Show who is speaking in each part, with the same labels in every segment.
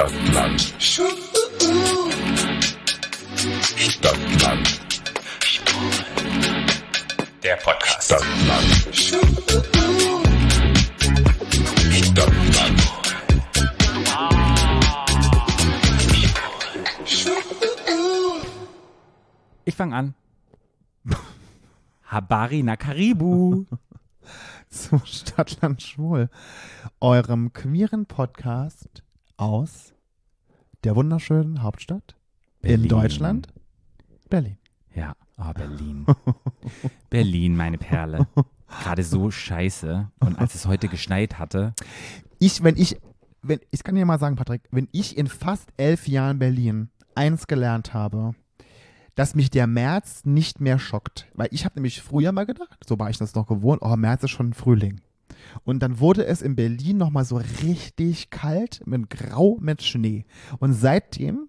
Speaker 1: Stadtland. Stadtland.
Speaker 2: Der Podcast.
Speaker 1: Stadtland. Stadtland.
Speaker 3: Ich fange an. Habari Nakaribu.
Speaker 4: zu Stadtland Schwul, eurem queeren Podcast aus der wunderschönen Hauptstadt in
Speaker 3: Berlin.
Speaker 4: Deutschland, Berlin.
Speaker 3: Ja, oh, Berlin. Berlin, meine Perle. Gerade so scheiße. Und als es heute geschneit hatte,
Speaker 4: Ich, wenn ich, wenn, ich kann dir mal sagen, Patrick, wenn ich in fast elf Jahren Berlin eins gelernt habe, dass mich der März nicht mehr schockt. Weil ich habe nämlich früher mal gedacht, so war ich das noch gewohnt, oh, März ist schon Frühling. Und dann wurde es in Berlin nochmal so richtig kalt, mit Grau, mit Schnee. Und seitdem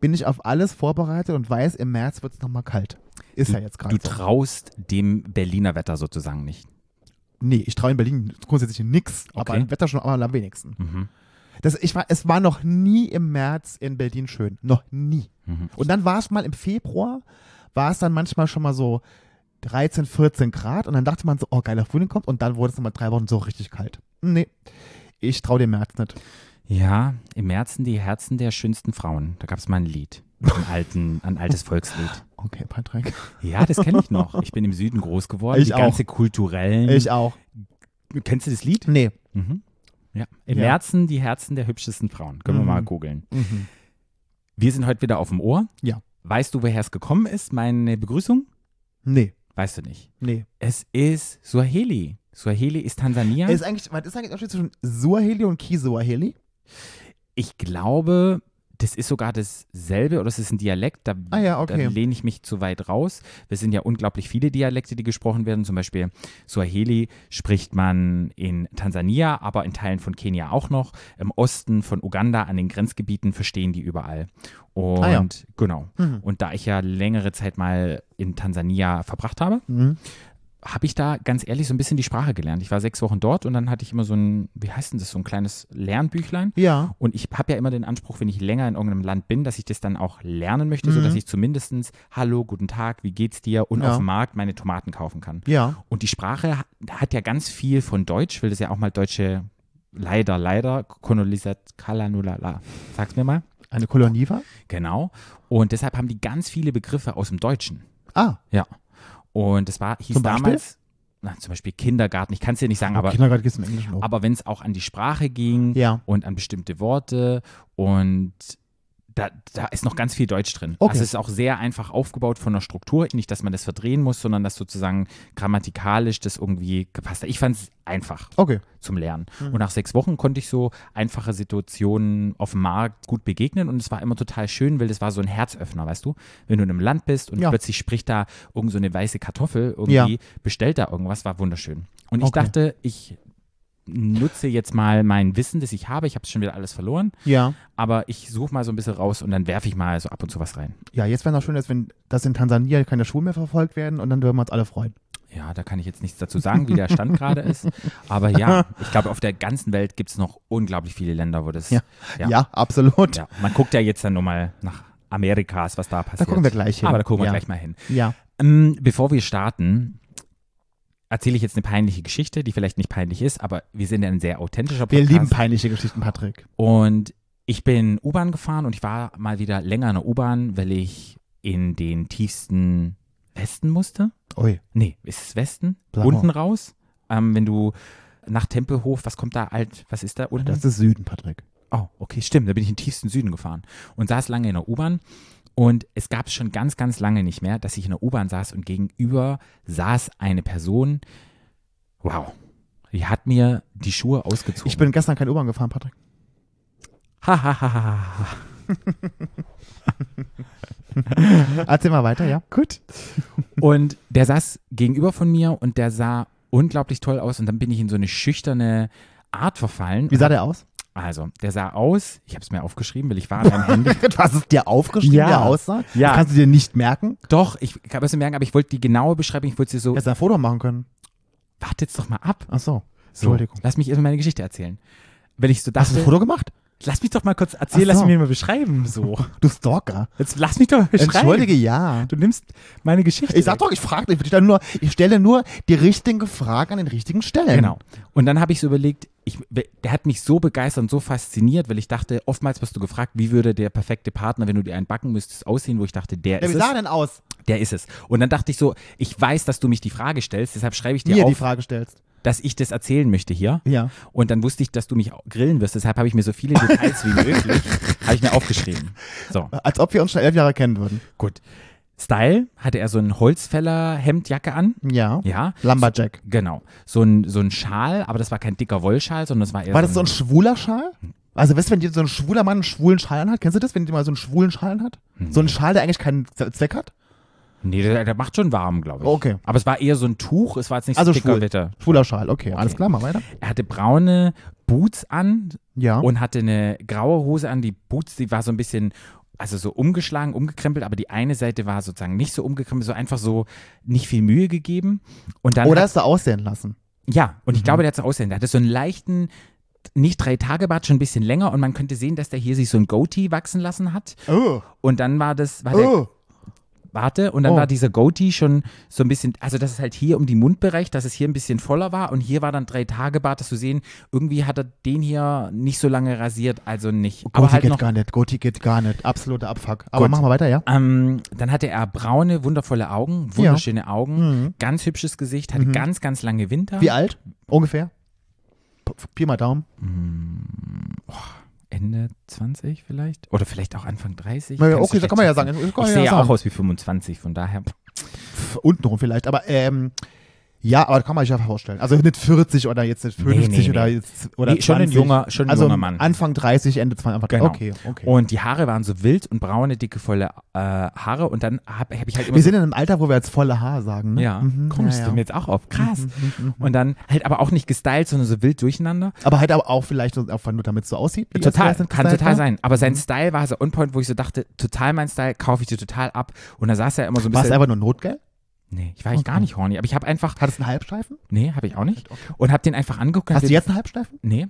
Speaker 4: bin ich auf alles vorbereitet und weiß, im März wird es nochmal kalt. Ist ja jetzt gerade
Speaker 3: du
Speaker 4: so.
Speaker 3: traust dem Berliner Wetter sozusagen nicht.
Speaker 4: Nee, ich traue in Berlin grundsätzlich nix, aber
Speaker 3: Okay.
Speaker 4: im Wetter schon am wenigsten.
Speaker 3: Mhm.
Speaker 4: Das, ich war, es war noch nie im März in Berlin schön. Noch nie.
Speaker 3: Mhm.
Speaker 4: Und dann war es mal im Februar, war es dann manchmal schon mal so 13, 14 Grad und dann dachte man so, oh, geiler Frühling kommt und dann wurde es nochmal drei Wochen so richtig kalt. Nee, ich traue dem März nicht.
Speaker 3: Ja, im Märzen die Herzen der schönsten Frauen. Da gab es mal ein Lied. Ein, alten, ein altes Volkslied.
Speaker 4: Okay, Patrick.
Speaker 3: Ja, das kenne ich noch. Ich bin im Süden groß geworden.
Speaker 4: Ich
Speaker 3: die
Speaker 4: auch.
Speaker 3: ganze kulturellen.
Speaker 4: Ich auch.
Speaker 3: Kennst du das Lied?
Speaker 4: Nee.
Speaker 3: Mhm. Ja. Im
Speaker 4: Ja.
Speaker 3: Märzen die Herzen der hübschesten Frauen. Können wir
Speaker 4: Mhm.
Speaker 3: mal googeln.
Speaker 4: Mhm.
Speaker 3: Wir sind heute wieder auf dem Ohr.
Speaker 4: Ja.
Speaker 3: Weißt du, woher es gekommen ist, meine Begrüßung?
Speaker 4: Nee.
Speaker 3: Weißt du nicht.
Speaker 4: Nee.
Speaker 3: Es ist Swahili. Swahili ist Tansania.
Speaker 4: Ist eigentlich, was ist eigentlich der Unterschied zwischen Suaheli und Kisuaheli?
Speaker 3: ich glaube, das ist sogar dasselbe oder es ist ein Dialekt. Da,
Speaker 4: Ah ja, okay.
Speaker 3: da lehne ich mich zu weit raus. Es sind ja unglaublich viele Dialekte, die gesprochen werden. Zum Beispiel Swahili spricht man in Tansania, aber in Teilen von Kenia auch noch. Im Osten von Uganda an den Grenzgebieten verstehen die überall. Und
Speaker 4: Ah ja.
Speaker 3: genau.
Speaker 4: Mhm.
Speaker 3: Und da ich ja längere Zeit mal in Tansania verbracht habe,
Speaker 4: Mhm.
Speaker 3: Habe ich da ganz ehrlich so ein bisschen die Sprache gelernt. Ich war sechs Wochen dort und dann hatte ich immer so ein, wie heißt denn das, so ein kleines Lernbüchlein.
Speaker 4: Ja.
Speaker 3: Und ich habe ja immer den Anspruch, wenn ich länger in irgendeinem Land bin, dass ich das dann auch lernen möchte,
Speaker 4: Mhm.
Speaker 3: sodass ich zumindestens Hallo, guten Tag, wie geht's dir und
Speaker 4: Ja.
Speaker 3: auf dem Markt meine Tomaten kaufen kann.
Speaker 4: Ja.
Speaker 3: Und die Sprache hat, ja ganz viel von Deutsch, weil das ja auch mal deutsche, leider, leider, Kolonisat, Kalanulala. Sag's mir mal.
Speaker 4: Eine Kolonie war?
Speaker 3: Genau. Und deshalb haben die ganz viele Begriffe aus dem Deutschen.
Speaker 4: Ah.
Speaker 3: Ja. Und das war, hieß
Speaker 4: Zum
Speaker 3: damals, na, zum Beispiel Kindergarten, ich kann es dir nicht sagen, aber
Speaker 4: Kindergarten gibt es im Englischen auch.
Speaker 3: aber wenn es auch an die Sprache ging
Speaker 4: Ja.
Speaker 3: und an bestimmte Worte und da, da ist noch ganz viel Deutsch drin.
Speaker 4: Okay.
Speaker 3: Also es ist auch sehr einfach aufgebaut von der Struktur. Nicht, dass man das verdrehen muss, sondern dass sozusagen grammatikalisch das irgendwie gepasst hat. Ich fand es einfach
Speaker 4: Okay.
Speaker 3: zum Lernen.
Speaker 4: Mhm.
Speaker 3: Und nach sechs Wochen konnte ich so einfache Situationen auf dem Markt gut begegnen und es war immer total schön, weil das war so ein Herzöffner, weißt du? Wenn du in einem Land bist und
Speaker 4: Ja.
Speaker 3: plötzlich spricht da irgend so eine weiße Kartoffel irgendwie,
Speaker 4: Ja.
Speaker 3: bestellt da irgendwas, war wunderschön. Und ich
Speaker 4: Okay.
Speaker 3: dachte, ich nutze jetzt mal mein Wissen, das ich habe. Ich habe schon wieder alles verloren,
Speaker 4: Ja.
Speaker 3: aber ich suche mal so ein bisschen raus und dann werfe ich mal so ab und zu was rein.
Speaker 4: Ja, jetzt wäre noch schön, dass, wenn, dass in Tansania keine Schulen mehr verfolgt werden und dann würden wir uns alle freuen.
Speaker 3: Ja, da kann ich jetzt nichts dazu sagen, wie der Stand gerade ist. Aber ja, ich glaube, auf der ganzen Welt gibt es noch unglaublich viele Länder, wo das.
Speaker 4: Ja.
Speaker 3: Ja.
Speaker 4: Ja, absolut.
Speaker 3: Ja, man guckt ja jetzt dann nur mal nach Amerikas, was da passiert.
Speaker 4: Da gucken wir gleich hin.
Speaker 3: Aber da gucken wir gleich mal hin.
Speaker 4: Ja.
Speaker 3: Ähm, bevor wir starten, erzähle ich jetzt eine peinliche Geschichte, die vielleicht nicht peinlich ist, aber wir sind ja ein sehr authentischer
Speaker 4: Wir
Speaker 3: Podcast.
Speaker 4: lieben peinliche Geschichten, Patrick.
Speaker 3: Und ich bin U-Bahn gefahren und ich war mal wieder länger in der U-Bahn, weil ich in den tiefsten Westen musste.
Speaker 4: Ui.
Speaker 3: Nee, ist es Westen?
Speaker 4: Blau.
Speaker 3: Unten raus. Ähm, wenn du nach Tempelhof, was kommt da alt, was ist da unten?
Speaker 4: Das ist Süden, Patrick.
Speaker 3: Oh, okay, stimmt. Da bin ich in den tiefsten Süden gefahren und saß lange in der U-Bahn. Und es gab es schon ganz, ganz lange nicht mehr, dass ich in der U-Bahn saß und gegenüber saß eine Person. Wow. Die hat mir die Schuhe ausgezogen.
Speaker 4: Ich bin gestern kein U-Bahn gefahren, Patrick.
Speaker 3: Ha, ha, ha, ha, ha.
Speaker 4: Erzähl mal weiter, ja? Gut.
Speaker 3: Und der saß gegenüber von mir und der sah unglaublich toll aus. Und dann bin ich in so eine schüchterne Art verfallen.
Speaker 4: Wie sah der aus?
Speaker 3: Also, der sah aus, ich habe es mir aufgeschrieben, weil ich war an meinem Handy.
Speaker 4: Du hast es dir aufgeschrieben,
Speaker 3: Ja.
Speaker 4: wie er aussah?
Speaker 3: Ja.
Speaker 4: Das kannst du dir nicht merken?
Speaker 3: Doch, ich kann es mir merken, aber ich wollte die genaue Beschreibung, ich wollte sie so,
Speaker 4: Hättest du ein Foto machen können.
Speaker 3: warte jetzt doch mal ab.
Speaker 4: Ach so.
Speaker 3: So,
Speaker 4: Entschuldigung.
Speaker 3: Lass mich erstmal meine Geschichte erzählen. Wenn ich so
Speaker 4: Hast du
Speaker 3: dachte,
Speaker 4: ein Foto gemacht?
Speaker 3: Lass mich doch mal kurz erzählen,
Speaker 4: Ach
Speaker 3: lass
Speaker 4: so.
Speaker 3: mich mal beschreiben. So.
Speaker 4: Du Stalker.
Speaker 3: Jetzt lass mich doch mal beschreiben.
Speaker 4: Entschuldige, ja.
Speaker 3: Du nimmst meine Geschichte.
Speaker 4: Ich sag
Speaker 3: weg.
Speaker 4: doch, ich frage nicht. Ich stelle nur, ich stelle nur die richtigen Fragen an den richtigen Stellen.
Speaker 3: Genau. Und dann habe ich so überlegt, ich, der hat mich so begeistert und so fasziniert, weil ich dachte, oftmals wirst du gefragt, wie würde der perfekte Partner, wenn du dir einen backen müsstest, aussehen, wo ich dachte, der
Speaker 4: Ja,
Speaker 3: ist
Speaker 4: wie sah er
Speaker 3: es.
Speaker 4: denn aus?
Speaker 3: Der ist es. Und dann dachte ich so, ich weiß, dass du mich die Frage stellst, deshalb schreibe ich dir
Speaker 4: Mir die
Speaker 3: auf,
Speaker 4: Frage stellst.
Speaker 3: Dass ich das erzählen möchte hier.
Speaker 4: Ja.
Speaker 3: Und dann wusste ich, dass du mich grillen wirst, deshalb habe ich mir so viele Details wie möglich, habe ich mir aufgeschrieben. So,
Speaker 4: Als ob wir uns schon elf Jahre kennen würden.
Speaker 3: gut. Style hatte er so ein Holzfäller-Hemdjacke an.
Speaker 4: Ja.
Speaker 3: Ja.
Speaker 4: Lumberjack.
Speaker 3: Genau. So ein, so ein Schal, aber das war kein dicker Wollschal, sondern das war eher
Speaker 4: War das so ein schwuler Schal? Also, weißt du, wenn dir so ein schwuler Mann einen schwulen Schal anhat, kennst du das, wenn dir mal so einen schwulen Schal hat? So ein Schal, der eigentlich keinen Zweck hat?
Speaker 3: Nee, der, der macht schon warm, glaube ich.
Speaker 4: Okay.
Speaker 3: Aber es war eher so ein Tuch, es war jetzt nicht
Speaker 4: Also
Speaker 3: so dicker
Speaker 4: schwul.
Speaker 3: Witter.
Speaker 4: Schwuler Schal, okay, alles klar, mal weiter.
Speaker 3: Er hatte braune Boots an
Speaker 4: Ja.
Speaker 3: und hatte eine graue Hose an. Die Boots, die war so ein bisschen, also so umgeschlagen, umgekrempelt, aber die eine Seite war sozusagen nicht so umgekrempelt, so einfach so nicht viel Mühe gegeben. Und dann
Speaker 4: Oder
Speaker 3: hat,
Speaker 4: hast du aussehen lassen?
Speaker 3: ja, und
Speaker 4: Mhm.
Speaker 3: ich glaube, der hat so aussehen. Der hatte so einen leichten, nicht drei Tage Bart, schon ein bisschen länger und man könnte sehen, dass der hier sich so ein Goatee wachsen lassen hat.
Speaker 4: Oh.
Speaker 3: Und dann war das, war der,
Speaker 4: Oh.
Speaker 3: Warte, und dann
Speaker 4: Oh.
Speaker 3: war dieser Goatee schon so ein bisschen, also das ist halt hier um die Mundbereich, dass es hier ein bisschen voller war und hier war dann drei Tage Bart, dass du sehen, irgendwie hat er den hier nicht so lange rasiert, also nicht. Aber
Speaker 4: Goti
Speaker 3: halt
Speaker 4: geht
Speaker 3: noch,
Speaker 4: gar nicht, Goti geht gar nicht. Absoluter Abfuck. Aber
Speaker 3: Gut.
Speaker 4: machen wir weiter, ja?
Speaker 3: ähm, dann hatte er braune, wundervolle Augen, wunderschöne Augen, ganz hübsches Gesicht, hatte ganz, ganz lange Winter.
Speaker 4: Wie alt? Ungefähr? Pi mal Daumen.
Speaker 3: Ende 20 vielleicht? Oder vielleicht auch Anfang 30?
Speaker 4: Na ja, okay, da kann man ja sagen. Das
Speaker 3: Ich
Speaker 4: man
Speaker 3: sehe
Speaker 4: ja
Speaker 3: ja auch aus wie 25, von daher.
Speaker 4: Pff, Untenrum vielleicht, aber ähm, ja, aber kann man sich ja vorstellen. Also nicht 40 oder jetzt nicht 50
Speaker 3: Nee, nee,
Speaker 4: oder jetzt oder
Speaker 3: Nee, schon ein
Speaker 4: 20.
Speaker 3: junger- schon ein
Speaker 4: also
Speaker 3: junger Mann.
Speaker 4: Anfang 30, Ende 20. Einfach,
Speaker 3: Genau.
Speaker 4: Okay, okay.
Speaker 3: Und die Haare waren so wild und braune, dicke, volle äh, Haare. Und dann habe hab ich halt immer
Speaker 4: wir
Speaker 3: so
Speaker 4: sind in einem Alter, wo wir jetzt volle Haar sagen, ne?
Speaker 3: Ja,
Speaker 4: Mhm,
Speaker 3: kommst
Speaker 4: ja,
Speaker 3: du
Speaker 4: ja.
Speaker 3: mir jetzt auch auf. Krass. Und dann halt aber auch nicht gestylt, sondern so wild durcheinander.
Speaker 4: Aber halt aber auch vielleicht einfach nur damit es so aussieht.
Speaker 3: Total, kann total
Speaker 4: war.
Speaker 3: sein. Aber sein Style war so on point, wo ich so dachte, total mein Style, kaufe ich dir total ab. Und da saß er immer so ein
Speaker 4: War es
Speaker 3: bisschen.
Speaker 4: einfach nur Notgeld?
Speaker 3: Nee, ich war eigentlich
Speaker 4: Okay.
Speaker 3: gar nicht horny. Aber ich habe einfach,
Speaker 4: Hat es einen Halbstreifen?
Speaker 3: nee, habe ich auch nicht. Und habe den einfach angeguckt.
Speaker 4: Hast du jetzt einen Halbstreifen?
Speaker 3: Nee.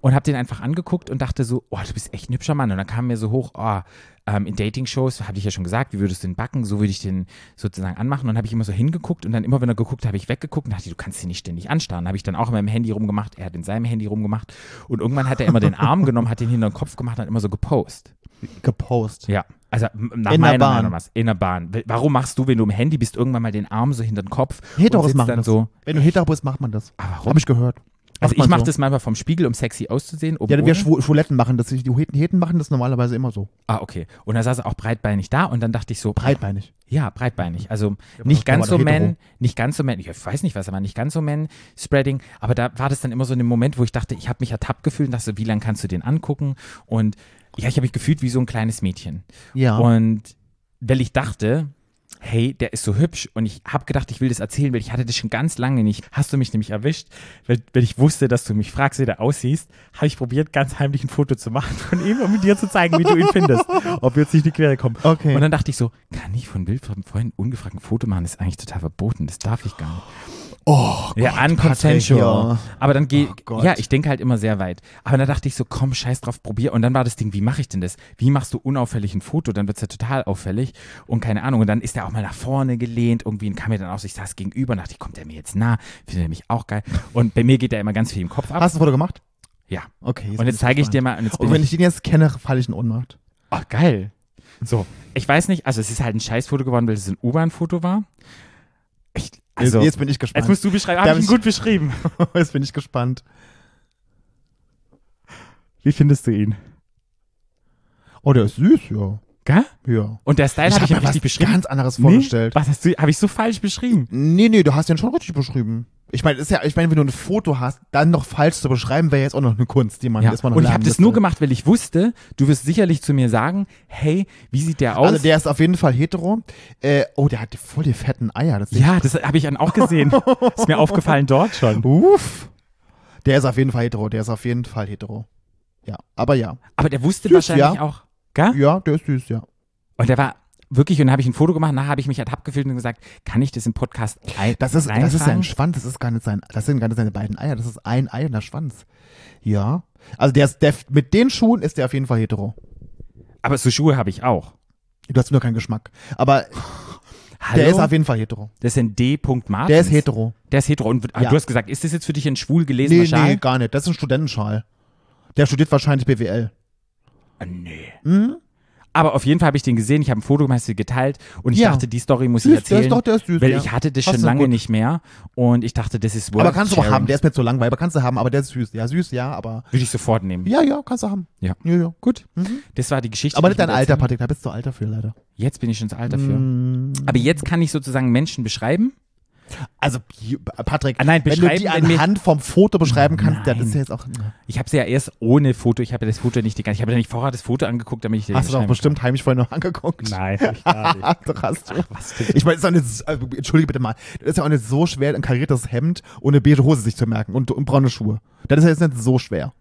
Speaker 3: Und habe den einfach angeguckt und dachte so, oh, du bist echt ein hübscher Mann. Und dann kam mir so hoch, oh, ähm, in Dating-Shows, habe ich ja schon gesagt, wie würdest du den backen? So würde ich den sozusagen anmachen. Und dann habe ich immer so hingeguckt und dann immer, wenn er geguckt, habe ich weggeguckt und dachte, du kannst ihn nicht ständig anstarren. Habe ich dann auch in meinem Handy rumgemacht, er hat in seinem Handy rumgemacht. Und irgendwann hat er immer den Arm genommen, hat den hinter den Kopf gemacht und hat immer so gepost.
Speaker 4: Gepost.
Speaker 3: Ja. Also nach
Speaker 4: In der
Speaker 3: meiner
Speaker 4: Bahn.
Speaker 3: Meinung was. In der Bahn. Warum machst du, wenn du im Handy bist, irgendwann mal den Arm so hinter den Kopf?
Speaker 4: Heteros machen
Speaker 3: dann
Speaker 4: das.
Speaker 3: so.
Speaker 4: Wenn du hetero bist, macht man das.
Speaker 3: Ah, warum?
Speaker 4: Habe ich gehört.
Speaker 3: Also
Speaker 4: Macht
Speaker 3: ich mache
Speaker 4: so.
Speaker 3: das manchmal vom Spiegel, um sexy auszusehen. oben
Speaker 4: Ja, wir Schwuletten machen das. Die Heten, Heten machen das normalerweise immer so.
Speaker 3: Ah, okay. Und da saß er auch breitbeinig da und dann dachte ich so,
Speaker 4: Breitbeinig.
Speaker 3: Ja, breitbeinig. Also
Speaker 4: Ja,
Speaker 3: nicht ganz so man, nicht ganz so man, ich weiß nicht was, aber nicht ganz so man spreading, aber da war das dann immer so ein Moment, wo ich dachte, ich habe mich ertappt gefühlt und dachte, wie lange kannst du den angucken? Und ja, ich habe mich gefühlt wie so ein kleines Mädchen.
Speaker 4: Ja.
Speaker 3: Und weil ich dachte, hey, der ist so hübsch und ich habe gedacht, ich will das erzählen, weil ich hatte das schon ganz lange nicht. Hast du mich nämlich erwischt, weil, weil ich wusste, dass du mich fragst, wie der aussiehst, habe ich probiert, ganz heimlich ein Foto zu machen von ihm, um dir zu zeigen, wie du ihn findest, ob wir jetzt nicht in die Quere kommen.
Speaker 4: Okay.
Speaker 3: Und dann dachte ich so, kann ich von Bild von vorhin ungefragt ein Foto machen? Das ist eigentlich total verboten, das darf ich gar nicht.
Speaker 4: Oh,
Speaker 3: Ja,
Speaker 4: Gott,
Speaker 3: unconsensual.
Speaker 4: Ja.
Speaker 3: Aber dann geht,
Speaker 4: Oh
Speaker 3: ja, ich denke halt immer sehr weit. Aber dann dachte ich so, komm, scheiß drauf, probier. Und dann war das Ding, wie mache ich denn das? Wie machst du unauffällig ein Foto? Dann wird es ja total auffällig und keine Ahnung. Und dann ist er auch mal nach vorne gelehnt, irgendwie und kam mir dann auch so, ich saß gegenüber und dachte kommt der mir jetzt nah? Findet er mich auch geil? Und bei mir geht er immer ganz viel im Kopf ab.
Speaker 4: Hast du ein Foto gemacht?
Speaker 3: Ja.
Speaker 4: Okay.
Speaker 3: Und jetzt zeige ich dir mal, und jetzt
Speaker 4: Und wenn
Speaker 3: ich,
Speaker 4: ich den jetzt kenne, falle ich in Ohnmacht.
Speaker 3: oh, geil. So, ich weiß nicht, also es ist halt ein Scheißfoto geworden, weil es ein U-Bahn-Foto war. Ich, also,
Speaker 4: jetzt, jetzt bin ich gespannt.
Speaker 3: Jetzt musst du beschreiben. Habe ich ihn gut beschrieben?
Speaker 4: jetzt bin ich gespannt.
Speaker 3: Wie findest du ihn?
Speaker 4: Oh, der ist süß, ja.
Speaker 3: Gell?
Speaker 4: Ja.
Speaker 3: Und der Style habe ich
Speaker 4: hab mir
Speaker 3: richtig beschrieben.
Speaker 4: ganz anderes vorgestellt.
Speaker 3: Nee? Was hast du? Habe ich so falsch beschrieben?
Speaker 4: Nee, nee, du hast den schon richtig beschrieben. Ich meine, ist ja, ich meine, wenn du ein Foto hast, dann noch falsch zu beschreiben, wäre jetzt auch noch eine Kunst, die man
Speaker 3: Ja.
Speaker 4: erstmal noch
Speaker 3: Und ich habe das nur gemacht, weil ich wusste, du wirst sicherlich zu mir sagen, hey, wie sieht der aus?
Speaker 4: Also der ist auf jeden Fall hetero. Äh, oh, der hat voll die fetten Eier. Das
Speaker 3: ja, das habe ich dann auch gesehen. ist mir aufgefallen dort schon.
Speaker 4: Uff. Der ist auf jeden Fall hetero. Der ist auf jeden Fall hetero. Ja, aber ja.
Speaker 3: Aber der wusste
Speaker 4: Süß,
Speaker 3: wahrscheinlich
Speaker 4: ja.
Speaker 3: auch. Gell?
Speaker 4: Ja, der ist süß, ja.
Speaker 3: Und der war, wirklich, und dann habe ich ein Foto gemacht, nachher habe ich mich ertappt gefühlt und gesagt, kann ich das im Podcast ein
Speaker 4: Das ist, das ist ja
Speaker 3: reintragen?
Speaker 4: ein Schwanz, das ist gar nicht sein, das sind gar nicht seine beiden Eier, das ist ein Ei und der Schwanz. Ja. Also der ist, der, mit den Schuhen ist der auf jeden Fall hetero.
Speaker 3: Aber so Schuhe habe ich auch.
Speaker 4: Du hast nur keinen Geschmack. Aber
Speaker 3: Hallo?
Speaker 4: der ist auf jeden Fall hetero.
Speaker 3: das ist ein D. Martins.
Speaker 4: Der ist hetero.
Speaker 3: Der ist hetero. Und ah,
Speaker 4: Ja.
Speaker 3: du hast gesagt, ist das jetzt für dich ein schwul gelesener
Speaker 4: Nee,
Speaker 3: Schal?
Speaker 4: nee, gar nicht. Das ist ein Studentenschal. Der studiert wahrscheinlich BWL.
Speaker 3: Ah, nee.
Speaker 4: Mhm.
Speaker 3: Aber auf jeden Fall habe ich den gesehen, ich habe ein Foto gemacht, geteilt und ich
Speaker 4: Ja.
Speaker 3: dachte, die Story muss
Speaker 4: Süß,
Speaker 3: ich
Speaker 4: der
Speaker 3: erzählen.
Speaker 4: ist doch- der ist süß,
Speaker 3: weil
Speaker 4: ja.
Speaker 3: ich hatte das
Speaker 4: Hast
Speaker 3: schon lange
Speaker 4: gut.
Speaker 3: nicht mehr und ich dachte, das ist worth
Speaker 4: Aber kannst du auch
Speaker 3: sharing.
Speaker 4: haben. Der ist mir zu langweilig. Aber kannst du haben. Aber der ist süß. Ja, süß, ja. Aber
Speaker 3: Würde ich sofort nehmen.
Speaker 4: ja, ja, kannst du haben.
Speaker 3: Ja.
Speaker 4: ja, ja.
Speaker 3: Gut.
Speaker 4: Mhm.
Speaker 3: Das war die Geschichte.
Speaker 4: Aber nicht dein Alter, Patrick. Da bist du alter für leider.
Speaker 3: Jetzt bin ich schon zu alt dafür.
Speaker 4: Mm.
Speaker 3: Aber jetzt kann ich sozusagen Menschen beschreiben.
Speaker 4: Also, Patrick,
Speaker 3: Ah, nein,
Speaker 4: wenn du die anhand vom Foto beschreiben kannst,
Speaker 3: Nein.
Speaker 4: ist ja jetzt auch.
Speaker 3: Ich habe sie ja erst ohne Foto, ich habe ja das Foto nicht die ganze, ich habe ja nicht vorher das Foto angeguckt, damit ich
Speaker 4: Hast du doch bestimmt heimlich vorhin noch angeguckt.
Speaker 3: kann. Nein, ich gar nicht.
Speaker 4: doch hast du.
Speaker 3: Was denn?
Speaker 4: Ich meine, es ist auch nicht, so- also, entschuldige bitte mal, das ist ja auch nicht so schwer, ein kariertes Hemd und eine beige Hose sich zu merken und, und braune Schuhe. Das ist ja jetzt nicht so schwer.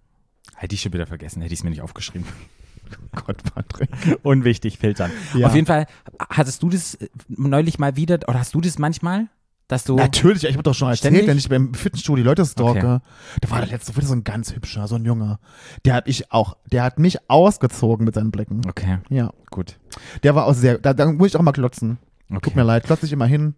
Speaker 3: Hätte ich schon wieder vergessen, hätte ich es mir nicht aufgeschrieben.
Speaker 4: Gott, Patrick.
Speaker 3: Unwichtig, filtern.
Speaker 4: Ja.
Speaker 3: Auf jeden Fall, hattest du das äh, neulich mal wieder, oder hast du das manchmal, dass du.
Speaker 4: Natürlich, ich habe doch schon erzählt,
Speaker 3: Ständig?
Speaker 4: wenn ich beim Fitnessstudio die Leute stalke. Da war der letzte wieder so ein ganz hübscher, so ein Junge. Der hat ich auch, der hat mich ausgezogen mit seinen Blicken.
Speaker 3: Okay,
Speaker 4: Ja.
Speaker 3: gut.
Speaker 4: Der war auch sehr, da, da muss ich auch mal klotzen.
Speaker 3: Okay.
Speaker 4: Tut mir leid, klotze ich immer hin.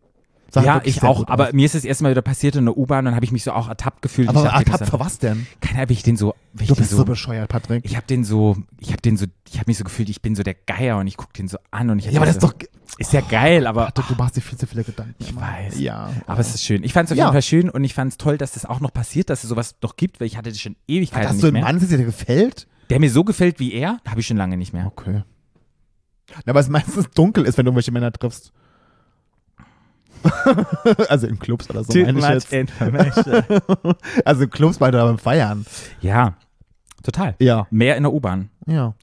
Speaker 4: Sah
Speaker 3: ja, ich auch, aber
Speaker 4: aus.
Speaker 3: mir ist es erstmal wieder passiert in der U-Bahn und dann habe ich mich so auch ertappt gefühlt.
Speaker 4: aber
Speaker 3: dachte,
Speaker 4: ertappt für was denn?
Speaker 3: Keine Ahnung, wie ich den so, ich
Speaker 4: Du bist so, bescheuert, Patrick.
Speaker 3: ich habe den so, ich habe den so, ich habe mich so gefühlt, ich bin so der Geier und ich gucke den so an und ich
Speaker 4: ja, aber das
Speaker 3: so,
Speaker 4: ist doch,
Speaker 3: ist ja geil, aber
Speaker 4: Patrick, du machst dir viel zu viele Gedanken.
Speaker 3: Ich
Speaker 4: immer.
Speaker 3: weiß.
Speaker 4: Ja.
Speaker 3: aber es ist schön. Ich fand es auf
Speaker 4: Ja.
Speaker 3: jeden Fall schön und ich fand es toll, dass das auch noch passiert, dass es sowas noch gibt, weil ich hatte das schon Ewigkeiten
Speaker 4: Hast du einen. Mann, der dir gefällt?
Speaker 3: Der mir so gefällt wie er, habe ich schon lange nicht mehr.
Speaker 4: Okay. Na, weil es meistens dunkel ist, wenn du irgendwelche Männer triffst. also in Clubs oder so meine ich jetzt.
Speaker 3: information.
Speaker 4: Also in Clubs bei beim Feiern.
Speaker 3: ja, total.
Speaker 4: Ja.
Speaker 3: Mehr in der U-Bahn.
Speaker 4: Ja.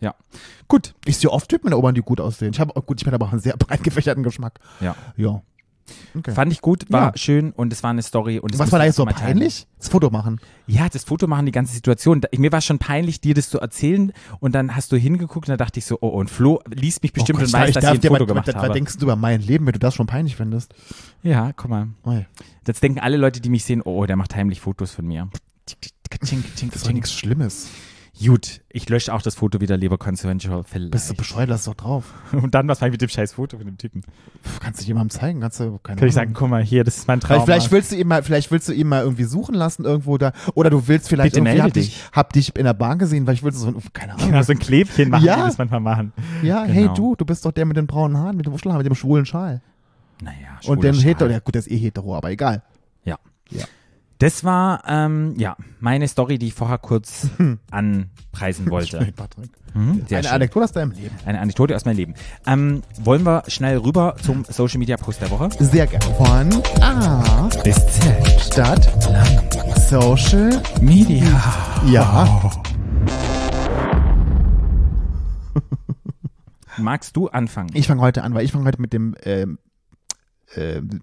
Speaker 3: Gut.
Speaker 4: Ich sehe oft Typen in der U-Bahn, die gut aussehen. Ich habe gut, ich bin aber auch einen sehr breit gefächerten Geschmack.
Speaker 3: Ja.
Speaker 4: Ja. Okay.
Speaker 3: Fand ich gut, war
Speaker 4: Ja.
Speaker 3: schön und es war eine Story. Und
Speaker 4: Was war da jetzt so
Speaker 3: mal
Speaker 4: peinlich? Das Foto machen.
Speaker 3: Ja, das Foto machen, die ganze Situation. Da- Mir war schon peinlich, dir das zu erzählen und dann hast du hingeguckt und da dachte ich so, oh, und Flo liest mich bestimmt
Speaker 4: Oh Gott,
Speaker 3: und weiß, dass ich ein Foto
Speaker 4: was,
Speaker 3: gemacht
Speaker 4: was, was
Speaker 3: habe.
Speaker 4: denkst du über mein Leben, wenn du das schon peinlich findest?
Speaker 3: Ja, guck mal.
Speaker 4: Oi,
Speaker 3: Jetzt denken alle Leute, die mich sehen, oh, der macht heimlich Fotos von mir.
Speaker 4: das ist doch nichts Schlimmes.
Speaker 3: Gut, ich lösche auch das Foto wieder, lieber Consensual vielleicht.
Speaker 4: Bist du bescheuert, lass doch drauf.
Speaker 3: Und dann, was mache ich mit dem scheiß Foto von dem Typen?
Speaker 4: Pff, Kannst du jemandem zeigen? Kannst du, keine
Speaker 3: Kann ich sagen, guck mal, hier, das ist mein Traum.
Speaker 4: Vielleicht, willst du ihn mal, vielleicht willst du ihn mal irgendwie suchen lassen irgendwo da, oder du willst vielleicht
Speaker 3: Bitte
Speaker 4: irgendwie, hab dich, hab dich in der Bahn gesehen, weil ich will so, keine Ahnung.
Speaker 3: genau, so ein Klebchen machen,
Speaker 4: Ja.
Speaker 3: die das manchmal machen.
Speaker 4: Ja,
Speaker 3: Genau.
Speaker 4: hey du, du bist doch der mit den braunen Haaren, mit dem Wuschelhaar, mit dem schwulen Schal.
Speaker 3: Naja,
Speaker 4: Und den hetero, ja gut, der ist eh hetero, aber egal.
Speaker 3: Ja.
Speaker 4: Ja.
Speaker 3: Das war, ähm, ja, meine Story, die ich vorher kurz anpreisen wollte.
Speaker 4: Patrick.
Speaker 3: Mhm,
Speaker 4: Eine
Speaker 3: schön.
Speaker 4: Anekdote aus deinem Leben.
Speaker 3: Eine Anekdote aus meinem Leben. Ähm, wollen wir schnell rüber zum Social Media Post der Woche?
Speaker 4: Sehr gerne. Von A
Speaker 3: Bis Z.
Speaker 4: Stadt Social.
Speaker 3: Media.
Speaker 4: Ja.
Speaker 3: Magst du anfangen?
Speaker 4: Ich fange heute an, weil ich fange heute mit dem ähm, ähm,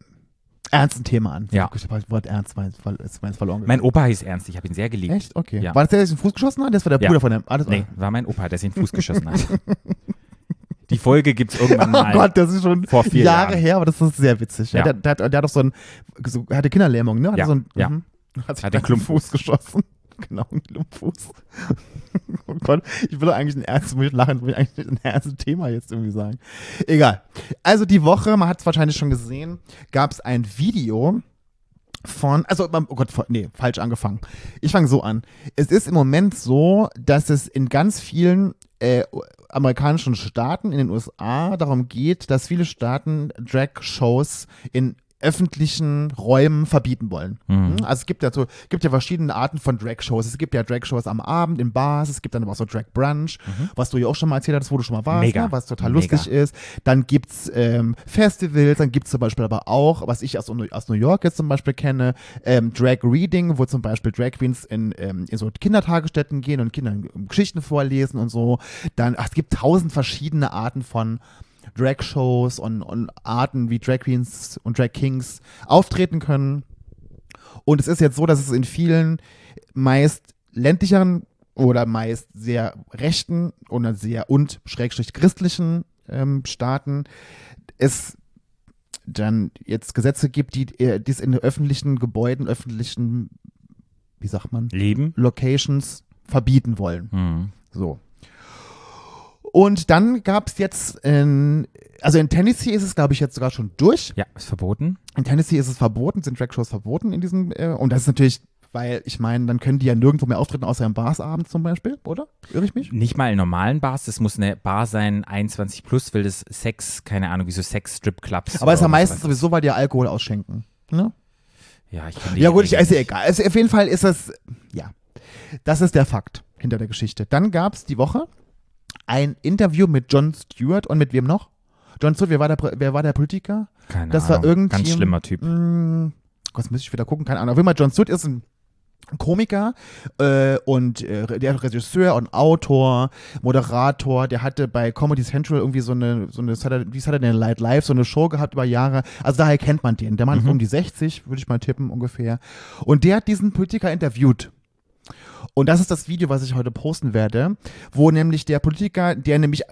Speaker 4: ernsten Thema an.
Speaker 3: Ja.
Speaker 4: Ich habe das Wort ernst, mein, ist meins verloren.
Speaker 3: mein Opa hieß Ernst, ich habe ihn sehr geliebt.
Speaker 4: Echt? Okay.
Speaker 3: Ja.
Speaker 4: War das der, der sich den Fuß geschossen hat? Das war der
Speaker 3: Ja.
Speaker 4: Bruder von dem. Ah,
Speaker 3: Nee, war mein Opa, der sich den Fuß geschossen hat. Die Folge gibt's irgendwann
Speaker 4: Oh
Speaker 3: mal.
Speaker 4: Gott, das ist schon
Speaker 3: vor vier
Speaker 4: Jahre
Speaker 3: Jahren.
Speaker 4: her, aber das ist sehr witzig. Ja.
Speaker 3: Ja.
Speaker 4: Der, der, hat, der hat doch so ein, so, er hatte Kinderlähmung, ne? Hat
Speaker 3: Ja,
Speaker 4: so ein,
Speaker 3: ja.
Speaker 4: Hat sich
Speaker 3: Hat
Speaker 4: den
Speaker 3: Klumpfuß.
Speaker 4: Fuß geschossen. Genau, einen Klumpfuß. oh Gott, ich will doch eigentlich ein ernstes, muss ich lachen, will ich eigentlich ein ernstes Thema jetzt irgendwie sagen. Egal. Also die Woche, man hat es wahrscheinlich schon gesehen, gab es ein Video von, also, oh Gott, nee, falsch angefangen. Ich fange so an. Es ist im Moment so, dass es in ganz vielen äh, amerikanischen Staaten, in den USA, darum geht, dass viele Staaten Drag-Shows in öffentlichen Räumen verbieten wollen.
Speaker 3: Mhm.
Speaker 4: Also es gibt ja so, gibt ja verschiedene Arten von Drag-Shows. Es gibt ja Drag-Shows am Abend in Bars, es gibt dann aber auch so Drag-Brunch, was du ja auch schon mal erzählt hast, wo du schon mal warst. Ne? was total
Speaker 3: Mega.
Speaker 4: lustig ist. Dann gibt's ähm, Festivals, dann gibt's zum Beispiel aber auch, was ich aus, aus New York jetzt zum Beispiel kenne, ähm, Drag Reading, wo zum Beispiel Drag Queens in, ähm, in so Kindertagesstätten gehen und Kindern Geschichten vorlesen und so. Dann, ach, es gibt tausend verschiedene Arten von Drag-Shows und, und Arten, wie Drag Queens und Drag Kings auftreten können. Und es ist jetzt so, dass es in vielen meist ländlicheren oder meist sehr rechten oder sehr und schrägstrich christlichen ähm, Staaten es dann jetzt Gesetze gibt, die äh, dies in öffentlichen Gebäuden, öffentlichen, wie sagt man,
Speaker 3: Leben?
Speaker 4: Locations verbieten wollen.
Speaker 3: Mhm.
Speaker 4: So. Und dann gab es jetzt, in, also in Tennessee ist es, glaube ich, jetzt sogar schon durch.
Speaker 3: Ja, ist verboten.
Speaker 4: In Tennessee ist es verboten, sind Dragshows verboten in diesem, äh, und das ist natürlich, weil ich meine, dann können die ja nirgendwo mehr auftreten, außer im Barsabend zum Beispiel, oder? Irre ich mich?
Speaker 3: Nicht mal in normalen Bars, das muss eine Bar sein, 21 plus, will das Sex, keine Ahnung, wie so Sex-Strip-Clubs.
Speaker 4: Aber es ist ja meistens sowieso, weil die Alkohol ausschenken. Ne?
Speaker 3: Ja, ich
Speaker 4: Ja gut, ich,
Speaker 3: Regeln
Speaker 4: ist ja
Speaker 3: nicht.
Speaker 4: egal. Also auf jeden Fall ist das, ja, das ist der Fakt hinter der Geschichte. Dann gab es die Woche ein Interview mit Jon Stewart und mit wem noch? Jon Stewart, wer war der, wer war der Politiker?
Speaker 3: Keine
Speaker 4: Das
Speaker 3: Ahnung.
Speaker 4: war irgendwie.
Speaker 3: Ganz schlimmer Typ.
Speaker 4: Mh, Gott, müsste ich wieder gucken, keine Ahnung. Auf jeden Fall, Jon Stewart ist ein Komiker äh, und äh, der Regisseur und Autor, Moderator, der hatte bei Comedy Central irgendwie so eine, so eine Saturday, Saturday Night Live, so eine Show gehabt über Jahre. Also daher kennt man den. Der Mann ist
Speaker 3: Mhm.
Speaker 4: um die 60, würde ich mal tippen ungefähr. Und der hat diesen Politiker interviewt. Und das ist das Video, was ich heute posten werde, wo nämlich der Politiker, der nämlich äh,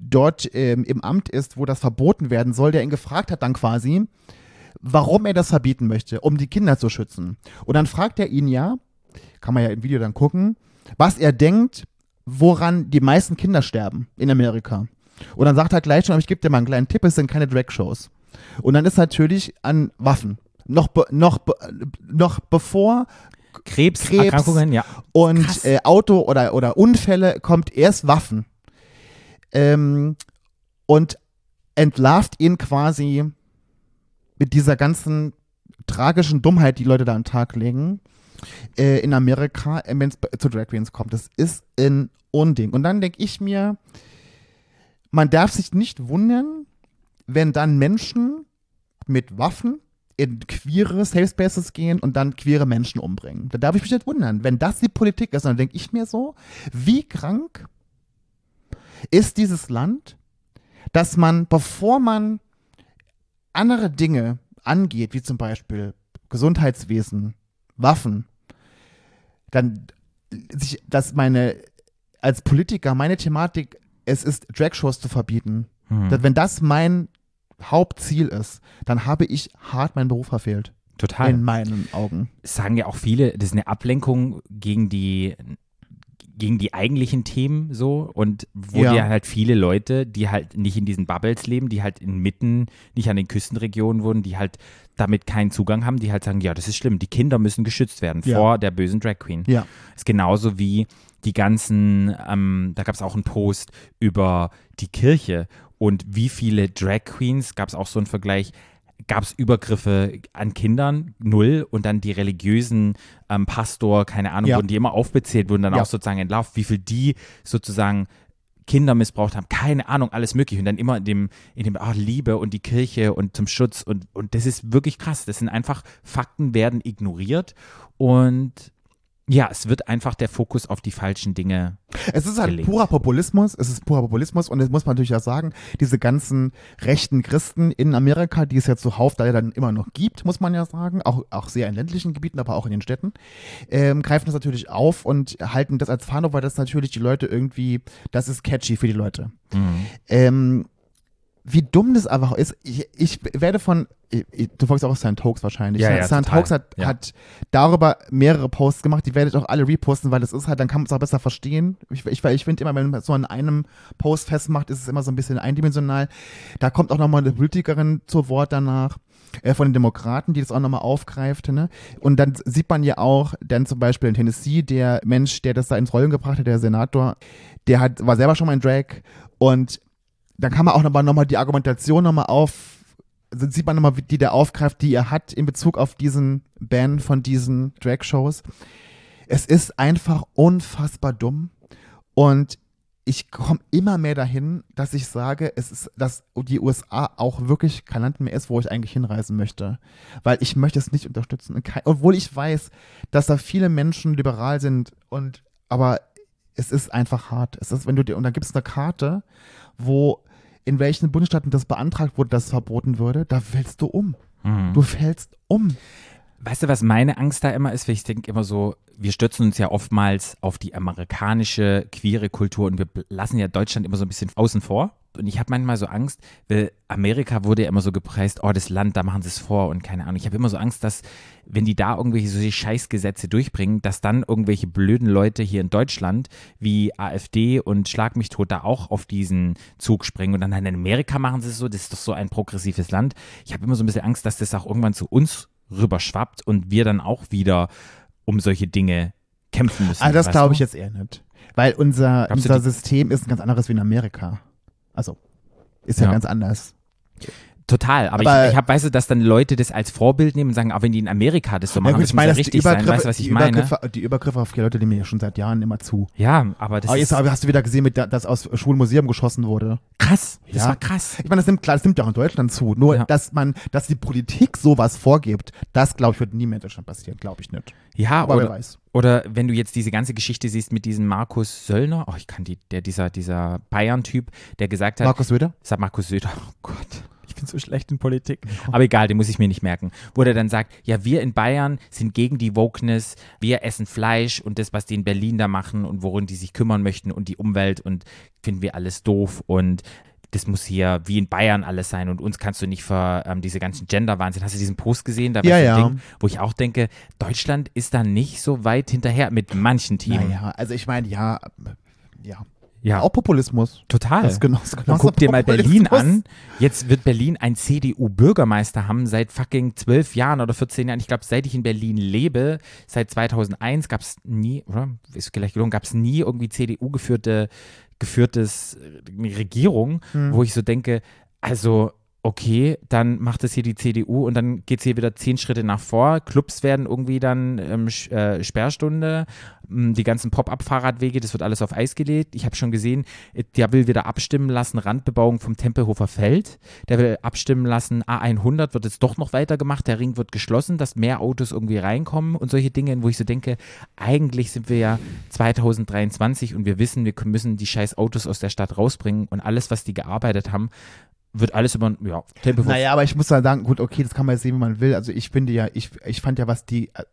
Speaker 4: dort ähm, im Amt ist, wo das verboten werden soll, der ihn gefragt hat dann quasi, warum er das verbieten möchte, um die Kinder zu schützen. Und dann fragt er ihn ja, kann man ja im Video dann gucken, was er denkt, woran die meisten Kinder sterben in Amerika. Und dann sagt er gleich schon, aber ich gebe dir mal einen kleinen Tipp, es sind keine Drag-Shows. Und dann ist natürlich an Waffen. Noch, be, noch, be, noch bevor
Speaker 3: Krebs,
Speaker 4: Krebs.
Speaker 3: Erkrankungen, ja.
Speaker 4: und äh, Auto oder, oder Unfälle kommt erst Waffen. Ähm, und entlarvt ihn quasi mit dieser ganzen tragischen Dummheit, die Leute da an den Tag legen, äh, in Amerika, äh, wenn es zu Drag Queens kommt. Das ist ein Unding. Und dann denke ich mir, man darf sich nicht wundern, wenn dann Menschen mit Waffen in queere Safe Spaces gehen und dann queere Menschen umbringen. Da darf ich mich nicht wundern. Wenn das die Politik ist, dann denke ich mir so, wie krank ist dieses Land, dass man, bevor man andere Dinge angeht, wie zum Beispiel Gesundheitswesen, Waffen, dann sich, dass meine, als Politiker, meine Thematik, es ist Dragshows zu verbieten.
Speaker 3: Hm.
Speaker 4: Dass, wenn das mein Hauptziel ist, dann habe ich hart meinen Beruf verfehlt.
Speaker 3: Total.
Speaker 4: In meinen Augen.
Speaker 3: sagen ja auch viele, das ist eine Ablenkung gegen die gegen die eigentlichen Themen so und wo
Speaker 4: Ja.
Speaker 3: dir halt viele Leute, die halt nicht in diesen Bubbles leben, die halt inmitten, nicht an den Küstenregionen wohnen, die halt damit keinen Zugang haben, die halt sagen, ja, das ist schlimm, die Kinder müssen geschützt werden
Speaker 4: Ja.
Speaker 3: vor der bösen Drag Queen.
Speaker 4: Ja.
Speaker 3: Ist genauso wie die ganzen, ähm, da gab es auch einen Post über die Kirche und wie viele Drag Queens, gab es auch so einen Vergleich, gab es Übergriffe an Kindern, null, und dann die religiösen ähm, Pastor, keine Ahnung,
Speaker 4: Ja.
Speaker 3: wurden die immer aufbezählt, wurden dann
Speaker 4: Ja.
Speaker 3: auch sozusagen entlarvt, wie viel die sozusagen Kinder missbraucht haben, keine Ahnung, alles mögliche. Und dann immer in dem, in dem ah, Liebe und die Kirche und zum Schutz und, und das ist wirklich krass. Das sind einfach, Fakten werden ignoriert und ja, es wird einfach der Fokus auf die falschen Dinge.
Speaker 4: Es ist halt
Speaker 3: gelegt.
Speaker 4: purer Populismus, es ist purer Populismus und das muss man natürlich auch sagen, diese ganzen rechten Christen in Amerika, die es ja zuhauf da ja dann immer noch gibt, muss man ja sagen, auch, auch sehr in ländlichen Gebieten, aber auch in den Städten, ähm, greifen das natürlich auf und halten das als Fahne, weil das natürlich die Leute irgendwie, das ist catchy für die Leute. Ähm, wie dumm das einfach ist, ich, ich werde von, ich, du folgst auch Sand Hoax wahrscheinlich.
Speaker 3: Ja, ja,
Speaker 4: Sand
Speaker 3: total.
Speaker 4: Hoax hat,
Speaker 3: Ja.
Speaker 4: hat darüber mehrere Posts gemacht, die werde ich auch alle reposten, weil das ist halt, dann kann man es auch besser verstehen. Ich, ich, ich finde immer, wenn man so an einem Post festmacht, ist es immer so ein bisschen eindimensional. Da kommt auch nochmal eine Politikerin zu Wort danach. Äh, von den Demokraten, die das auch nochmal aufgreift. Ne? Und dann sieht man ja auch, dann zum Beispiel in Tennessee, der Mensch, der das da ins Rollen gebracht hat, der Senator, der hat, war selber schon mal in Drag und dann kann man auch nochmal noch die Argumentation nochmal auf, also sieht man nochmal, die der aufgreift, die er hat in Bezug auf diesen Ban von diesen Drag-Shows. Es ist einfach unfassbar dumm und ich komme immer mehr dahin, dass ich sage, es ist, dass die USA auch wirklich kein Land mehr ist, wo ich eigentlich hinreisen möchte. Weil ich möchte es nicht unterstützen. Obwohl ich weiß, dass da viele Menschen liberal sind und aber es ist einfach hart. Es ist, wenn du dir, und dann gibt es eine Karte, wo in welchen Bundesstaaten das beantragt wurde, dass es verboten würde, da fällst du um.
Speaker 3: Mhm.
Speaker 4: Du fällst um.
Speaker 3: weißt du, was meine Angst da immer ist? Weil ich denke immer so, wir stürzen uns ja oftmals auf die amerikanische queere Kultur und wir lassen ja Deutschland immer so ein bisschen außen vor. Und ich habe manchmal so Angst, weil Amerika wurde ja immer so gepreist, oh, das Land, da machen sie es vor und keine Ahnung. Ich habe immer so Angst, dass, wenn die da irgendwelche solche Scheißgesetze durchbringen, dass dann irgendwelche blöden Leute hier in Deutschland wie AfD und Schlag mich tot da auch auf diesen Zug springen und dann in Amerika machen sie es so, das ist doch so ein progressives Land. Ich habe immer so ein bisschen Angst, dass das auch irgendwann zu uns rüberschwappt und wir dann auch wieder um solche Dinge kämpfen müssen.
Speaker 4: Also das glaube ich jetzt eher nicht. Weil unser,
Speaker 3: Glaubst
Speaker 4: unser System ist ein ganz anderes wie in Amerika. Also, ist ja,
Speaker 3: Ja.
Speaker 4: ganz anders.
Speaker 3: Total, aber,
Speaker 4: Aber-
Speaker 3: ich, ich habe, weißt du, dass dann Leute das als Vorbild nehmen und sagen, auch wenn die in Amerika das so
Speaker 4: Ja,
Speaker 3: machen,
Speaker 4: gut,
Speaker 3: das
Speaker 4: ich
Speaker 3: muss ja
Speaker 4: meine, dass die
Speaker 3: richtig sein, weißt du, was ich
Speaker 4: die,
Speaker 3: meine?
Speaker 4: Übergriffe, die Übergriffe auf die Leute nehmen ja schon seit Jahren immer zu.
Speaker 3: Ja, aber das
Speaker 4: Aber jetzt
Speaker 3: ist
Speaker 4: hast du wieder gesehen, mit dass aus Schwulen Museum geschossen wurde.
Speaker 3: krass. Das
Speaker 4: Ja.
Speaker 3: war krass.
Speaker 4: Ich meine, das nimmt klar, das nimmt ja auch in Deutschland zu. Nur,
Speaker 3: Ja.
Speaker 4: dass man, dass die Politik sowas vorgibt, das glaube ich wird nie mehr in Deutschland passieren, glaube ich nicht.
Speaker 3: Ja,
Speaker 4: Aber wer
Speaker 3: oder,
Speaker 4: weiß.
Speaker 3: oder wenn du jetzt diese ganze Geschichte siehst mit diesem Markus Söllner, oh, ich kann die, der, dieser, dieser Bayern-Typ, der gesagt hat,
Speaker 4: Markus Söder?
Speaker 3: sagt Markus Söder, oh Gott, bin so schlecht in Politik. Aber egal, den muss ich mir nicht merken. Wo der dann sagt, ja, wir in Bayern sind gegen die Wokeness, wir essen Fleisch und das, was die in Berlin da machen und worum die sich kümmern möchten und die Umwelt und finden wir alles doof und das muss hier wie in Bayern alles sein und uns kannst du nicht für ähm, diese ganzen Gender-Wahnsinn. Hast du diesen Post gesehen? Da war
Speaker 4: Ja, ja.
Speaker 3: Ding, wo ich auch denke, Deutschland ist da nicht so weit hinterher mit manchen Themen.
Speaker 4: Naja, also ich meine, ja, ja.
Speaker 3: Ja,
Speaker 4: Auch Populismus.
Speaker 3: total.
Speaker 4: Das ist genau, das ist genau
Speaker 3: Und guck dir mal Berlin an. Jetzt wird Berlin ein CDU-Bürgermeister haben seit fucking zwölf Jahren oder 14 Jahren. Ich glaube, seit ich in Berlin lebe, seit 2001 gab es nie, oder? Ist vielleicht gelungen, gab es nie irgendwie CDU-geführte geführtes äh, Regierung,
Speaker 4: Hm.
Speaker 3: wo ich so denke, also okay, dann macht es hier die CDU und dann geht es hier wieder zehn Schritte nach vor. Clubs werden irgendwie dann ähm, äh, Sperrstunde, m, die ganzen Pop-up-Fahrradwege, das wird alles auf Eis gelegt. Ich habe schon gesehen, äh, der will wieder abstimmen lassen, Randbebauung vom Tempelhofer Feld. Der will abstimmen lassen, A100 wird jetzt doch noch weitergemacht, der Ring wird geschlossen, dass mehr Autos irgendwie reinkommen und solche Dinge, wo ich so denke, eigentlich sind wir ja 2023 und wir wissen, wir müssen die scheiß Autos aus der Stadt rausbringen und alles, was die gearbeitet haben, wird alles über ja, Tempelhofer
Speaker 4: Naja, aber ich muss mal sagen, gut, okay, das kann man jetzt sehen, wie man will. Also ich finde ja, ich, ich fand ja, was die, äh,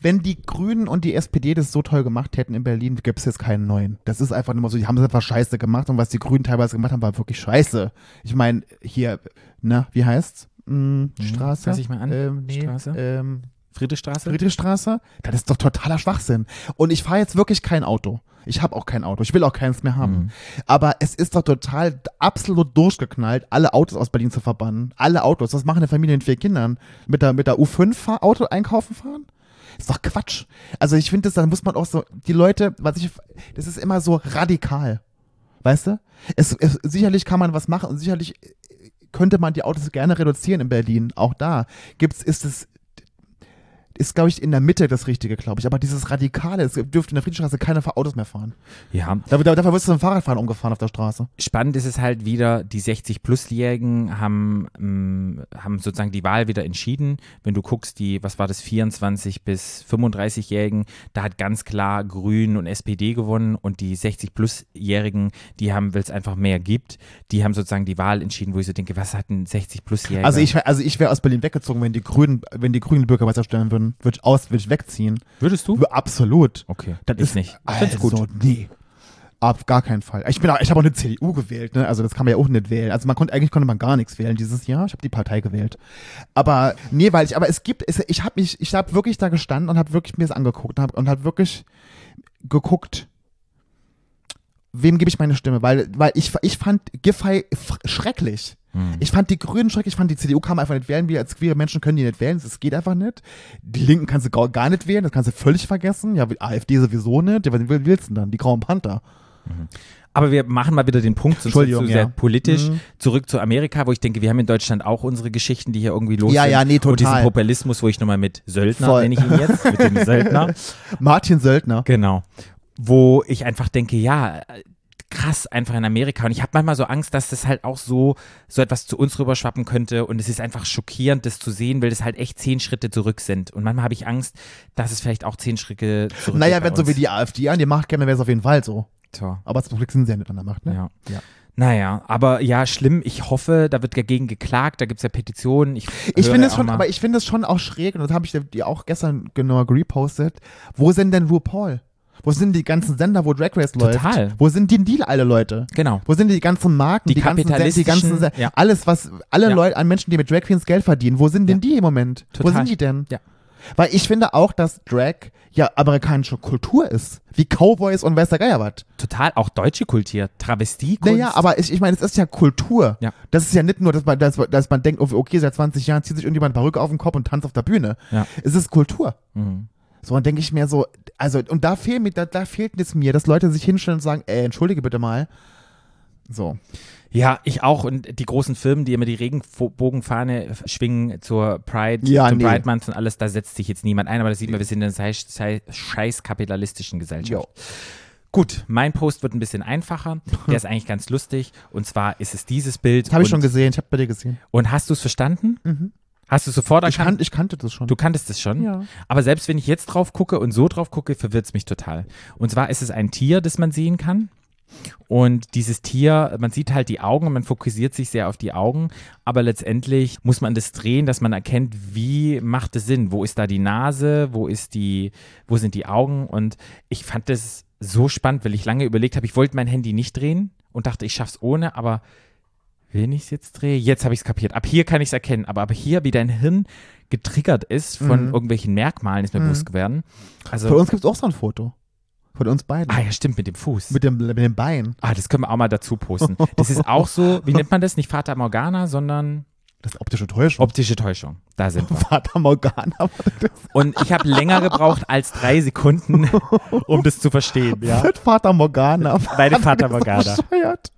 Speaker 4: wenn die Grünen und die SPD das so toll gemacht hätten in Berlin, gäbe es jetzt keinen neuen. Das ist einfach nur so, die haben es einfach scheiße gemacht und was die Grünen teilweise gemacht haben, war wirklich scheiße. Ich meine, hier, na, wie heißt's? Hm, Straße?
Speaker 3: fass ich mal an.
Speaker 4: Ähm, nee,
Speaker 3: Straße?
Speaker 4: Ähm,
Speaker 3: Friedrichstraße?
Speaker 4: Friedrichstraße? Das ist doch totaler Schwachsinn. Und ich fahre jetzt wirklich kein Auto. Ich habe auch kein Auto. Ich will auch keins mehr haben.
Speaker 3: Mhm.
Speaker 4: Aber es ist doch total absolut durchgeknallt, alle Autos aus Berlin zu verbannen. Alle Autos. Was machen eine Familie mit vier Kindern? Mit der, mit der U5-Auto einkaufen fahren? Ist doch Quatsch. Also ich finde, das, da muss man auch so, die Leute, was ich, das ist immer so radikal. Weißt du? Es, es, sicherlich kann man was machen und sicherlich könnte man die Autos gerne reduzieren in Berlin. Auch da gibt's, ist es, ist, glaube ich, in der Mitte das Richtige, glaube ich. Aber dieses Radikale, es dürfte in der Friedrichstraße keine Autos mehr fahren.
Speaker 3: Ja,
Speaker 4: Dafür, dafür wirst du zum Fahrradfahren umgefahren auf der Straße.
Speaker 3: spannend ist es halt wieder, die 60-Plus-Jährigen haben, ähm, haben sozusagen die Wahl wieder entschieden. Wenn du guckst, die, was war das, 24 bis 35-Jährigen, da hat ganz klar Grün und SPD gewonnen und die 60-Plus-Jährigen, die haben, weil es einfach mehr gibt, die haben sozusagen die Wahl entschieden, wo ich so denke, was hat ein 60-Plus-Jähriger?
Speaker 4: Also ich, also ich wäre aus Berlin weggezogen, wenn die Grünen, wenn die Grünen Bürgermeister stellen würden, würde ich aus, würde ich wegziehen.
Speaker 3: Würdest du?
Speaker 4: Absolut.
Speaker 3: Okay,
Speaker 4: Das ist
Speaker 3: nicht. Ich
Speaker 4: Also,
Speaker 3: gut.
Speaker 4: nee. Auf gar keinen Fall. Ich bin auch, ich habe auch eine CDU gewählt, ne? Also das kann man ja auch nicht wählen. Also man konnte eigentlich konnte man gar nichts wählen dieses Jahr. Ich habe die Partei gewählt. Aber nee, weil ich aber es gibt es, ich habe mich ich habe wirklich da gestanden und habe wirklich mir das angeguckt und habe und habe wirklich geguckt wem gebe ich meine Stimme, weil weil ich ich fand Giffey schrecklich.
Speaker 3: Hm.
Speaker 4: Ich fand die Grünen schrecklich, ich fand die CDU kann man einfach nicht wählen. Wir als queere Menschen können die nicht wählen, das geht einfach nicht. Die Linken kannst du gar, gar nicht wählen, das kannst du völlig vergessen. Ja, AfD sowieso nicht. Ja, was willst du denn dann? Die Grauen Panther.
Speaker 3: Aber wir machen mal wieder den Punkt, sonst wird zu sehr
Speaker 4: ja.
Speaker 3: politisch.
Speaker 4: Mhm.
Speaker 3: Zurück zu Amerika, wo ich denke, wir haben in Deutschland auch unsere Geschichten, die hier irgendwie los
Speaker 4: Ja,
Speaker 3: sind.
Speaker 4: ja, nee,
Speaker 3: Und diesen
Speaker 4: total.
Speaker 3: Populismus, wo ich nochmal mit Söldner,
Speaker 4: Voll.
Speaker 3: nenne ich ihn jetzt, mit dem Söldner.
Speaker 4: Martin Söldner.
Speaker 3: Genau. Wo ich einfach denke, ja, äh, krass, einfach in Amerika. Und ich habe manchmal so Angst, dass das halt auch so, so etwas zu uns rüberschwappen könnte. Und es ist einfach schockierend, das zu sehen, weil das halt echt zehn Schritte zurück sind. Und manchmal habe ich Angst, dass es vielleicht auch zehn Schritte zurück
Speaker 4: Naja, wenn so wie die AfD an die Macht käme, wäre es auf jeden Fall so.
Speaker 3: Tja.
Speaker 4: Aber zum Glück sind sie ja nicht an der Macht, ne?
Speaker 3: Ja.
Speaker 4: Ja.
Speaker 3: Naja, aber ja, schlimm. Ich hoffe, da wird dagegen geklagt, da gibt es ja Petitionen. Ich,
Speaker 4: Ich finde es schon,
Speaker 3: mal-
Speaker 4: aber ich finde es schon auch schräg, und das habe ich dir auch gestern genau repostet. Wo sind denn RuPaul? Wo sind die ganzen Sender, wo Drag Race läuft?
Speaker 3: Total.
Speaker 4: Wo sind die Deal, alle Leute?
Speaker 3: Genau.
Speaker 4: Wo sind die ganzen Marken,
Speaker 3: Die
Speaker 4: die, ganzen, die ganzen
Speaker 3: ja.
Speaker 4: alles, was alle
Speaker 3: Ja.
Speaker 4: Leute an Menschen, die mit Drag Queens Geld verdienen, wo sind denn die im Moment? Wo
Speaker 3: Total.
Speaker 4: sind die denn?
Speaker 3: Ja.
Speaker 4: Weil ich finde auch, dass Drag ja amerikanische Kultur ist. Wie Cowboys und weiß der Geier was.
Speaker 3: Total, auch deutsche Kultur, Travestiekunst.
Speaker 4: Naja, aber ich, ich meine, es ist ja Kultur.
Speaker 3: Ja.
Speaker 4: Das ist ja nicht nur, dass man, dass, dass man denkt, oh, okay, seit 20 Jahren zieht sich irgendjemand Perücke auf den Kopf und tanzt auf der Bühne.
Speaker 3: Ja.
Speaker 4: Es ist Kultur.
Speaker 3: Mhm.
Speaker 4: So, dann denke ich mir so, also, und da fehlt mir, da, da fehlt es mir, dass Leute sich hinstellen und sagen, ey, entschuldige bitte mal. So.
Speaker 3: Ja, ich auch. Und die großen Firmen, die immer die Regenbogenfahne schwingen zur Pride,
Speaker 4: Ja,
Speaker 3: zum
Speaker 4: nee.
Speaker 3: Pride Month und alles, da setzt sich jetzt niemand ein, aber das sieht man, wir sind in einer scheiß, scheiß, kapitalistischen Gesellschaft. Gut, mein Post wird ein bisschen einfacher. Der ist eigentlich ganz lustig. Und zwar ist es dieses Bild.
Speaker 4: Habe ich
Speaker 3: und,
Speaker 4: schon gesehen, ich habe bei dir gesehen.
Speaker 3: Und hast du es verstanden?
Speaker 4: Mhm.
Speaker 3: Hast du sofort
Speaker 4: Ich,
Speaker 3: erkannt?
Speaker 4: kan ich kannte das schon.
Speaker 3: Du kanntest es schon.
Speaker 4: Ja.
Speaker 3: Aber selbst wenn ich jetzt drauf gucke und so drauf gucke, verwirrt es mich total. Und zwar ist es ein Tier, das man sehen kann. Und dieses Tier, man sieht halt die Augen und man fokussiert sich sehr auf die Augen, aber letztendlich muss man das drehen, dass man erkennt, wie macht es Sinn? Wo ist da die Nase? Wo ist die, wo sind die Augen? Und ich fand das so spannend, weil ich lange überlegt habe, ich wollte mein Handy nicht drehen und dachte, ich schaff's ohne, aber wenn ich es jetzt drehe, jetzt habe ich es kapiert. Ab hier kann ich es erkennen, aber ab hier, wie dein Hirn getriggert ist von
Speaker 4: Mhm.
Speaker 3: irgendwelchen Merkmalen, ist mir
Speaker 4: Mhm.
Speaker 3: bewusst geworden. Also,
Speaker 4: Von uns gibt es auch so ein Foto. Von uns beiden.
Speaker 3: ah ja, stimmt, mit dem Fuß.
Speaker 4: Mit dem, mit dem Bein.
Speaker 3: ah, das können wir auch mal dazu posten. Das ist auch so, wie nennt man das? Nicht Fata Morgana, sondern
Speaker 4: Das ist optische Täuschung.
Speaker 3: optische Täuschung. Da sind wir.
Speaker 4: Vater Morgana.
Speaker 3: Und ich habe länger gebraucht als drei Sekunden, um das zu verstehen. Ja?
Speaker 4: Mit Vater Morgana.
Speaker 3: Meine
Speaker 4: Das ist
Speaker 3: Morgana.
Speaker 4: bescheuert.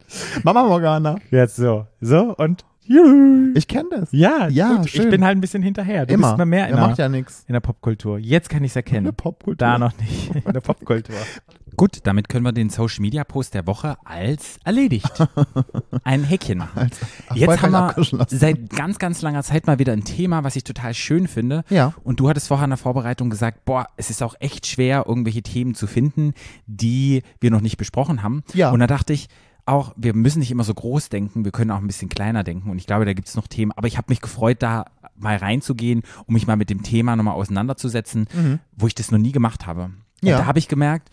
Speaker 4: Mama Morgana.
Speaker 3: Jetzt so. So und juhu.
Speaker 4: Ich kenne das.
Speaker 3: Ja,
Speaker 4: Ja,
Speaker 3: gut, ich
Speaker 4: schön.
Speaker 3: bin halt ein bisschen hinterher. Du
Speaker 4: Immer.
Speaker 3: bist mal mehr in,
Speaker 4: Er
Speaker 3: der,
Speaker 4: macht ja nichts.
Speaker 3: in der Popkultur. Jetzt kann ich es erkennen.
Speaker 4: Popkultur.
Speaker 3: Da noch nicht. In der Popkultur. Gut, damit können wir den Social Media Post der Woche als erledigt. Ein Häkchen machen. Jetzt haben wir seit ganz, ganz langer Zeit mal wieder ein Thema, was ich total schön finde.
Speaker 4: Ja.
Speaker 3: Und du hattest vorher in der Vorbereitung gesagt, boah, es ist auch echt schwer, irgendwelche Themen zu finden, die wir noch nicht besprochen haben.
Speaker 4: Ja.
Speaker 3: Und da dachte ich, auch, wir müssen nicht immer so groß denken, wir können auch ein bisschen kleiner denken. Und ich glaube, da gibt es noch Themen. Aber ich habe mich gefreut, da mal reinzugehen, um mich mal mit dem Thema nochmal auseinanderzusetzen, wo ich das noch nie gemacht habe. Und
Speaker 4: Mhm. Ja.
Speaker 3: da habe ich gemerkt,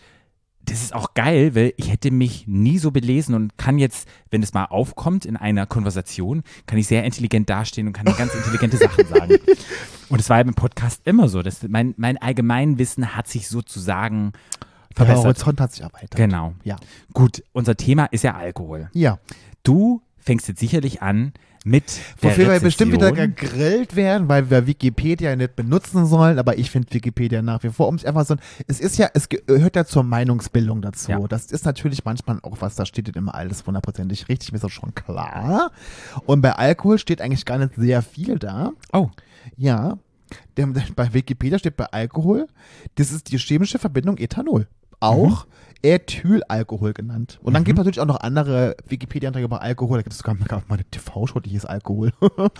Speaker 3: das ist auch geil, weil ich hätte mich nie so belesen und kann jetzt, wenn es mal aufkommt in einer Konversation, kann ich sehr intelligent dastehen und kann ganz intelligente Sachen sagen. Und es war im Podcast immer so. Dass mein, mein Allgemeinwissen hat sich sozusagen
Speaker 4: Der
Speaker 3: verbessert.
Speaker 4: Horizont hat sich erweitert.
Speaker 3: Genau.
Speaker 4: Ja.
Speaker 3: Gut, unser Thema ist ja Alkohol.
Speaker 4: Ja.
Speaker 3: Du fängst jetzt sicherlich an mit der
Speaker 4: Wofür wir bestimmt wieder gegrillt werden, weil wir Wikipedia nicht benutzen sollen, aber ich finde Wikipedia nach wie vor, um es einfach so, es ist ja, es gehört ja zur Meinungsbildung dazu.
Speaker 3: Ja.
Speaker 4: Das ist natürlich manchmal auch was, da steht nicht immer alles hundertprozentig richtig, mir ist das schon klar. Und bei Alkohol steht eigentlich gar nicht sehr viel da.
Speaker 3: Oh,
Speaker 4: Ja, der, der, bei Wikipedia steht bei Alkohol, das ist die chemische Verbindung Ethanol. Auch Ethylalkohol genannt. Und dann
Speaker 3: Mhm.
Speaker 4: gibt es natürlich auch noch andere Wikipedia-Einträge über Alkohol. Da gibt es sogar sogar mal eine TV-Show, die hieß Alkohol.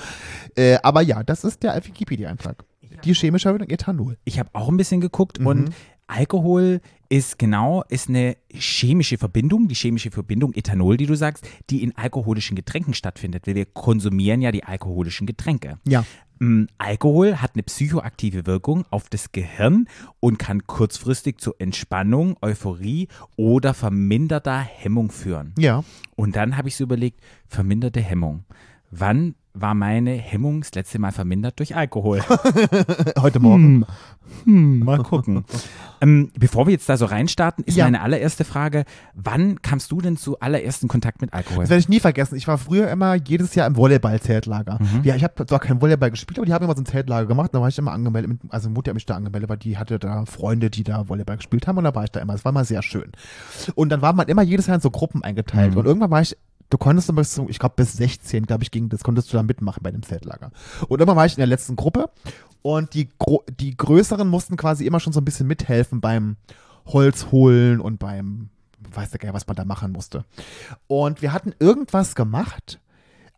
Speaker 4: äh, aber ja, das ist der Wikipedia-Eintrag. Die chemische Verbindung Ethanol.
Speaker 3: ich habe auch ein bisschen geguckt
Speaker 4: Mhm.
Speaker 3: und Alkohol ist genau, ist eine chemische Verbindung, die chemische Verbindung Ethanol, die du sagst, die in alkoholischen Getränken stattfindet, weil wir konsumieren ja die alkoholischen Getränke.
Speaker 4: Ja.
Speaker 3: Mm, Alkohol hat eine psychoaktive Wirkung auf das Gehirn und kann kurzfristig zu Entspannung, Euphorie oder verminderter Hemmung führen.
Speaker 4: Ja.
Speaker 3: Und dann habe ich so überlegt, verminderte Hemmung. Wann war meine Hemmung das letzte Mal vermindert durch Alkohol?
Speaker 4: Heute Morgen.
Speaker 3: Hm, mal gucken. ähm, bevor wir jetzt da so reinstarten, ist
Speaker 4: Ja.
Speaker 3: meine allererste Frage, wann kamst du denn zu allerersten Kontakt mit Alkohol?
Speaker 4: Das werde ich nie vergessen. Ich war früher immer jedes Jahr im Volleyball-Zeltlager.
Speaker 3: Mhm.
Speaker 4: Ja, ich habe zwar kein Volleyball gespielt, aber die haben immer so ein Zeltlager gemacht. Da war ich immer angemeldet. mit- Also Mutter hat mich da angemeldet, weil die hatte da Freunde, die da Volleyball gespielt haben. Und da war ich da immer. Das war immer sehr schön. Und dann war man immer jedes Jahr in so Gruppen eingeteilt.
Speaker 3: Mhm.
Speaker 4: Und irgendwann war ich Du konntest aber ich glaube, bis 16, glaube ich, ging das, konntest du da mitmachen bei dem Zeltlager. Und immer war ich in der letzten Gruppe und die, die Größeren mussten quasi immer schon so ein bisschen mithelfen beim Holz holen und beim, weiß der Geil, was man da machen musste. Und wir hatten irgendwas gemacht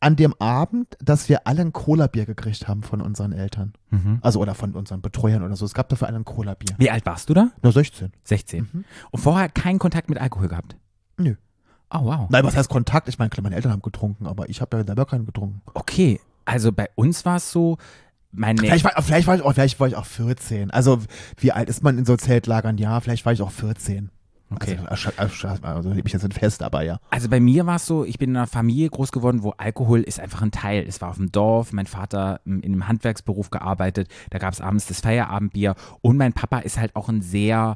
Speaker 4: an dem Abend, dass wir alle ein Cola-Bier gekriegt haben von unseren Eltern.
Speaker 3: Mhm.
Speaker 4: Also oder von unseren Betreuern oder so. Es gab dafür alle ein Cola-Bier.
Speaker 3: Wie alt warst du da?
Speaker 4: Nur 16.
Speaker 3: 16.
Speaker 4: Mhm.
Speaker 3: Und vorher keinen Kontakt mit Alkohol gehabt?
Speaker 4: Nö.
Speaker 3: Oh, wow.
Speaker 4: Nein, was heißt Kontakt? Ich meine, klar, meine Eltern haben getrunken, aber ich habe ja selber keinen getrunken.
Speaker 3: Okay, also bei uns war es so, meine
Speaker 4: Vielleicht war, vielleicht, war ich auch, vielleicht war ich auch 14. Also, wie alt ist man in so Zeltlagern? Ja, vielleicht war ich auch 14.
Speaker 3: Okay.
Speaker 4: Also, also, also lebe ich jetzt nicht fest, aber ja.
Speaker 3: Also bei mir war es so, ich bin in einer Familie groß geworden, wo Alkohol ist einfach ein Teil. Es war auf dem Dorf, mein Vater in einem Handwerksberuf gearbeitet, da gab es abends das Feierabendbier und mein Papa ist halt auch ein sehr,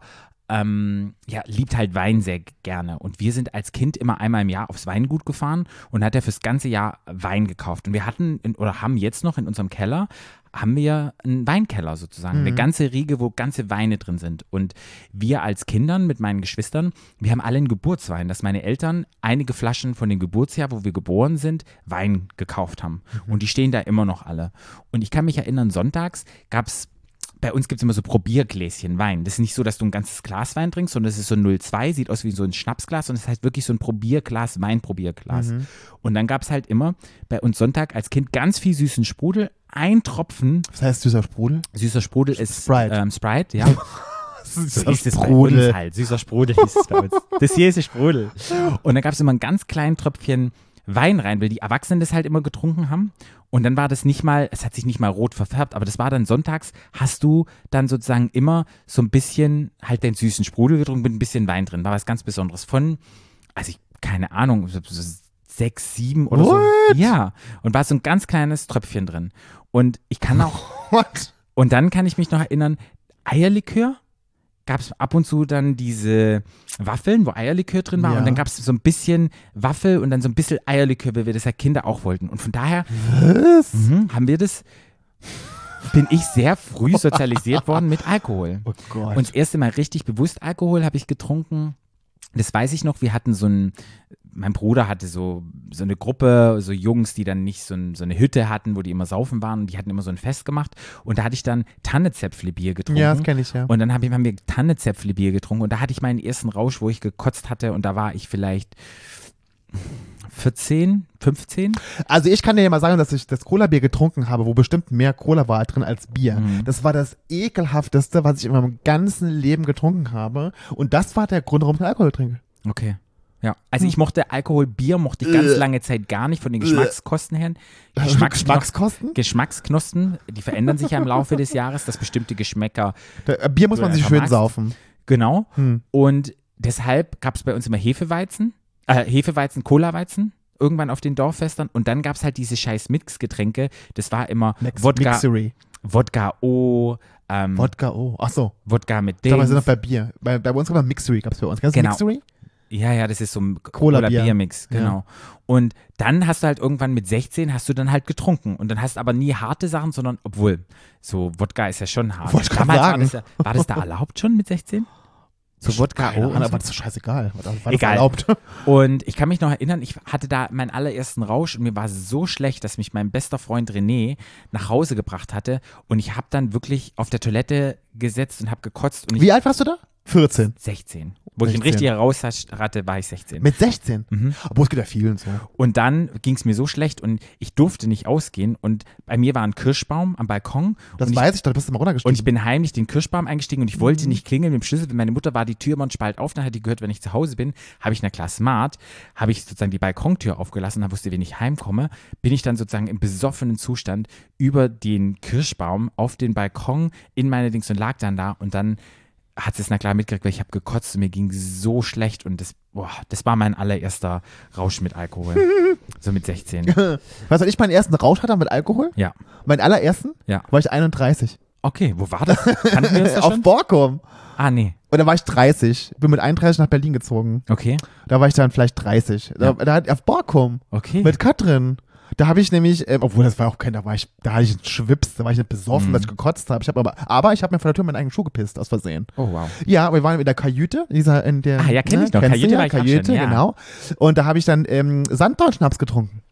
Speaker 3: ähm, ja, liebt halt Wein sehr gerne. Und wir sind als Kind immer einmal im Jahr aufs Weingut gefahren und hat er fürs ganze Jahr Wein gekauft. Und wir hatten in, oder haben jetzt noch in unserem Keller haben wir einen Weinkeller sozusagen, eine ganze Riege, wo ganze Weine drin sind. Und wir als Kindern mit meinen Geschwistern, wir haben alle einen Geburtswein, dass meine Eltern einige Flaschen von dem Geburtsjahr, wo wir geboren sind, Wein gekauft haben. Und die stehen da immer noch alle. Und ich kann mich erinnern, sonntags gab es bei uns gibt es immer so Probiergläschen Wein. Das ist nicht so, dass du ein ganzes Glas Wein trinkst, sondern es ist so 0,2, sieht aus wie so ein Schnapsglas und es heißt wirklich so ein Probierglas, Weinprobierglas. Und dann gab es halt immer bei uns Sonntag als Kind ganz viel süßen Sprudel, ein Tropfen
Speaker 4: Was heißt süßer Sprudel?
Speaker 3: süßer Sprudel ist
Speaker 4: Sprite.
Speaker 3: Ähm, Sprite, ja.
Speaker 4: Süßer
Speaker 3: So hieß es bei uns halt. Süßer Sprudel hieß es bei uns. Das hier ist der Sprudel. Und dann gab es immer ein ganz kleinen Tröpfchen Wein rein, weil die Erwachsenen das halt immer getrunken haben. Und dann war das nicht mal, es hat sich nicht mal rot verfärbt, aber das war dann sonntags, hast du dann sozusagen immer so ein bisschen halt den süßen Sprudel getrunken mit ein bisschen Wein drin. War was ganz Besonderes. Von, also ich, keine Ahnung, sechs, sieben oder
Speaker 4: What?
Speaker 3: so. Ja. Und war so ein ganz kleines Tröpfchen drin. Und ich kann auch
Speaker 4: What?
Speaker 3: und dann kann ich mich noch erinnern, Eierlikör gab es ab und zu dann diese Waffeln, wo Eierlikör drin war.
Speaker 4: Ja.
Speaker 3: Und dann gab es so ein bisschen Waffel und dann so ein bisschen Eierlikör, weil wir das ja Kinder auch wollten. Und von daher mhm, haben wir das, bin ich sehr früh sozialisiert worden mit Alkohol.
Speaker 4: Oh Gott.
Speaker 3: Und das erste Mal richtig bewusst Alkohol habe ich getrunken. Das weiß ich noch. Wir hatten so ein, mein Bruder hatte so, so eine Gruppe, so Jungs, die dann nicht so, ein, so eine Hütte hatten, wo die immer saufen waren. Und die hatten immer so ein Fest gemacht. Und da hatte ich dann Tannezäpfle-Bier getrunken.
Speaker 4: ja, das kenne ich ja.
Speaker 3: Und dann hab ich, haben wir Tannezäpfle-Bier getrunken. Und da hatte ich meinen ersten Rausch, wo ich gekotzt hatte. Und da war ich vielleicht 14, 15.
Speaker 4: Also ich kann dir ja mal sagen, dass ich das Cola-Bier getrunken habe, wo bestimmt mehr Cola war drin als Bier.
Speaker 3: Mhm.
Speaker 4: Das war das ekelhafteste, was ich in meinem ganzen Leben getrunken habe. Und das war der Grund, warum ich Alkohol trinke.
Speaker 3: Okay. Ja, also ich mochte Alkohol, Bier mochte ich ganz
Speaker 4: Äh.
Speaker 3: lange Zeit gar nicht von den Geschmackskosten her.
Speaker 4: Geschmackskosten?
Speaker 3: Geschmackskosten? Geschmacksknospen, die verändern sich ja im Laufe des Jahres, dass bestimmte Geschmäcker,
Speaker 4: Da, äh, Bier muss man sich schön
Speaker 3: magst.
Speaker 4: saufen.
Speaker 3: genau.
Speaker 4: Hm.
Speaker 3: Und deshalb gab es bei uns immer Hefeweizen, äh, Hefeweizen, Cola-Weizen, irgendwann auf den Dorffestern. Und dann gab es halt diese scheiß Mixgetränke. Das war immer
Speaker 4: Mix,
Speaker 3: Wodka,
Speaker 4: Mixery.
Speaker 3: Wodka O, ähm,
Speaker 4: Wodka, oh. Ach so.
Speaker 3: Wodka mit
Speaker 4: Da war sie noch
Speaker 3: Dings.
Speaker 4: bei Bier. Bei, bei uns gab es Mixery, gab es bei uns. Kennst
Speaker 3: Genau.
Speaker 4: Mixery?
Speaker 3: Ja, ja, das ist so ein
Speaker 4: Cola-Bier.
Speaker 3: Cola-Bier-Mix,
Speaker 4: Ja.
Speaker 3: genau. Und dann hast du halt irgendwann mit 16 hast du dann halt getrunken und dann hast aber nie harte Sachen, sondern obwohl so Wodka ist ja schon hart.
Speaker 4: Wollte
Speaker 3: Damals war
Speaker 4: sagen.
Speaker 3: das, ja, war das da erlaubt schon mit 16? So Wodka
Speaker 4: Keine Ahnung, aber
Speaker 3: so?
Speaker 4: das ist scheißegal. War das war
Speaker 3: Egal.
Speaker 4: erlaubt.
Speaker 3: Und ich kann mich noch erinnern, ich hatte da meinen allerersten Rausch und mir war so schlecht, dass mich mein bester Freund René nach Hause gebracht hatte und ich habe dann wirklich auf der Toilette gesetzt und habe gekotzt
Speaker 4: Wie alt warst du da? 14.
Speaker 3: 16. Wo ich
Speaker 4: 16.
Speaker 3: einen richtigen Rausch hatte, war ich 16.
Speaker 4: Mit 16.
Speaker 3: Mhm.
Speaker 4: Obwohl es geht ja vielen so.
Speaker 3: Und dann ging es mir so schlecht und ich durfte nicht ausgehen. Und bei mir war ein Kirschbaum am Balkon.
Speaker 4: Das
Speaker 3: und,
Speaker 4: weiß ich, da bist du mal
Speaker 3: ich, und
Speaker 4: runtergestiegen.
Speaker 3: ich bin heimlich den Kirschbaum eingestiegen und ich wollte
Speaker 4: Mhm.
Speaker 3: nicht klingeln mit dem Schlüssel. Meine Mutter war die Tür immer einen Spalt auf, dann hat die gehört, wenn ich zu Hause bin, habe ich na klar smart, habe ich sozusagen die Balkontür aufgelassen, dann wusste, wenn ich heimkomme, bin ich dann sozusagen im besoffenen Zustand über den Kirschbaum auf den Balkon in meine Dings und lag dann da und dann hat sie es na klar mitgekriegt, weil ich habe gekotzt und mir ging so schlecht und das, boah, das war mein allererster Rausch mit Alkohol. so mit 16.
Speaker 4: Weißt du, ich meinen ersten Rausch hatte mit Alkohol?
Speaker 3: Ja.
Speaker 4: Meinen allerersten?
Speaker 3: Ja.
Speaker 4: War ich 31.
Speaker 3: Okay, wo war das? Kannten wir uns da
Speaker 4: Auf? Borkum.
Speaker 3: Ah, nee.
Speaker 4: Und da war ich 30. Bin mit 31 nach Berlin gezogen.
Speaker 3: Okay.
Speaker 4: Da war ich dann vielleicht 30. Da,
Speaker 3: Ja.
Speaker 4: da auf Borkum.
Speaker 3: Okay.
Speaker 4: Mit Katrin. Da habe ich nämlich, ähm, obwohl das war auch kein, da war ich, da hatte ich einen Schwips, da war ich nicht besoffen,
Speaker 3: Mhm.
Speaker 4: dass ich gekotzt habe. Ich hab aber, aber ich habe mir von der Tür meinen eigenen Schuh gepisst, aus Versehen.
Speaker 3: oh, wow.
Speaker 4: Ja, wir waren in der Kajüte, dieser in der.
Speaker 3: Ah, ja, kenn ich noch. Kajüte
Speaker 4: ja, Kajüte,
Speaker 3: schon, ja.
Speaker 4: genau. Und da habe ich dann ähm, Sanddornschnaps getrunken.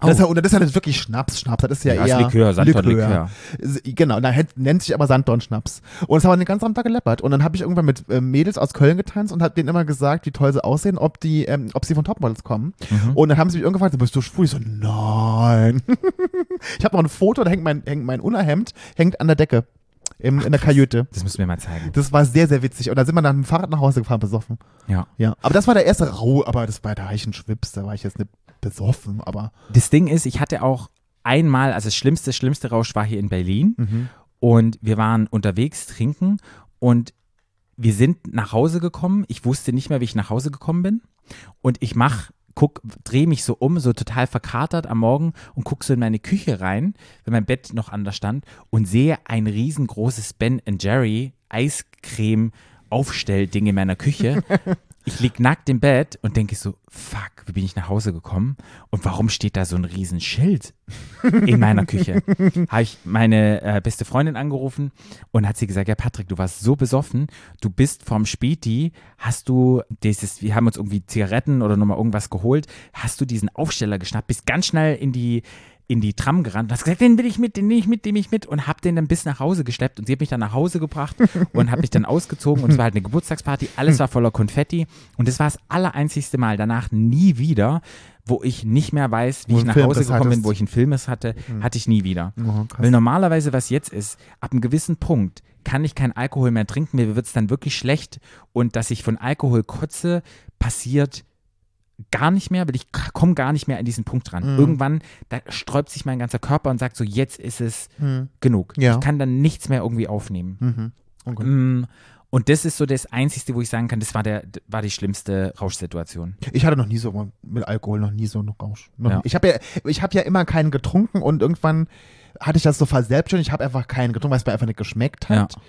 Speaker 3: Oh.
Speaker 4: Das ist ja, und das ist nicht wirklich Schnaps, Schnaps, das ist ja,
Speaker 3: Ja, ist
Speaker 4: eher
Speaker 3: Likör, Sanddornlikör.
Speaker 4: S- Genau, da nennt sich aber Sanddornschnaps. Und es hat aber den ganzen Abend da geleppert. Und dann habe ich irgendwann mit äh, Mädels aus Köln getanzt und habe denen immer gesagt, wie toll sie aussehen, ob die, ähm, ob sie von Topmodels kommen.
Speaker 3: Mhm.
Speaker 4: Und dann haben sie mich irgendwann gefragt, bist du schwul? Ich so, nein. ich habe noch ein Foto, da hängt mein, hängt mein Unterhemd, hängt an der Decke. im, in der Kajüte.
Speaker 3: Das müssen wir mal zeigen.
Speaker 4: Das war sehr, sehr witzig. Und da sind wir dann mit dem Fahrrad nach Hause gefahren, besoffen.
Speaker 3: Ja.
Speaker 4: Ja. Aber das war der erste Rau, aber das war da war ich ein Schwips, da war ich jetzt nicht besoffen, aber.
Speaker 3: Das Ding ist, ich hatte auch einmal, also das schlimmste, schlimmste Rausch war hier in Berlin
Speaker 4: Mhm.
Speaker 3: und wir waren unterwegs trinken und wir sind nach Hause gekommen. Ich wusste nicht mehr, wie ich nach Hause gekommen bin und ich mach, guck, drehe mich so um, so total verkatert am Morgen und guck so in meine Küche rein, wenn mein Bett noch anders stand und sehe ein riesengroßes Ben Jerry Eiscreme Aufstellding in meiner Küche. Ich lieg nackt im Bett und denke so, fuck, wie bin ich nach Hause gekommen? Und warum steht da so ein Riesenschild in meiner Küche? Habe ich meine äh, beste Freundin angerufen und hat sie gesagt, ja Patrick, du warst so besoffen, du bist vom Späti, hast du dieses, wir haben uns irgendwie Zigaretten oder nochmal irgendwas geholt, hast du diesen Aufsteller geschnappt, bist ganz schnell in die in die Tram gerannt und hast gesagt, den will ich mit, den nehme ich mit, den nehme ich mit und hab den dann bis nach Hause geschleppt und sie hat mich dann nach Hause gebracht und hat mich dann ausgezogen und es war halt eine Geburtstagsparty, alles war voller Konfetti und das war das allereinzigste Mal, danach nie wieder, wo ich nicht mehr weiß, wie ich nach Hause gekommen bin, wo ich einen Filmriss hatte, hatte ich nie wieder.
Speaker 4: Oh.
Speaker 3: Weil normalerweise, was jetzt ist, ab einem gewissen Punkt kann ich keinen Alkohol mehr trinken, mir wird es dann wirklich schlecht und dass ich von Alkohol kotze, passiert gar nicht mehr, weil ich komme gar nicht mehr an diesen Punkt ran.
Speaker 4: Mhm.
Speaker 3: Irgendwann, da sträubt sich mein ganzer Körper und sagt so, jetzt ist es
Speaker 4: Mhm.
Speaker 3: genug.
Speaker 4: Ja.
Speaker 3: Ich kann dann nichts mehr irgendwie aufnehmen.
Speaker 4: Mhm. Okay.
Speaker 3: Mm, Und das ist so das Einzige, wo ich sagen kann, das war, der, war die schlimmste Rauschsituation.
Speaker 4: Ich hatte noch nie so mit Alkohol noch nie so einen Rausch.
Speaker 3: Ja.
Speaker 4: Ich habe ja, ich habe ja immer keinen getrunken und irgendwann hatte ich das so verselbstständigt. Ich habe einfach keinen getrunken, weil es mir einfach nicht geschmeckt hat.
Speaker 3: Ja.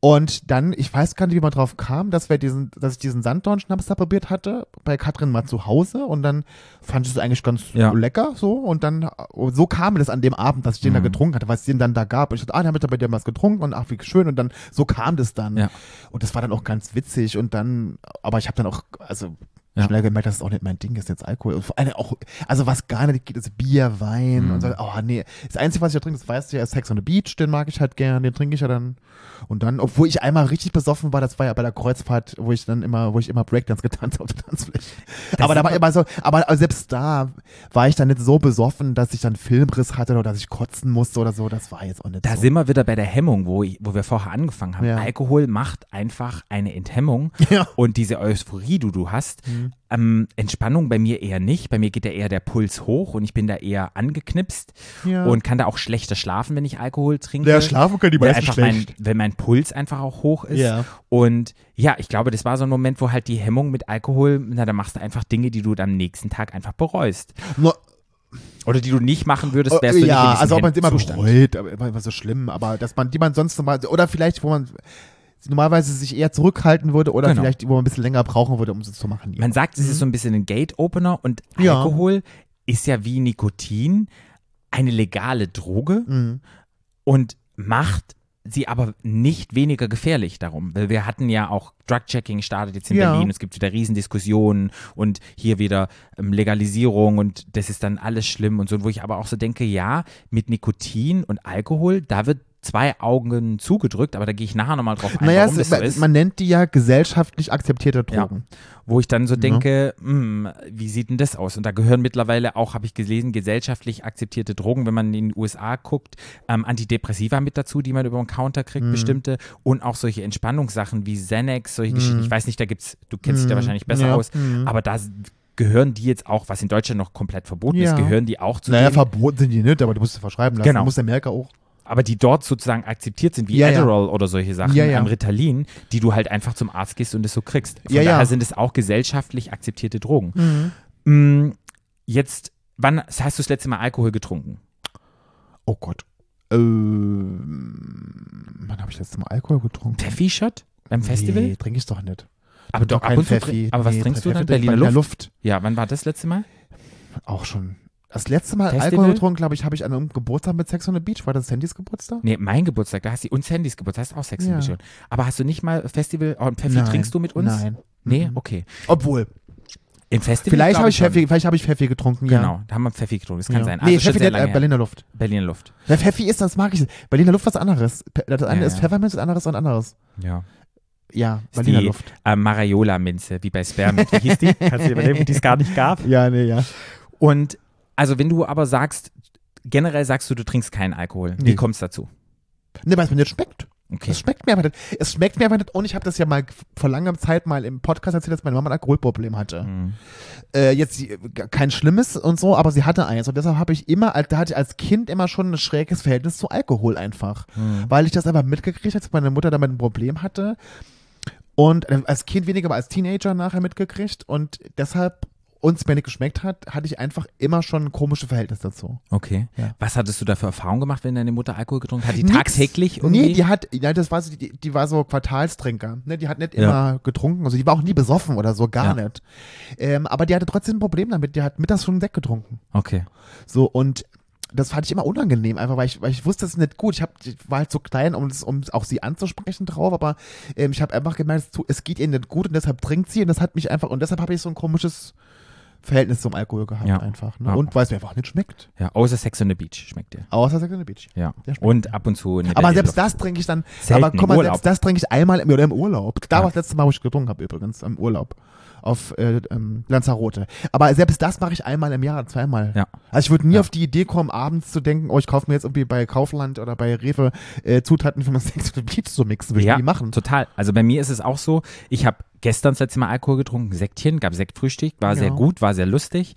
Speaker 4: Und dann, ich weiß gar nicht, wie man drauf kam, dass wir diesen, dass ich diesen Sanddornschnaps da probiert hatte, bei Katrin mal zu Hause und dann fand ich es eigentlich ganz
Speaker 3: Ja.
Speaker 4: lecker so und dann, so kam das an dem Abend, dass ich den da
Speaker 3: Mhm.
Speaker 4: getrunken hatte, was es den dann da gab und ich dachte, ah, dann habe ich da bei dir was getrunken und ach, wie schön und dann, so kam das dann.
Speaker 3: Ja.
Speaker 4: Und das war dann auch ganz witzig und dann, aber ich habe dann auch, also
Speaker 3: Ja.
Speaker 4: schnell gemerkt, dass es auch nicht mein Ding ist, jetzt Alkohol. Und vor allem auch, also was gar nicht geht, ist Bier, Wein
Speaker 3: Mhm.
Speaker 4: und so. Oh nee, das Einzige, was ich da trinke, das weißt du ja, ist Sex on the Beach, den mag ich halt gern, den trinke ich ja dann. Und dann, obwohl ich einmal richtig besoffen war, das war ja bei der Kreuzfahrt, wo ich dann immer, wo ich immer Breakdance getanzt habe auf der Tanzfläche. aber da war immer so, aber aber selbst da war ich dann nicht so besoffen, dass ich dann Filmriss hatte oder dass ich kotzen musste oder so. Das war jetzt auch nicht
Speaker 3: Da
Speaker 4: so.
Speaker 3: sind wir wieder bei der Hemmung, wo, ich, wo wir vorher angefangen haben.
Speaker 4: Ja.
Speaker 3: Alkohol macht einfach eine Enthemmung
Speaker 4: Ja.
Speaker 3: und diese Euphorie, die du hast,
Speaker 4: Mhm.
Speaker 3: Ähm, Entspannung bei mir eher nicht. Bei mir geht ja eher der Puls hoch und ich bin da eher angeknipst
Speaker 4: Ja.
Speaker 3: und kann da auch schlechter schlafen, wenn ich Alkohol trinke.
Speaker 4: Ja, schlafen können die meisten
Speaker 3: einfach mein,
Speaker 4: schlecht.
Speaker 3: Wenn mein Puls einfach auch hoch ist.
Speaker 4: Ja.
Speaker 3: Und ja, ich glaube, das war so ein Moment, wo halt die Hemmung mit Alkohol, na, da machst du einfach Dinge, die du dann am nächsten Tag einfach bereust.
Speaker 4: Nur,
Speaker 3: Oder die du nicht machen würdest, wärst du
Speaker 4: ja,
Speaker 3: nicht in
Speaker 4: also ob man es immer
Speaker 3: Zustand.
Speaker 4: bereut, aber immer immer so schlimm, aber dass man, die man sonst normal, oder vielleicht, wo man normalerweise sich eher zurückhalten würde oder
Speaker 3: Genau.
Speaker 4: vielleicht, wo man ein bisschen länger brauchen würde, um es zu machen.
Speaker 3: Man sagt, es ist so ein bisschen ein Gate-Opener und
Speaker 4: Mhm. Ja.
Speaker 3: Alkohol ist ja wie Nikotin eine legale Droge
Speaker 4: Mhm.
Speaker 3: und macht sie aber nicht weniger gefährlich darum. Weil wir hatten ja auch Drug-Checking startet jetzt in
Speaker 4: Ja.
Speaker 3: Berlin, es gibt wieder Riesendiskussionen und hier wieder ähm, Legalisierung und das ist dann alles schlimm und so, wo ich aber auch so denke, ja, mit Nikotin und Alkohol, da wird zwei Augen zugedrückt, aber da gehe ich nachher nochmal drauf ein,
Speaker 4: Naja,
Speaker 3: warum
Speaker 4: es,
Speaker 3: das so ist.
Speaker 4: man nennt die ja gesellschaftlich akzeptierte Drogen.
Speaker 3: wo ich dann so denke, hm, wie sieht denn das aus? Und da gehören mittlerweile auch, habe ich gelesen, gesellschaftlich akzeptierte Drogen, wenn man in den USA guckt, ähm, Antidepressiva mit dazu, die man über den Counter kriegt, bestimmte, und auch solche Entspannungssachen wie Xanax, solche Geschichten. Ich weiß nicht, da gibt's, du kennst dich da wahrscheinlich besser
Speaker 4: Ja.
Speaker 3: aus,
Speaker 4: Mhm.
Speaker 3: aber da gehören die jetzt auch, was in Deutschland noch komplett verboten
Speaker 4: Ja.
Speaker 3: ist, gehören die auch zu
Speaker 4: Naja,
Speaker 3: denen,
Speaker 4: verboten sind die nicht, aber du musst es verschreiben lassen.
Speaker 3: Genau.
Speaker 4: Du musst in Amerika auch.
Speaker 3: Aber die dort sozusagen akzeptiert sind, wie
Speaker 4: Ja, ja.
Speaker 3: Adderall oder solche Sachen,
Speaker 4: Ja, ja.
Speaker 3: am Ritalin, die du halt einfach zum Arzt gehst und es so kriegst. Von
Speaker 4: Ja, ja.
Speaker 3: daher sind es auch gesellschaftlich akzeptierte Drogen. Mm, Jetzt, wann hast du das letzte Mal Alkohol getrunken?
Speaker 4: Oh Gott. Ähm, wann habe ich letztes Mal Alkohol getrunken?
Speaker 3: Pfeffi-Shot beim Festival?
Speaker 4: Nee, trinke ich doch nicht.
Speaker 3: aber doch ab und zu. Aber was
Speaker 4: Nee,
Speaker 3: trinkst du dann? Berliner Luft?
Speaker 4: Luft.
Speaker 3: Ja, wann war das letzte Mal?
Speaker 4: Auch schon. Das letzte Mal
Speaker 3: Festival?
Speaker 4: Alkohol getrunken, glaube ich, habe ich an einem Geburtstag mit Sex on the Beach. War das Sandys Geburtstag?
Speaker 3: Nee, mein Geburtstag, da hast du und Sandys Geburtstag, hast auch Sex
Speaker 4: Ja.
Speaker 3: ja. schon. Aber hast du nicht mal Festival oh, und Pfeffi
Speaker 4: Nein.
Speaker 3: trinkst du mit uns?
Speaker 4: Nein.
Speaker 3: Nee,
Speaker 4: Mhm.
Speaker 3: okay.
Speaker 4: Obwohl.
Speaker 3: Im Festival
Speaker 4: Vielleicht habe ich
Speaker 3: schon.
Speaker 4: Pfeffi, vielleicht habe ich Pfeffi getrunken, ja.
Speaker 3: Genau, da haben wir Pfeffi getrunken, das kann
Speaker 4: ja.
Speaker 3: sein.
Speaker 4: nee,
Speaker 3: Also schon
Speaker 4: Pfeffi
Speaker 3: lange
Speaker 4: äh. Berliner Luft.
Speaker 3: Berliner Luft.
Speaker 4: Ja, Pfeffi ist, das mag ich. Berliner Luft was anderes. Das eine
Speaker 3: Ja,
Speaker 4: ist
Speaker 3: ja.
Speaker 4: Pfefferminz, das andere ist was anderes.
Speaker 3: Ja.
Speaker 4: Ja, Berliner
Speaker 3: die
Speaker 4: Luft.
Speaker 3: äh, Marajola-Minze, wie bei Spermit. Wie hieß die? Kannst du dir überlegen, die es gar nicht gab?
Speaker 4: Ja, nee, ja.
Speaker 3: Und also wenn du aber sagst, generell sagst du, du trinkst keinen Alkohol, wie
Speaker 4: Nee.
Speaker 3: kommst du dazu?
Speaker 4: Ne, weil es mir nicht schmeckt.
Speaker 3: Okay.
Speaker 4: Es schmeckt mir einfach nicht. Es schmeckt mir einfach nicht. Und ich habe das ja mal vor langer Zeit mal im Podcast erzählt, dass meine Mama ein Alkoholproblem hatte.
Speaker 3: Mhm.
Speaker 4: Äh, jetzt kein schlimmes und so, aber sie hatte eins. Und deshalb habe ich immer, als- da hatte ich als Kind immer schon ein schräges Verhältnis zu Alkohol einfach.
Speaker 3: Mhm.
Speaker 4: Weil ich das einfach mitgekriegt habe, dass meine Mutter damit ein Problem hatte. Und äh, als Kind weniger, aber als Teenager nachher mitgekriegt. Und deshalb uns mir nicht geschmeckt hat, hatte ich einfach immer schon ein komisches Verhältnis dazu.
Speaker 3: Okay.
Speaker 4: Ja.
Speaker 3: Was hattest du da für Erfahrungen gemacht, wenn deine Mutter Alkohol getrunken hat? Die
Speaker 4: Nix.
Speaker 3: tagtäglich irgendwie?
Speaker 4: Nee, die hat, ja, das war so, die, die war so Quartalstrinker. Ne? Die hat nicht
Speaker 3: Ja.
Speaker 4: immer getrunken, also die war auch nie besoffen oder so, gar
Speaker 3: Ja.
Speaker 4: nicht. Ähm, aber die hatte trotzdem ein Problem damit. Die hat mittags schon Sekt getrunken.
Speaker 3: okay.
Speaker 4: So, und das fand ich immer unangenehm, einfach weil ich, weil ich wusste, das ist nicht gut. Ich, hab, ich war halt so klein, um, das, um auch sie anzusprechen drauf, aber ähm, ich habe einfach gemerkt, es, es geht ihr nicht gut und deshalb trinkt sie und das hat mich einfach, und deshalb habe ich so ein komisches Verhältnis zum Alkohol gehabt
Speaker 3: Ja.
Speaker 4: einfach. Ne?
Speaker 3: Ja.
Speaker 4: Und weil es mir einfach nicht schmeckt.
Speaker 3: Ja, außer Sex on the Beach schmeckt dir.
Speaker 4: Außer Sex on the Beach.
Speaker 3: Ja. Und ab und zu
Speaker 4: Aber selbst das trinke ich dann.
Speaker 3: Selten
Speaker 4: aber guck mal, selbst das trinke ich einmal im, oder im Urlaub. Da war das letzte Mal, wo ich getrunken habe übrigens, im Urlaub. Auf äh, ähm, Lanzarote. Aber selbst das mache ich einmal im Jahr, zweimal.
Speaker 3: Ja.
Speaker 4: Also ich würde nie
Speaker 3: Ja.
Speaker 4: auf die Idee kommen, abends zu denken, oh, ich kaufe mir jetzt irgendwie bei Kaufland oder bei Rewe äh, Zutaten für mein Sex the Beach zu mixen. Würde ich
Speaker 3: Ja,
Speaker 4: nie machen.
Speaker 3: total. Also bei mir ist es auch so, ich habe gestern das letzte Mal Alkohol getrunken, Sektchen, gab Sektfrühstück, war
Speaker 4: Ja.
Speaker 3: sehr gut, war sehr lustig.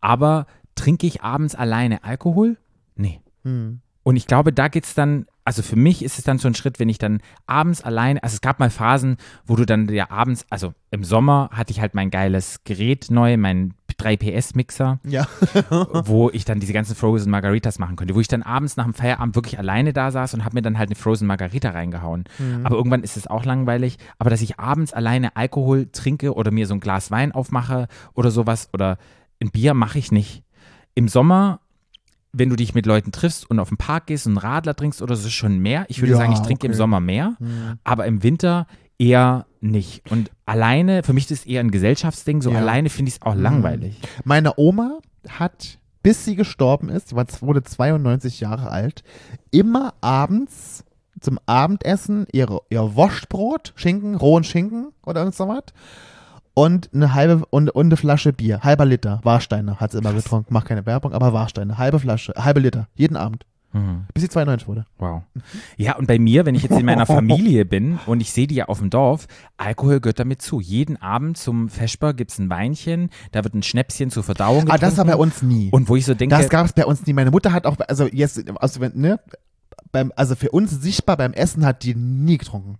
Speaker 3: Aber trinke ich abends alleine Alkohol? Nee.
Speaker 4: Hm.
Speaker 3: Und ich glaube, da geht's dann, also für mich ist es dann so ein Schritt, wenn ich dann abends alleine, also es gab mal Phasen, wo du dann ja abends, also im Sommer hatte ich halt mein geiles Gerät neu, mein 3PS-Mixer,
Speaker 4: Ja.
Speaker 3: wo ich dann diese ganzen Frozen Margaritas machen konnte, wo ich dann abends nach dem Feierabend wirklich alleine da saß und habe mir dann halt eine Frozen Margarita reingehauen. Aber irgendwann ist es auch langweilig. Aber dass ich abends alleine Alkohol trinke oder mir so ein Glas Wein aufmache oder sowas oder ein Bier mache ich nicht. Im Sommer, wenn du dich mit Leuten triffst und auf den Park gehst und einen Radler trinkst oder so, ist schon mehr. Ich würde
Speaker 4: Ja,
Speaker 3: sagen, ich trinke im
Speaker 4: okay.
Speaker 3: Sommer mehr,
Speaker 4: Hm.
Speaker 3: aber im Winter eher nicht. Und alleine, für mich ist es eher ein Gesellschaftsding, so
Speaker 4: Ja.
Speaker 3: alleine finde ich es auch
Speaker 4: Mhm.
Speaker 3: langweilig.
Speaker 4: Meine Oma hat, bis sie gestorben ist, sie war, wurde 92 Jahre alt, immer abends zum Abendessen ihre, ihr Wurstbrot, Schinken, rohen Schinken oder irgend so was. Und eine halbe und, und eine Flasche Bier, halber Liter, Warsteiner hat sie immer getrunken, macht keine Werbung, aber Warsteiner, halbe Flasche, halbe Liter, jeden Abend,
Speaker 3: Mhm.
Speaker 4: bis sie 92 wurde.
Speaker 3: Wow. Ja, und bei mir, wenn ich jetzt in meiner Familie bin und ich sehe die ja auf dem Dorf, Alkohol gehört damit zu. Jeden Abend zum Vesper gibt es ein Weinchen, da wird ein Schnäpschen zur Verdauung getrunken.
Speaker 4: Ah, das war bei uns nie.
Speaker 3: Und wo ich so denke,
Speaker 4: Das gab es bei uns nie. Meine Mutter hat auch, also jetzt, also, ne, beim, also für uns sichtbar beim Essen hat die nie getrunken.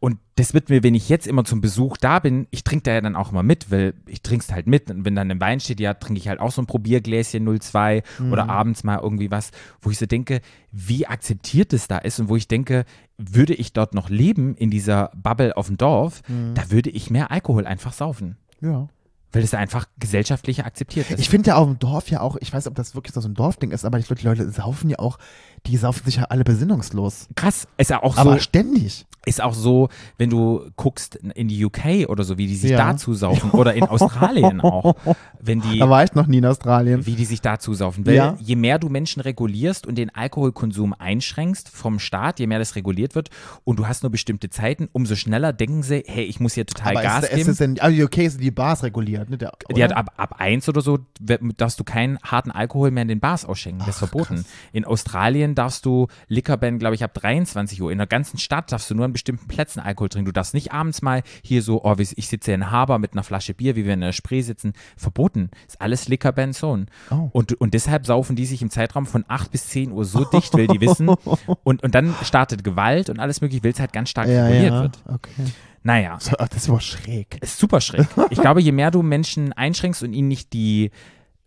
Speaker 3: Und das wird mir, wenn ich jetzt immer zum Besuch da bin, ich trinke da ja dann auch immer mit, weil ich trinke es halt mit. Und wenn dann ein Wein steht, ja, trinke ich halt auch so ein Probiergläschen 02 oder abends mal irgendwie was, wo ich so denke, wie akzeptiert es da ist und wo ich denke, würde ich dort noch leben in dieser Bubble auf dem Dorf, da würde ich mehr Alkohol einfach saufen.
Speaker 4: Ja.
Speaker 3: Weil es einfach gesellschaftlich akzeptiert ist.
Speaker 4: Ich finde ja auf dem Dorf ja auch, ich weiß, ob das wirklich so ein Dorfding ist, aber ich glaube, die Leute saufen ja auch, die saufen sich ja alle besinnungslos.
Speaker 3: Krass, ist ja auch so,
Speaker 4: Aber ständig.
Speaker 3: ist auch so, wenn du guckst in die UK oder so, wie die sich
Speaker 4: Ja.
Speaker 3: dazu saufen oder in Australien auch, wenn die
Speaker 4: Da war ich noch nie in Australien.
Speaker 3: wie die sich dazu saufen. Weil
Speaker 4: Ja.
Speaker 3: je mehr du Menschen regulierst und den Alkoholkonsum einschränkst vom Staat, je mehr das reguliert wird und du hast nur bestimmte Zeiten, umso schneller denken sie, hey, ich muss hier total
Speaker 4: Aber
Speaker 3: Gas
Speaker 4: ist,
Speaker 3: geben.
Speaker 4: ist es denn, also UK sind die Bars reguliert, ne? Der,
Speaker 3: die hat ab, ab eins oder so, darfst du keinen harten Alkohol mehr in den Bars ausschenken. Das ist verboten. In Australien darfst du Liquorban, glaube ich, ab 23 Uhr. In der ganzen Stadt darfst du nur an bestimmten Plätzen Alkohol trinken. Du darfst nicht abends mal hier so, oh, ich sitze in Haber mit einer Flasche Bier, wie wir in der Spree sitzen. Verboten. Ist alles Liquorban Zone.
Speaker 4: Oh.
Speaker 3: Und, und deshalb saufen die sich im Zeitraum von 8 bis 10 Uhr so dicht, weil die wissen. Und, und dann startet Gewalt und alles mögliche, weil es halt ganz stark
Speaker 4: ja,
Speaker 3: reguliert
Speaker 4: ja.
Speaker 3: wird.
Speaker 4: Okay.
Speaker 3: Naja.
Speaker 4: Das war schräg.
Speaker 3: Ist super schräg. Ich glaube, je mehr du Menschen einschränkst und ihnen nicht die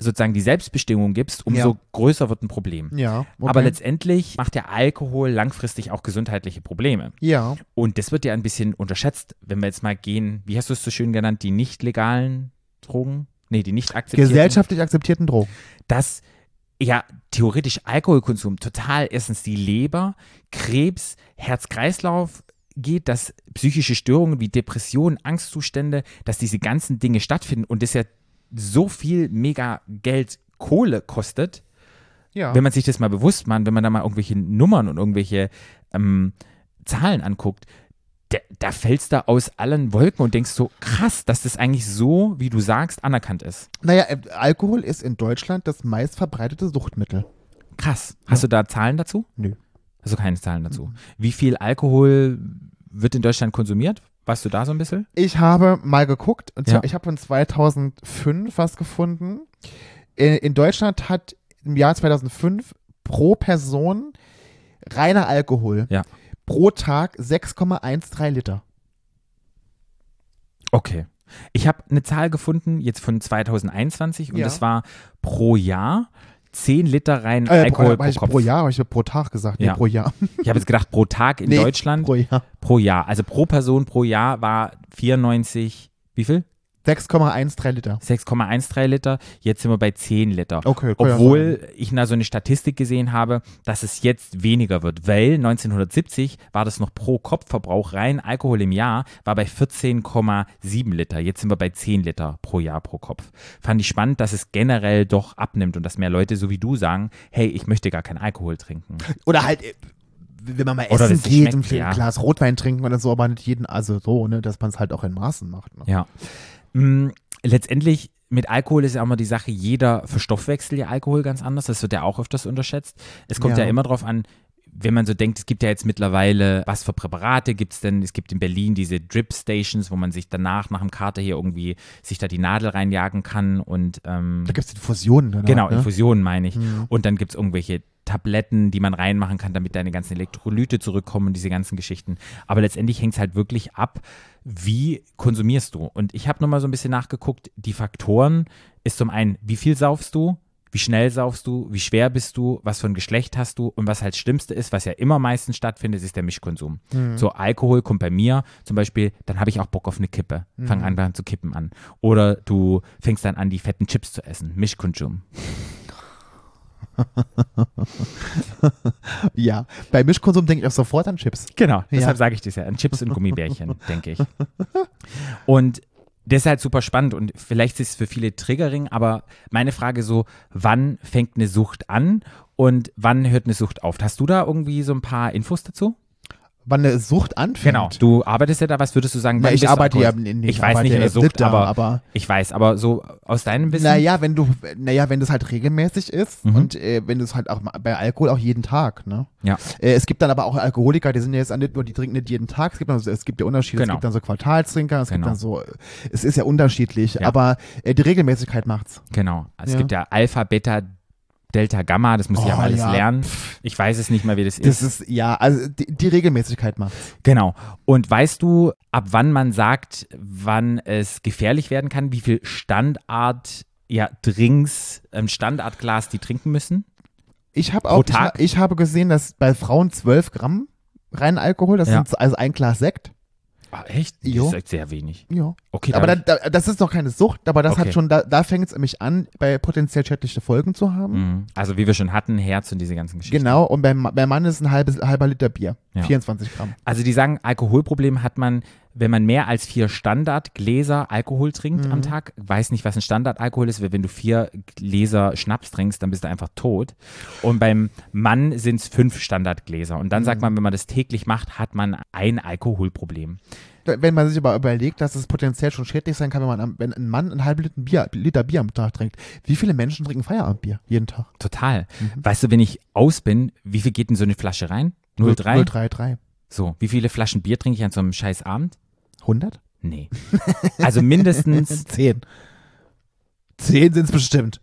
Speaker 3: sozusagen die Selbstbestimmung gibst, umso
Speaker 4: Ja.
Speaker 3: größer wird ein Problem.
Speaker 4: Ja. Okay.
Speaker 3: Aber letztendlich macht der Alkohol langfristig auch gesundheitliche Probleme.
Speaker 4: Ja.
Speaker 3: Und das wird ja ein bisschen unterschätzt, wenn wir jetzt mal gehen, wie hast du es so schön genannt, die nicht legalen Drogen? Nee, die nicht akzeptierten.
Speaker 4: Gesellschaftlich akzeptierten Drogen.
Speaker 3: Dass ja theoretisch Alkoholkonsum total erstens die Leber, Krebs, Herz-Kreislauf geht, dass psychische Störungen wie Depressionen, Angstzustände, dass diese ganzen Dinge stattfinden und das ja so viel mega Geld Kohle kostet,
Speaker 4: Ja.
Speaker 3: wenn man sich das mal bewusst macht, wenn man da mal irgendwelche Nummern und irgendwelche ähm, Zahlen anguckt, da, da fällst du aus allen Wolken und denkst so, krass, dass das eigentlich so, wie du sagst, anerkannt ist.
Speaker 4: naja, äh, Alkohol ist in Deutschland das meistverbreitete Suchtmittel.
Speaker 3: Krass. Hast du da Zahlen dazu?
Speaker 4: Nö.
Speaker 3: Also keine Zahlen dazu.
Speaker 4: Mhm.
Speaker 3: Wie viel Alkohol wird in Deutschland konsumiert? Weißt du da so ein bisschen?
Speaker 4: Ich habe mal geguckt, und
Speaker 3: Ja.
Speaker 4: ich habe von 2005 was gefunden. In, in Deutschland hat im Jahr 2005 pro Person reiner Alkohol
Speaker 3: Ja.
Speaker 4: pro Tag 6,13 Liter.
Speaker 3: Okay. Ich habe eine Zahl gefunden, jetzt von 2021, und
Speaker 4: Ja.
Speaker 3: das war pro Jahr 10 Liter rein
Speaker 4: Äh,
Speaker 3: Alkohol
Speaker 4: pro,
Speaker 3: pro Kopf.
Speaker 4: pro Jahr, habe ich pro Tag gesagt. Nee,
Speaker 3: Ja.
Speaker 4: pro Jahr.
Speaker 3: Ich habe jetzt gedacht, pro Tag in
Speaker 4: Nee,
Speaker 3: Deutschland
Speaker 4: Pro Jahr.
Speaker 3: pro Jahr. Also pro Person pro Jahr war 94, wie viel?
Speaker 4: 6,13 Liter.
Speaker 3: 6,13 Liter. Jetzt sind wir bei 10 Liter.
Speaker 4: Okay, ja
Speaker 3: Obwohl ich da so eine Statistik gesehen habe, dass es jetzt weniger wird, weil 1970 war das noch pro Kopfverbrauch rein Alkohol im Jahr war bei 14,7 Liter. Jetzt sind wir bei 10 Liter pro Jahr pro Kopf. Fand ich spannend, dass es generell doch abnimmt und dass mehr Leute so wie du sagen, hey, ich möchte gar keinen Alkohol trinken.
Speaker 4: Oder halt, äh, wenn man mal
Speaker 3: Oder
Speaker 4: essen geht, ein
Speaker 3: ja.
Speaker 4: Glas Rotwein trinken oder so, aber nicht jeden, also so, ne, dass man es halt auch in Maßen macht. Ne?
Speaker 3: Ja. Mm, letztendlich mit Alkohol ist ja auch immer die Sache, jeder verstoffwechselt ja Alkohol ganz anders. Das wird ja auch öfters unterschätzt. Es kommt ja,
Speaker 4: Ja.
Speaker 3: immer drauf an, wenn man so denkt, es gibt ja jetzt mittlerweile, was für Präparate gibt es denn? Es gibt in Berlin diese Drip Stations, wo man sich danach nach dem Kater hier irgendwie sich da die Nadel reinjagen kann und ähm,
Speaker 4: Da gibt es Infusionen. Danach,
Speaker 3: Genau,
Speaker 4: ne?
Speaker 3: Infusionen meine ich.
Speaker 4: Mhm.
Speaker 3: Und dann gibt es irgendwelche Tabletten, die man reinmachen kann, damit deine ganzen Elektrolyte zurückkommen und diese ganzen Geschichten. Aber letztendlich hängt es halt wirklich ab, wie konsumierst du. Und ich habe nochmal so ein bisschen nachgeguckt, die Faktoren ist zum einen, wie viel saufst du, wie schnell saufst du, wie schwer bist du, was für ein Geschlecht hast du und was halt das Schlimmste ist, was ja immer meistens stattfindet, ist der Mischkonsum.
Speaker 4: Mhm.
Speaker 3: So Alkohol kommt bei mir zum Beispiel, dann habe ich auch Bock auf eine Kippe, fang
Speaker 4: Mhm.
Speaker 3: an dann zu kippen an. Oder du fängst dann an, die fetten Chips zu essen, Mischkonsum.
Speaker 4: Ja, bei Mischkonsum denke ich auch sofort an Chips.
Speaker 3: Genau, deshalb
Speaker 4: Ja.
Speaker 3: sage ich das ja. An Chips und Gummibärchen, denke ich. Und das ist halt super spannend und vielleicht ist es für viele Triggering, aber meine Frage so, wann fängt eine Sucht an und wann hört eine Sucht auf? Hast du da irgendwie so ein paar Infos dazu?
Speaker 4: Wann eine Sucht anfängt.
Speaker 3: Genau. Du arbeitest ja da, was würdest du sagen? Wann
Speaker 4: ich arbeite ja, nee,
Speaker 3: Ich weiß nicht in der Sucht,
Speaker 4: da,
Speaker 3: aber,
Speaker 4: aber
Speaker 3: ich weiß, aber so aus deinem Wissen?
Speaker 4: naja, wenn du, naja, wenn das halt regelmäßig ist
Speaker 3: Mhm.
Speaker 4: und äh, wenn du es halt auch bei Alkohol auch jeden Tag, ne?
Speaker 3: Ja.
Speaker 4: Äh, es gibt dann aber auch Alkoholiker, die sind ja jetzt nicht nur, die trinken nicht jeden Tag, es gibt, dann, so- es gibt ja Unterschiede,
Speaker 3: Genau.
Speaker 4: es gibt dann so Quartalstrinker, es
Speaker 3: Genau.
Speaker 4: gibt dann so, es ist ja unterschiedlich,
Speaker 3: Ja.
Speaker 4: aber äh, die Regelmäßigkeit macht's.
Speaker 3: Genau. Also Es
Speaker 4: Ja.
Speaker 3: gibt ja Alpha, Beta, Delta, Gamma, das muss ich ja
Speaker 4: Oh,
Speaker 3: mal alles
Speaker 4: ja.
Speaker 3: lernen. Ich weiß es nicht mehr, wie das ist.
Speaker 4: Das ist, ja, also die, die Regelmäßigkeit macht's.
Speaker 3: Genau. Und weißt du, ab wann man sagt, wann es gefährlich werden kann, wie viel Standard ja, Drinks, ähm, Standardglas die trinken müssen?
Speaker 4: Ich habe auch? Ich, ich habe gesehen, dass bei Frauen 12 Gramm reinen Alkohol, das
Speaker 3: Ja.
Speaker 4: sind also ein Glas Sekt.
Speaker 3: Ah, echt?
Speaker 4: Jo.
Speaker 3: Das ist sehr wenig.
Speaker 4: Ja.
Speaker 3: Okay,
Speaker 4: Aber
Speaker 3: da,
Speaker 4: da, da, das ist noch keine Sucht, aber das
Speaker 3: Okay.
Speaker 4: hat schon, da, da fängt es nämlich an, bei potenziell schädliche Folgen zu haben.
Speaker 3: Mhm. also wie wir schon hatten, Herz und diese ganzen Geschichten.
Speaker 4: Genau, und beim, beim Mann ist ein halbes, halber Liter Bier.
Speaker 3: Ja.
Speaker 4: 24 Gramm.
Speaker 3: Also die sagen, Alkoholproblem hat man, wenn man mehr als vier Standardgläser Alkohol trinkt
Speaker 4: Mhm.
Speaker 3: am Tag. Weiß nicht, was ein Standardalkohol ist, weil wenn du vier Gläser Schnaps trinkst, dann bist du einfach tot. Und beim Mann sind es fünf Standardgläser. Und dann
Speaker 4: Mhm.
Speaker 3: sagt man, wenn man das täglich macht, hat man ein Alkoholproblem.
Speaker 4: Wenn man sich aber überlegt, dass es potenziell schon schädlich sein kann, wenn, man, wenn ein Mann einen halben Liter Bier, Liter Bier am Tag trinkt. Wie viele Menschen trinken Feierabendbier jeden Tag?
Speaker 3: Total.
Speaker 4: Mhm.
Speaker 3: Weißt du, wenn ich aus bin, wie viel geht in so eine Flasche rein? 0,3?
Speaker 4: 033.
Speaker 3: So, wie viele Flaschen Bier trinke ich an so einem scheiß Abend?
Speaker 4: 100?
Speaker 3: Nee. Also mindestens,
Speaker 4: 10. 10 sind es bestimmt.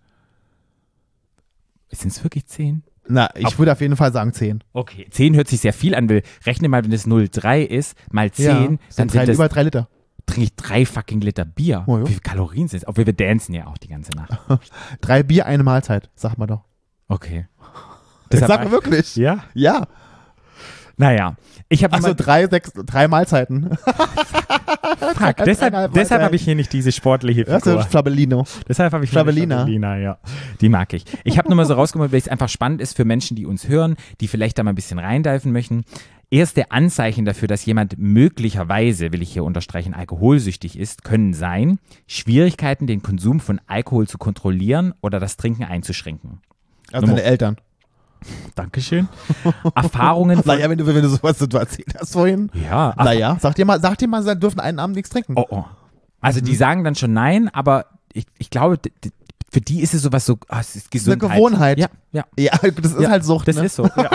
Speaker 3: sind es wirklich zehn?
Speaker 4: Na, ich
Speaker 3: Auf-
Speaker 4: würde auf jeden Fall sagen 10.
Speaker 3: Okay, 10 hört sich sehr viel an, weil rechne mal, wenn es 0,3 ist, mal 10, dann
Speaker 4: sind
Speaker 3: sind
Speaker 4: drei,
Speaker 3: das,
Speaker 4: über 3 Liter.
Speaker 3: trinke ich drei fucking Liter Bier.
Speaker 4: Oh ja.
Speaker 3: Wie viele Kalorien sind es? Obwohl wir dancen ja auch die ganze Nacht.
Speaker 4: Drei Bier, eine Mahlzeit, sagt man doch.
Speaker 3: Okay.
Speaker 4: Das
Speaker 3: Deshalb-
Speaker 4: sagt man wirklich.
Speaker 3: Ja?
Speaker 4: Ja.
Speaker 3: Naja, ich habe
Speaker 4: Also drei, sechs, drei Mahlzeiten.
Speaker 3: Fuck, deshalb, deshalb habe ich hier nicht diese sportliche
Speaker 4: Das
Speaker 3: Figur.
Speaker 4: ist Flabellino.
Speaker 3: Deshalb habe ich
Speaker 4: Flavelina.
Speaker 3: Flavelina, ja. Die mag ich. Ich habe nur mal so rausgemacht, weil es einfach spannend ist für Menschen, die uns hören, die vielleicht da mal ein bisschen reindeifen möchten. Erste Anzeichen dafür, dass jemand möglicherweise, will ich hier unterstreichen, alkoholsüchtig ist, können sein Schwierigkeiten, den Konsum von Alkohol zu kontrollieren oder das Trinken einzuschränken.
Speaker 4: Also
Speaker 3: Nummer-
Speaker 4: deine Eltern.
Speaker 3: Dankeschön. Erfahrungen
Speaker 4: Naja, wenn du, wenn du sowas du erzählt hast vorhin.
Speaker 3: ja,
Speaker 4: Naja, sag dir mal, sag dir mal, sie dürfen einen Abend nichts trinken.
Speaker 3: Oh, oh. Also
Speaker 4: Mhm.
Speaker 3: die sagen dann schon nein, aber ich, ich glaube, für die ist es sowas so, ah, es ist
Speaker 4: eine
Speaker 3: Gesundheit.
Speaker 4: Gewohnheit.
Speaker 3: Ja, ja.
Speaker 4: Ja, das ist
Speaker 3: Ja,
Speaker 4: halt Sucht.
Speaker 3: Das
Speaker 4: ne?
Speaker 3: ist so. Ja.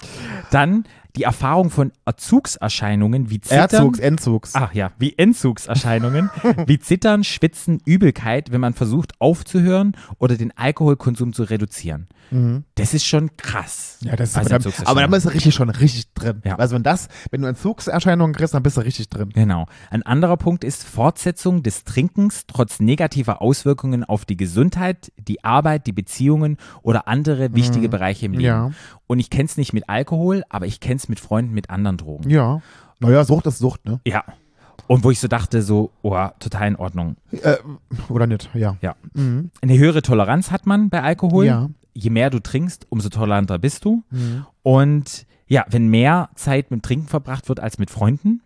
Speaker 3: Dann die Erfahrung von Erzugserscheinungen wie Zittern.
Speaker 4: Erzugs, Entzugs.
Speaker 3: Ach ja, wie Entzugserscheinungen, wie Zittern, Schwitzen, Übelkeit, wenn man versucht aufzuhören oder den Alkoholkonsum zu reduzieren. Das ist schon krass.
Speaker 4: Mhm. Ja, das ist aber, dann, aber dann bist du richtig schon richtig drin.
Speaker 3: Ja.
Speaker 4: Also wenn das, wenn du Entzugserscheinungen kriegst, dann bist du richtig drin.
Speaker 3: Genau. Ein anderer Punkt ist Fortsetzung des Trinkens trotz negativer Auswirkungen auf die Gesundheit, die Arbeit, die Beziehungen oder andere wichtige Bereiche im Leben.
Speaker 4: Mhm. Ja.
Speaker 3: Und ich kenne es nicht mit Alkohol, aber ich kenne es mit Freunden mit anderen Drogen.
Speaker 4: Ja. Naja, Sucht ist Sucht, ne?
Speaker 3: Ja. Und wo ich so dachte, so, oh, total in Ordnung.
Speaker 4: Äh, oder nicht, ja.
Speaker 3: Ja.
Speaker 4: Mhm.
Speaker 3: Eine höhere Toleranz hat man bei Alkohol.
Speaker 4: Ja.
Speaker 3: Je mehr du trinkst, umso toleranter bist du.
Speaker 4: Mhm.
Speaker 3: Und ja, wenn mehr Zeit mit Trinken verbracht wird als mit Freunden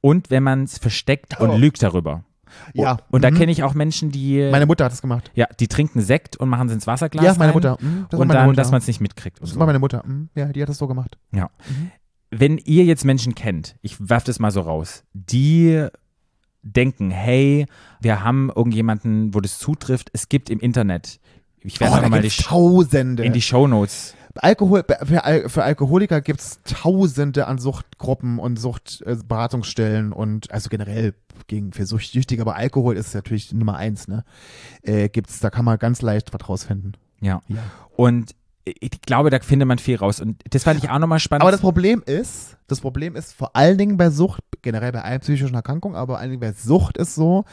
Speaker 3: und wenn man es versteckt
Speaker 4: Oh.
Speaker 3: und lügt darüber.
Speaker 4: Ja.
Speaker 3: Und da
Speaker 4: Mhm.
Speaker 3: kenne ich auch Menschen, die
Speaker 4: Meine Mutter hat das gemacht.
Speaker 3: ja, die trinken Sekt und machen es ins Wasserglas
Speaker 4: ja, meine Mutter. Mhm, das
Speaker 3: und
Speaker 4: meine
Speaker 3: dann,
Speaker 4: Mutter.
Speaker 3: dass man es nicht mitkriegt. Und
Speaker 4: das
Speaker 3: so.
Speaker 4: war meine Mutter. Mhm. Ja, die hat das so gemacht.
Speaker 3: Ja. Wenn ihr jetzt Menschen kennt, ich werfe das mal so raus, die denken, hey, wir haben irgendjemanden, wo das zutrifft, es gibt im Internet, ich werde
Speaker 4: Oh, gibt's
Speaker 3: die,
Speaker 4: Tausende.
Speaker 3: in die Shownotes.
Speaker 4: Alkohol, für, für Alkoholiker gibt es Tausende an Suchtgruppen und Suchtberatungsstellen und also generell gegen für Suchtsüchtige, aber Alkohol ist natürlich Nummer eins, ne? Äh, gibt's, da kann man ganz leicht was rausfinden.
Speaker 3: Ja.
Speaker 4: Ja.
Speaker 3: Und ich glaube, da findet man viel raus. Und das fand ich auch nochmal spannend.
Speaker 4: Aber das Problem ist, das Problem ist vor allen Dingen bei Sucht, generell bei allen psychischen Erkrankungen, aber vor allen Dingen bei Sucht ist so,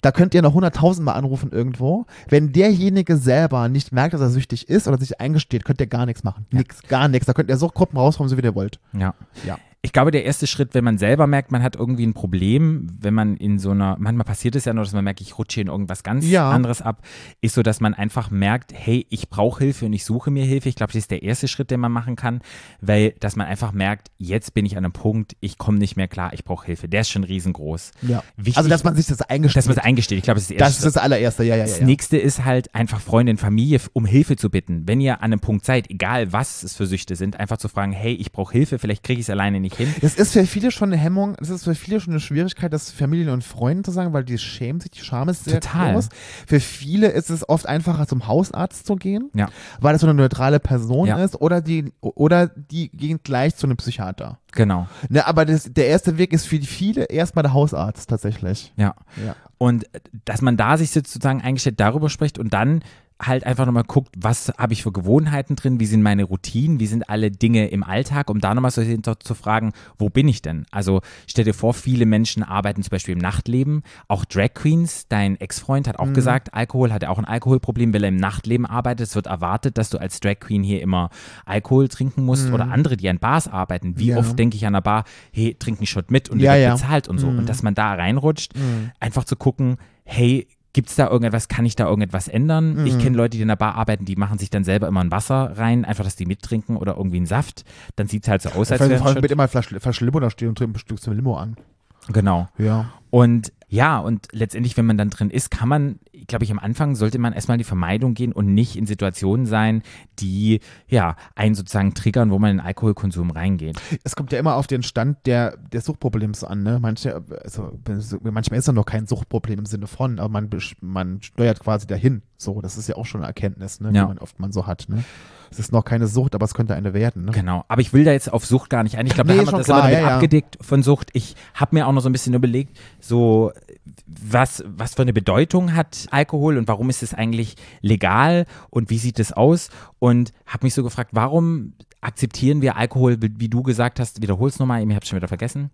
Speaker 4: da könnt ihr noch hunderttausendmal anrufen irgendwo. Wenn derjenige selber nicht merkt, dass er süchtig ist oder sich eingesteht, könnt ihr gar nichts machen. Nix, gar nichts. Da könnt ihr Suchtgruppen rauskommen, so wie ihr wollt.
Speaker 3: ja.
Speaker 4: Ja.
Speaker 3: Ich glaube, der erste Schritt, wenn man selber merkt, man hat irgendwie ein Problem, wenn man in so einer, manchmal passiert es ja nur, dass man merkt, ich rutsche in irgendwas ganz
Speaker 4: Ja.
Speaker 3: anderes ab, ist so, dass man einfach merkt, hey, ich brauche Hilfe und ich suche mir Hilfe. Ich glaube, das ist der erste Schritt, den man machen kann, weil, dass man einfach merkt, jetzt bin ich an einem Punkt, ich komme nicht mehr klar, ich brauche Hilfe. Der ist schon riesengroß.
Speaker 4: Ja.
Speaker 3: Wichtig,
Speaker 4: also, dass man sich das eingesteht.
Speaker 3: dass man es eingesteht. Ich glaube, das ist der erste
Speaker 4: Das ist das allererste, ja, ja, ja.
Speaker 3: Das
Speaker 4: ja.
Speaker 3: nächste ist halt einfach Freunde und Familie um Hilfe zu bitten. Wenn ihr an einem Punkt seid, egal was es für Süchte sind, einfach zu fragen, hey, ich brauche Hilfe, vielleicht kriege ich es alleine nicht hin.
Speaker 4: Das ist für viele schon eine Hemmung, es ist für viele schon eine Schwierigkeit, das Familien und Freunden zu sagen, weil die schämen sich, die Scham ist sehr
Speaker 3: Total.
Speaker 4: groß. Für viele ist es oft einfacher, zum Hausarzt zu gehen,
Speaker 3: Ja.
Speaker 4: weil das so eine neutrale Person
Speaker 3: Ja.
Speaker 4: ist, oder die, oder die gehen gleich zu einem Psychiater.
Speaker 3: Genau.
Speaker 4: Ne, aber das, der erste Weg ist für viele erstmal der Hausarzt tatsächlich.
Speaker 3: Ja.
Speaker 4: Ja.
Speaker 3: Und äh, dass man da sich sozusagen eingestellt darüber spricht und dann halt einfach nochmal guckt, was habe ich für Gewohnheiten drin, wie sind meine Routinen, wie sind alle Dinge im Alltag, um da nochmal so hinter zu fragen, wo bin ich denn? Also stell dir vor, viele Menschen arbeiten zum Beispiel im Nachtleben, auch Drag Queens, dein Ex-Freund hat auch
Speaker 4: Mhm.
Speaker 3: gesagt, Alkohol hat er auch ein Alkoholproblem, weil er im Nachtleben arbeitet. Es wird erwartet, dass du als Drag Queen hier immer Alkohol trinken musst oder andere, die an Bars arbeiten. Wie
Speaker 4: Mhm. Ja.
Speaker 3: oft denke ich an einer Bar, hey, trink einen Shot mit und
Speaker 4: Ja,
Speaker 3: der wird
Speaker 4: ja.
Speaker 3: bezahlt und so.
Speaker 4: Mhm.
Speaker 3: Und dass man da reinrutscht, einfach zu gucken, hey, gibt es da irgendetwas, kann ich da irgendetwas ändern? Ich kenne Leute, die in der Bar arbeiten, die machen sich dann selber immer ein Wasser rein, einfach, dass die mittrinken oder irgendwie einen Saft. Dann sieht es halt so aus, als
Speaker 4: Vor
Speaker 3: wäre
Speaker 4: allem
Speaker 3: ein
Speaker 4: mit immer Flasche, Flasche Limo da stehen und trinken ein Stück zum Limo an.
Speaker 3: Genau.
Speaker 4: Ja.
Speaker 3: Und ja, und letztendlich, wenn man dann drin ist, kann man, glaube ich, am Anfang sollte man erstmal in die Vermeidung gehen und nicht in Situationen sein, die ja einen sozusagen triggern, wo man in den Alkoholkonsum reingeht.
Speaker 4: Es kommt ja immer auf den Stand der, des Suchtproblems an. Ne? Manche, also, manchmal ist da noch kein Suchtproblem im Sinne von, aber man, man steuert quasi dahin. So, das ist ja auch schon eine Erkenntnis, ne,
Speaker 3: Ja.
Speaker 4: die man oft man so hat. Ne? Es ist noch keine Sucht, aber es könnte eine werden. Ne?
Speaker 3: Genau, aber ich will da jetzt auf Sucht gar nicht ein. Ich glaube,
Speaker 4: Nee,
Speaker 3: da haben wir das
Speaker 4: klar,
Speaker 3: immer
Speaker 4: ja, ja.
Speaker 3: abgedeckt von Sucht. Ich habe mir auch noch so ein bisschen überlegt, so was, was für eine Bedeutung hat Alkohol und warum ist es eigentlich legal und wie sieht es aus? Und habe mich so gefragt, warum akzeptieren wir Alkohol, wie du gesagt hast, wiederhol's nochmal, ich habe schon wieder vergessen.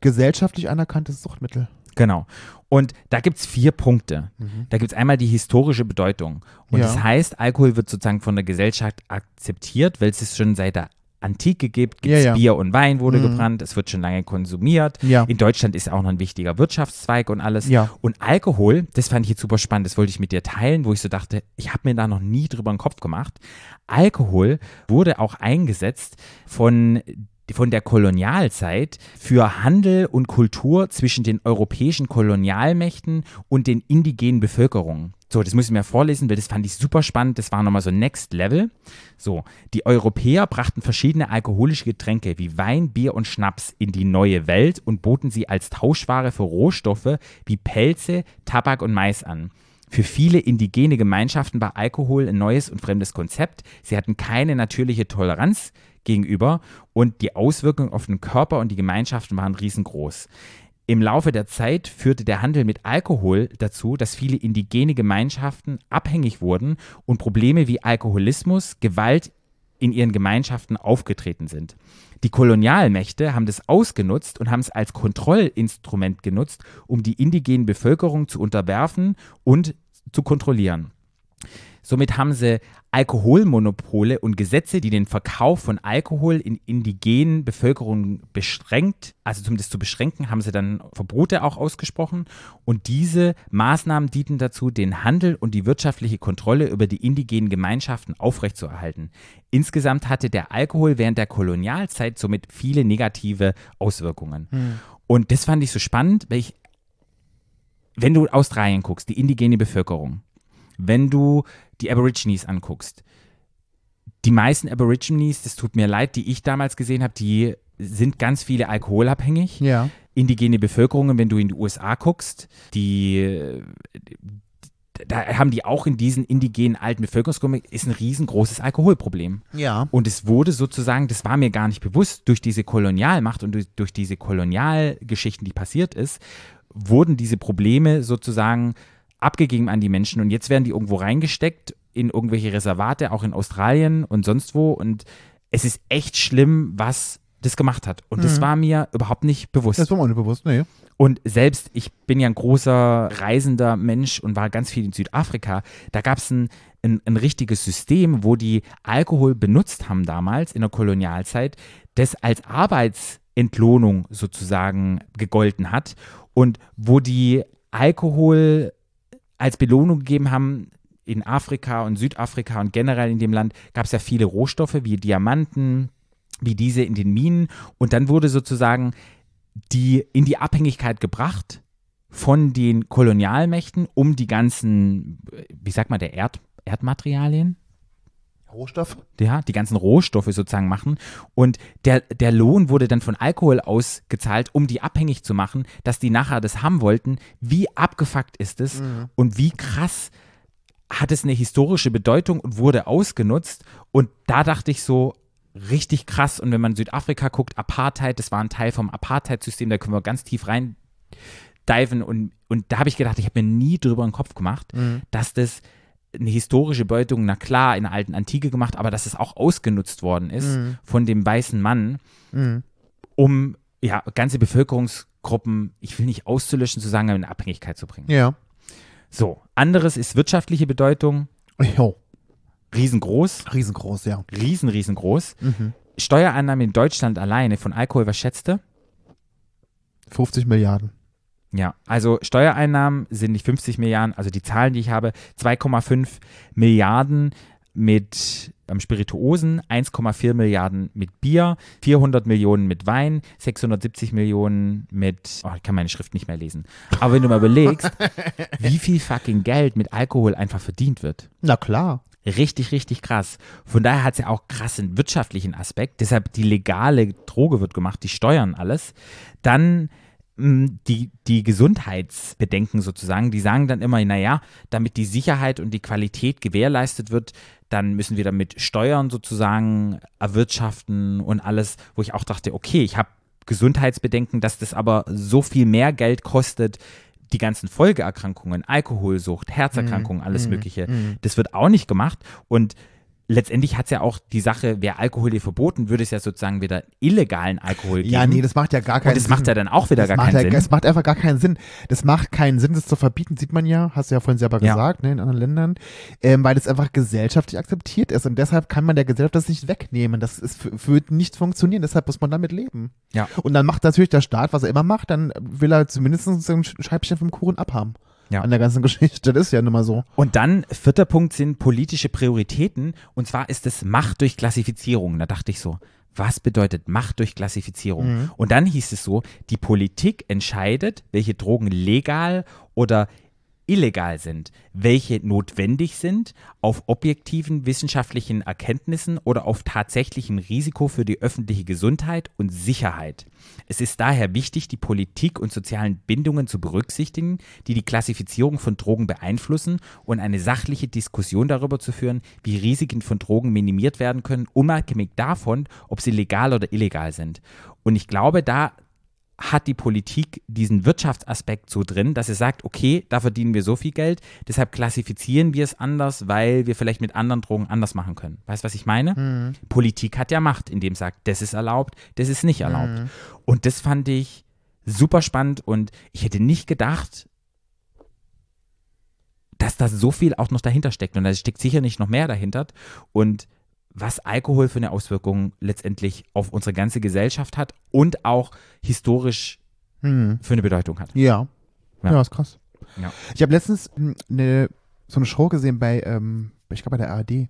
Speaker 4: Gesellschaftlich anerkanntes Suchtmittel.
Speaker 3: Genau. Und da gibt es vier Punkte. Da gibt es einmal die historische Bedeutung. Und
Speaker 4: Mhm. Ja.
Speaker 3: das heißt, Alkohol wird sozusagen von der Gesellschaft akzeptiert, weil es es schon seit der Antike gibt. Gibt's
Speaker 4: Ja, ja.
Speaker 3: Bier und Wein wurde
Speaker 4: Mhm.
Speaker 3: gebrannt, es wird schon lange konsumiert.
Speaker 4: Ja.
Speaker 3: In Deutschland ist auch noch ein wichtiger Wirtschaftszweig und alles. Und Alkohol, das fand ich jetzt super spannend, das wollte ich mit dir teilen, wo ich so dachte, ich habe mir da noch nie drüber den Kopf gemacht. Alkohol wurde auch eingesetzt von von der Kolonialzeit für Handel und Kultur zwischen den europäischen Kolonialmächten und den indigenen Bevölkerungen. So, das muss ich mir vorlesen, weil das fand ich super spannend. Das war nochmal so Next Level. So, die Europäer brachten verschiedene alkoholische Getränke wie Wein, Bier und Schnaps in die neue Welt und boten sie als Tauschware für Rohstoffe wie Pelze, Tabak und Mais an. Für viele indigene Gemeinschaften war Alkohol ein neues und fremdes Konzept. Sie hatten keine natürliche Toleranz gegenüber und die Auswirkungen auf den Körper und die Gemeinschaften waren riesengroß. Im Laufe der Zeit führte der Handel mit Alkohol dazu, dass viele indigene Gemeinschaften abhängig wurden und Probleme wie Alkoholismus, Gewalt in ihren Gemeinschaften aufgetreten sind. Die Kolonialmächte haben das ausgenutzt und haben es als Kontrollinstrument genutzt, um die indigene Bevölkerung zu unterwerfen und zu kontrollieren. Somit haben sie Alkoholmonopole und Gesetze, die den Verkauf von Alkohol in indigenen Bevölkerungen beschränkt, also zumindest zu beschränken, haben sie dann Verbote auch ausgesprochen. Und diese Maßnahmen dienten dazu, den Handel und die wirtschaftliche Kontrolle über die indigenen Gemeinschaften aufrechtzuerhalten. Insgesamt hatte der Alkohol während der Kolonialzeit somit viele negative Auswirkungen. Und das fand ich so spannend, weil ich, wenn du Australien guckst, die indigene Bevölkerung, wenn du die Aborigines anguckst, die meisten Aborigines, das tut mir leid, die ich damals gesehen habe, die sind ganz viele alkoholabhängig.
Speaker 4: Ja.
Speaker 3: Indigene Bevölkerungen, wenn du in die USA guckst, die da haben die auch in diesen indigenen alten Bevölkerungsgruppen ist ein riesengroßes Alkoholproblem.
Speaker 4: Ja.
Speaker 3: Und es wurde sozusagen, das war mir gar nicht bewusst, durch diese Kolonialmacht und durch, durch diese Kolonialgeschichten, die passiert ist, wurden diese Probleme sozusagen abgegeben an die Menschen und jetzt werden die irgendwo reingesteckt in irgendwelche Reservate, auch in Australien und sonst wo und es ist echt schlimm, was das gemacht hat. Und das war mir überhaupt nicht bewusst.
Speaker 4: Das war mir nicht bewusst, nee.
Speaker 3: Und selbst, ich bin ja ein großer reisender Mensch und war ganz viel in Südafrika. Da gab es ein, ein, ein richtiges System, wo die Alkohol benutzt haben damals in der Kolonialzeit, das als Arbeitsentlohnung sozusagen gegolten hat und wo die Alkohol als Belohnung gegeben haben, in Afrika und Südafrika und generell in dem Land gab es ja viele Rohstoffe wie Diamanten, wie diese in den Minen. Und dann wurde sozusagen die in die Abhängigkeit gebracht von den Kolonialmächten, um die ganzen, wie sagt man, der Erd, Erdmaterialien,
Speaker 4: Rohstoff?
Speaker 3: ja, die ganzen Rohstoffe sozusagen machen. Und der, der Lohn wurde dann von Alkohol ausgezahlt, um die abhängig zu machen, dass die nachher das haben wollten. Wie abgefuckt ist es und wie krass hat es eine historische Bedeutung und wurde ausgenutzt. Und da dachte ich so, richtig krass. Und wenn man Südafrika guckt, Apartheid, das war ein Teil vom Apartheid-System, da können wir ganz tief rein diven. Und, und da habe ich gedacht, ich habe mir nie drüber den Kopf gemacht, dass das eine historische Bedeutung, na klar, in der alten Antike gemacht, aber dass es auch ausgenutzt worden ist von dem weißen Mann, um ja, ganze Bevölkerungsgruppen, ich will nicht auszulöschen, zu sagen, in Abhängigkeit zu bringen.
Speaker 4: Ja.
Speaker 3: So, anderes ist wirtschaftliche Bedeutung,
Speaker 4: Jo.
Speaker 3: riesengroß,
Speaker 4: Riesengroß, ja.
Speaker 3: riesen, riesengroß. Steuereinnahmen in Deutschland alleine von Alkohol, was schätzte?
Speaker 4: 50 Milliarden.
Speaker 3: Ja, also Steuereinnahmen sind nicht 50 Milliarden, also die Zahlen, die ich habe, 2,5 Milliarden mit ähm, Spirituosen, 1,4 Milliarden mit Bier, 400 Millionen mit Wein, 670 Millionen mit, oh, ich kann meine Schrift nicht mehr lesen. Aber wenn du mal überlegst, wie viel fucking Geld mit Alkohol einfach verdient wird.
Speaker 4: Na klar.
Speaker 3: Richtig, richtig krass. Von daher hat es ja auch krassen wirtschaftlichen Aspekt. Deshalb die legale Droge wird gemacht, die steuern alles. Dann die, die Gesundheitsbedenken sozusagen, die sagen dann immer, naja, damit die Sicherheit und die Qualität gewährleistet wird, dann müssen wir damit Steuern sozusagen erwirtschaften und alles, wo ich auch dachte, okay, ich habe Gesundheitsbedenken, dass das aber so viel mehr Geld kostet, die ganzen Folgeerkrankungen, Alkoholsucht, Herzerkrankungen, alles Mögliche, das wird auch nicht gemacht. Und letztendlich hat es ja auch die Sache, wäre Alkohol hier verboten, würde es ja sozusagen wieder illegalen Alkohol geben.
Speaker 4: Ja, nee, das macht ja gar keinen
Speaker 3: Und das
Speaker 4: Sinn.
Speaker 3: macht ja dann auch wieder
Speaker 4: das
Speaker 3: gar
Speaker 4: macht
Speaker 3: keinen
Speaker 4: ja,
Speaker 3: Sinn.
Speaker 4: Es macht einfach gar keinen Sinn. Das macht keinen Sinn, das zu verbieten, sieht man ja, hast du ja vorhin selber
Speaker 3: Ja.
Speaker 4: gesagt, ne, in anderen Ländern, ähm, weil das einfach gesellschaftlich akzeptiert ist und deshalb kann man der Gesellschaft das nicht wegnehmen. Das ist, wird nicht funktionieren, deshalb muss man damit leben.
Speaker 3: Ja.
Speaker 4: Und dann macht natürlich der Staat, was er immer macht, dann will er zumindest so ein Scheibchen vom Kuchen abhaben.
Speaker 3: Ja.
Speaker 4: An der ganzen Geschichte. Das ist ja nun mal so.
Speaker 3: Und dann, vierter Punkt sind politische Prioritäten. Und zwar ist es Macht durch Klassifizierung. Da dachte ich so, was bedeutet Macht durch Klassifizierung? Und dann hieß es so, die Politik entscheidet, welche Drogen legal oder illegal sind, welche notwendig sind, auf objektiven wissenschaftlichen Erkenntnissen oder auf tatsächlichem Risiko für die öffentliche Gesundheit und Sicherheit. Es ist daher wichtig, die Politik und sozialen Bindungen zu berücksichtigen, die die Klassifizierung von Drogen beeinflussen und eine sachliche Diskussion darüber zu führen, wie Risiken von Drogen minimiert werden können, unabhängig davon, ob sie legal oder illegal sind. Und ich glaube, da hat die Politik diesen Wirtschaftsaspekt so drin, dass sie sagt, okay, da verdienen wir so viel Geld, deshalb klassifizieren wir es anders, weil wir vielleicht mit anderen Drogen anders machen können. Weißt du, was ich meine? Politik hat ja Macht, indem sagt, das ist erlaubt, das ist nicht erlaubt. Und das fand ich super spannend und ich hätte nicht gedacht, dass da so viel auch noch dahinter steckt. Und da steckt sicher nicht noch mehr dahinter. Und was Alkohol für eine Auswirkung letztendlich auf unsere ganze Gesellschaft hat und auch historisch
Speaker 4: Hm.
Speaker 3: für eine Bedeutung hat.
Speaker 4: Ja.
Speaker 3: Ja.
Speaker 4: Ja, ist krass.
Speaker 3: Ja.
Speaker 4: Ich habe letztens eine, so eine Show gesehen bei, ähm, ich glaube bei der ARD.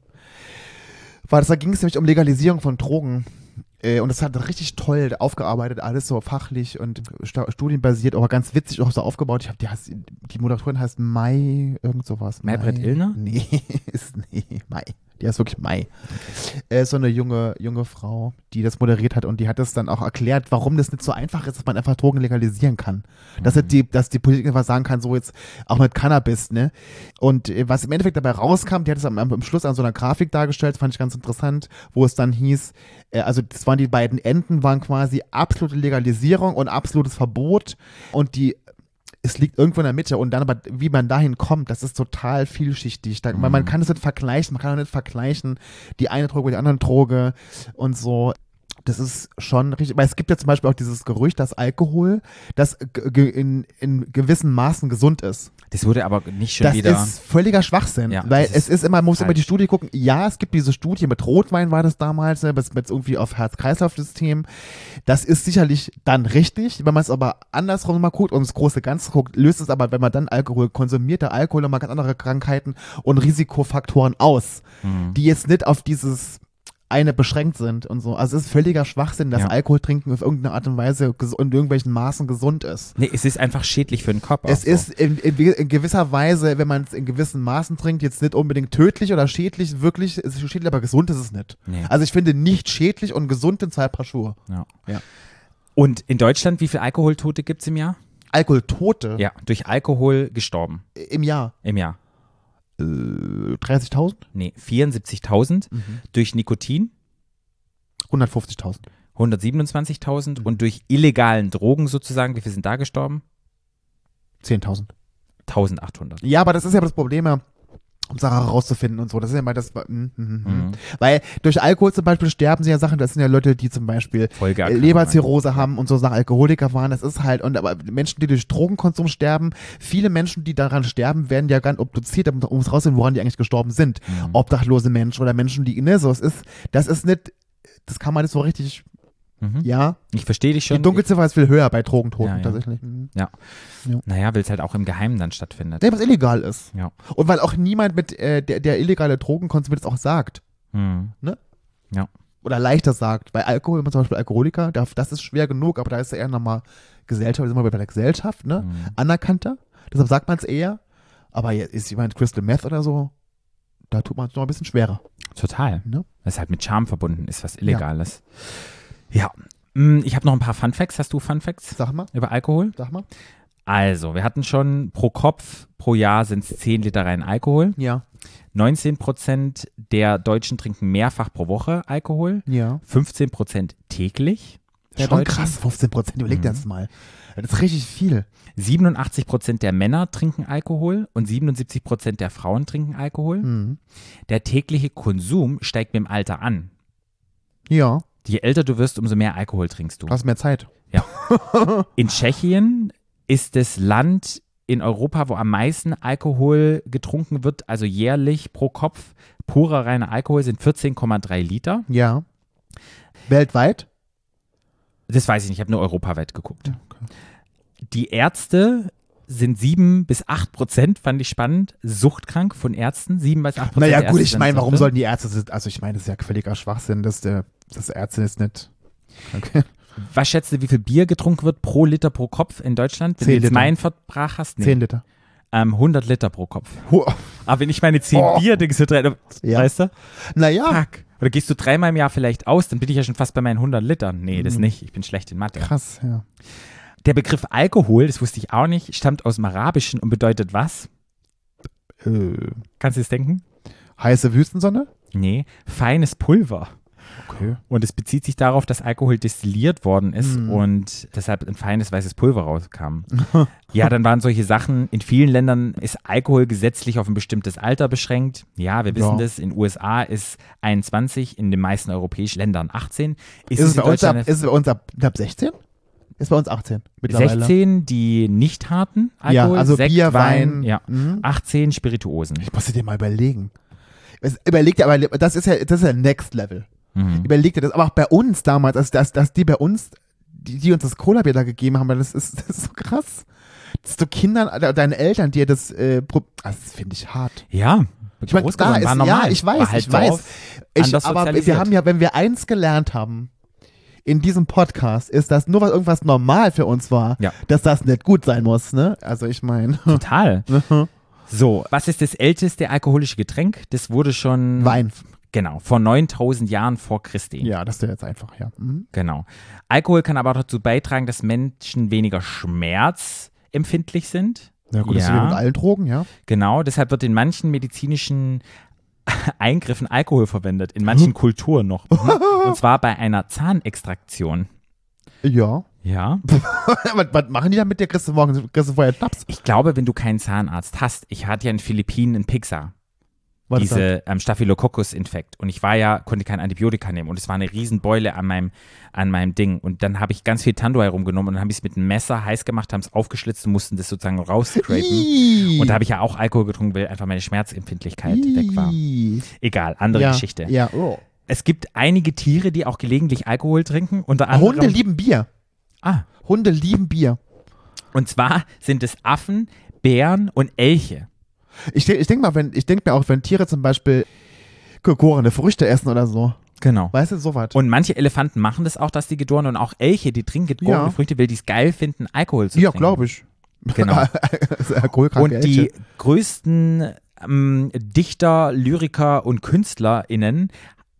Speaker 4: War das, da ging es nämlich um Legalisierung von Drogen. Äh, Und das hat richtig toll aufgearbeitet, alles so fachlich und studienbasiert, aber ganz witzig auch so aufgebaut. Ich hab, die, heißt, die Moderatorin heißt Mai, irgend sowas.
Speaker 3: Maybrit Illner?
Speaker 4: Nee, ist, nee, Mai. Die heißt wirklich Mai. Äh, so eine junge, junge Frau, die das moderiert hat und die hat das dann auch erklärt, warum das nicht so einfach ist, dass man einfach Drogen legalisieren kann. Dass,
Speaker 3: Mhm.
Speaker 4: die, dass die Politik einfach sagen kann, so jetzt auch mit Cannabis, ne? Und äh, was im Endeffekt dabei rauskam, die hat es am, am, Schluss an so einer Grafik dargestellt, fand ich ganz interessant, wo es dann hieß, äh, also das waren die beiden Enden, waren quasi absolute Legalisierung und absolutes Verbot und die es liegt irgendwo in der Mitte und dann aber, wie man dahin kommt, das ist total vielschichtig. Da, weil man kann es nicht vergleichen, man kann auch nicht vergleichen, die eine Droge mit der anderen Droge und so. Das ist schon richtig, weil es gibt ja zum Beispiel auch dieses Gerücht, dass Alkohol, das in, in gewissen Maßen gesund ist.
Speaker 3: Das wurde aber nicht schon
Speaker 4: Das
Speaker 3: wieder.
Speaker 4: ist völliger Schwachsinn,
Speaker 3: Ja,
Speaker 4: weil
Speaker 3: das
Speaker 4: es ist immer, man muss immer die
Speaker 3: falsch.
Speaker 4: Studie gucken. Ja, es gibt diese Studie mit Rotwein war das damals, ne, mit, mit irgendwie auf Herz-Kreislauf-System. Das ist sicherlich dann richtig. Wenn man es aber andersrum mal guckt und das große Ganze guckt, löst es aber, wenn man dann Alkohol konsumiert, der Alkohol nochmal ganz andere Krankheiten und Risikofaktoren aus,
Speaker 3: Mhm.
Speaker 4: die jetzt nicht auf dieses eine beschränkt sind und so. Also es ist völliger Schwachsinn, dass
Speaker 3: Ja.
Speaker 4: Alkohol trinken auf irgendeine Art und Weise in irgendwelchen Maßen gesund ist.
Speaker 3: Nee, es ist einfach schädlich für den Körper.
Speaker 4: Es
Speaker 3: so.
Speaker 4: ist in, in, in gewisser Weise, wenn man es in gewissen Maßen trinkt, jetzt nicht unbedingt tödlich oder schädlich, wirklich, es ist schädlich, aber gesund ist es nicht.
Speaker 3: Nee.
Speaker 4: Also ich finde nicht schädlich und gesund sind zwei Paar Schuhe.
Speaker 3: Ja.
Speaker 4: Ja.
Speaker 3: Und in Deutschland, wie viele Alkoholtote gibt es im Jahr?
Speaker 4: Alkoholtote
Speaker 3: Ja, durch Alkohol gestorben
Speaker 4: im Jahr
Speaker 3: im Jahr.
Speaker 4: Äh, 30.000?
Speaker 3: Nee, 74.000 durch Nikotin,
Speaker 4: 150.000.
Speaker 3: 127.000 und durch illegalen Drogen sozusagen, wie viele sind da gestorben?
Speaker 4: 10.000.
Speaker 3: 1800.
Speaker 4: Ja, aber das ist ja das Problem, ja, um Sachen herauszufinden und so. Das ist ja mal das. Mm, mm.
Speaker 3: Mhm.
Speaker 4: Weil durch Alkohol zum Beispiel sterben sie ja Sachen, das sind ja Leute, die zum Beispiel. Leberzirrhose haben und so Sachen Alkoholiker waren. Das ist halt, und aber Menschen, die durch Drogenkonsum sterben, viele Menschen, die daran sterben, werden ja gar nicht obduziert, um um es rauszufinden, woran die eigentlich gestorben sind.
Speaker 3: Mhm.
Speaker 4: Obdachlose Menschen oder Menschen, die, ne, so, es ist, das ist nicht, das kann man nicht so richtig,
Speaker 3: Mhm.
Speaker 4: ja.
Speaker 3: Ich verstehe dich schon.
Speaker 4: Die Dunkelziffer ist viel höher bei Drogentoten
Speaker 3: Ja, ja.
Speaker 4: tatsächlich. Mhm.
Speaker 3: naja, weil es halt auch im Geheimen dann stattfindet.
Speaker 4: Nee, was illegal ist.
Speaker 3: Ja.
Speaker 4: Und weil auch niemand mit, äh, der, der illegale Drogen konsumiert, es auch sagt.
Speaker 3: Mhm.
Speaker 4: Oder leichter sagt. Bei Alkohol, wenn man zum Beispiel Alkoholiker, da- das ist schwer genug, aber da ist ja eher nochmal Gesellschaft, sind wir bei der Gesellschaft, ne?
Speaker 3: Mhm.
Speaker 4: Anerkannter. Deshalb sagt man es eher. Aber jetzt ist jemand Crystal Meth oder so, da tut man es noch ein bisschen schwerer.
Speaker 3: Total.
Speaker 4: Ne?
Speaker 3: Das ist halt mit Charme verbunden, ist was Illegales. Ja. Mm, Ich habe noch ein paar Fun Facts. Hast du Fun Facts
Speaker 4: Sag mal,
Speaker 3: über Alkohol?
Speaker 4: sag mal.
Speaker 3: Also, wir hatten schon pro Kopf pro Jahr sind es 10 Liter rein Alkohol.
Speaker 4: Ja,
Speaker 3: 19 Prozent der Deutschen trinken mehrfach pro Woche Alkohol.
Speaker 4: ja.
Speaker 3: 15 Prozent täglich.
Speaker 4: Ja, doch
Speaker 3: Schreuten.
Speaker 4: krass, 15 Prozent, überleg dir
Speaker 3: Mhm.
Speaker 4: das mal. Das ist richtig viel.
Speaker 3: 87 Prozent der Männer trinken Alkohol und 77 Prozent der Frauen trinken Alkohol.
Speaker 4: Mhm.
Speaker 3: Der tägliche Konsum steigt mit dem Alter an.
Speaker 4: Ja,
Speaker 3: Je älter du wirst, umso mehr Alkohol trinkst du.
Speaker 4: du hast mehr Zeit.
Speaker 3: In Tschechien ist das Land in Europa, wo am meisten Alkohol getrunken wird, also jährlich pro Kopf. Purer reiner Alkohol sind 14,3 Liter.
Speaker 4: Ja. Weltweit?
Speaker 3: Das weiß ich nicht, ich habe nur europaweit geguckt.
Speaker 4: Okay.
Speaker 3: Die Ärzte sind 7 bis 8 Prozent, fand ich spannend, suchtkrank von Ärzten. 7 bis 8 Prozent.
Speaker 4: Naja, gut, ich meine, warum sollten die Ärzte, also ich meine, das ist ja völliger Schwachsinn, dass der, das Ärzte ist nicht. Okay.
Speaker 3: Was schätzt du, wie viel Bier getrunken wird pro Liter pro Kopf in Deutschland? Wenn
Speaker 4: Zehn
Speaker 3: du jetzt
Speaker 4: Liter.
Speaker 3: meinen Verbrauch hast? Nee.
Speaker 4: 10 Liter.
Speaker 3: ähm, 100 Liter pro Kopf.
Speaker 4: Hu-
Speaker 3: Aber wenn ich meine 10
Speaker 4: Oh.
Speaker 3: Bier-Dings so drin,
Speaker 4: Ja.
Speaker 3: weißt du?
Speaker 4: Naja,
Speaker 3: Fuck. Oder gehst du dreimal im Jahr vielleicht aus, dann bin ich ja schon fast bei meinen 100 Litern. Nee, das
Speaker 4: Mhm.
Speaker 3: nicht. Ich bin schlecht in Mathe.
Speaker 4: krass, ja.
Speaker 3: Der Begriff Alkohol, das wusste ich auch nicht, stammt aus dem Arabischen und bedeutet was?
Speaker 4: Äh,
Speaker 3: Kannst du es denken?
Speaker 4: heiße Wüstensonne?
Speaker 3: Nee, feines Pulver.
Speaker 4: Okay.
Speaker 3: Und es bezieht sich darauf, dass Alkohol destilliert worden ist
Speaker 4: Mhm.
Speaker 3: und deshalb ein feines weißes Pulver rauskam. ja, dann waren solche Sachen. In vielen Ländern ist Alkohol gesetzlich auf ein bestimmtes Alter beschränkt. Ja, wir wissen
Speaker 4: Ja.
Speaker 3: das. In den USA ist 21, in den meisten europäischen Ländern 18.
Speaker 4: Ist, es
Speaker 3: in
Speaker 4: bei uns ab, ist es bei uns ab, ab 16? Ist bei uns 18 mittlerweile.
Speaker 3: 16 die nicht harten
Speaker 4: Ja,
Speaker 3: Alkohol,
Speaker 4: also
Speaker 3: Sekt,
Speaker 4: Bier,
Speaker 3: Wein,
Speaker 4: Wein.
Speaker 3: ja.
Speaker 4: Mhm.
Speaker 3: 18 Spirituosen.
Speaker 4: Ich muss dir mal überlegen. Überleg dir aber, das ist ja, das ist ja Next Level.
Speaker 3: Mhm.
Speaker 4: Überleg dir das. Aber auch bei uns damals, dass, dass, dass die bei uns, die, die uns das Cola-Bier da gegeben haben, das ist, das ist so krass. Dass du Kindern, oder deine Eltern dir das, äh, pro- das finde ich hart.
Speaker 3: Ja,
Speaker 4: Ich meine, da ist,
Speaker 3: normal.
Speaker 4: ja, ich weiß,
Speaker 3: halt
Speaker 4: ich weiß. Ich, aber wir haben ja, wenn wir eins gelernt haben in diesem Podcast, ist, dass nur was irgendwas normal für uns war,
Speaker 3: Ja.
Speaker 4: dass das nicht gut sein muss, ne? Also ich meine,
Speaker 3: Total. So, was ist das älteste alkoholische Getränk? Das wurde schon.
Speaker 4: Wein.
Speaker 3: Genau, vor 9000 Jahren vor Christi.
Speaker 4: Ja, das ist ja jetzt einfach, ja. Mhm.
Speaker 3: Genau. Alkohol kann aber auch dazu beitragen, dass Menschen weniger schmerzempfindlich sind.
Speaker 4: Ja, gut, das ist wie mit allen Drogen, ja.
Speaker 3: Genau, deshalb wird in manchen medizinischen Eingriffen Alkohol verwendet, in manchen Kulturen noch. Mhm. Und zwar bei einer Zahnextraktion.
Speaker 4: Ja.
Speaker 3: Ja.
Speaker 4: was, was machen die da mit dir? Kriegst du morgen kriegst du vorher Schnaps?
Speaker 3: Ich glaube, wenn du keinen Zahnarzt hast, ich hatte ja in den Philippinen einen Pixar.
Speaker 4: Das?
Speaker 3: diese ähm, Staphylococcus-Infekt. Und ich war ja, konnte kein Antibiotika nehmen. Und es war eine Riesenbeule an meinem, an meinem Ding. Und dann habe ich ganz viel Tandoor herumgenommen und dann habe ich es mit einem Messer heiß gemacht, haben es aufgeschlitzt und mussten das sozusagen rausscrapen. Und da habe ich ja auch Alkohol getrunken, weil einfach meine Schmerzempfindlichkeit weg war. Egal, andere
Speaker 4: ja,
Speaker 3: Geschichte.
Speaker 4: Ja, oh.
Speaker 3: Es gibt einige Tiere, die auch gelegentlich Alkohol trinken. Unter anderem,
Speaker 4: Hunde lieben Bier.
Speaker 3: Ah,
Speaker 4: Hunde lieben Bier.
Speaker 3: und zwar sind es Affen, Bären und Elche.
Speaker 4: Ich, ich denke mal, wenn, ich denke mir auch, wenn Tiere zum Beispiel gegorene Früchte essen oder so.
Speaker 3: Genau.
Speaker 4: Weißt du, sowas.
Speaker 3: Und manche Elefanten machen das auch, dass die gedoren und auch Elche, die trinken gegorene
Speaker 4: Ja.
Speaker 3: Früchte, weil die es geil finden, Alkohol zu
Speaker 4: Ja,
Speaker 3: trinken.
Speaker 4: glaube ich.
Speaker 3: Genau. Und die
Speaker 4: Elche.
Speaker 3: größten ähm, Dichter, Lyriker und KünstlerInnen,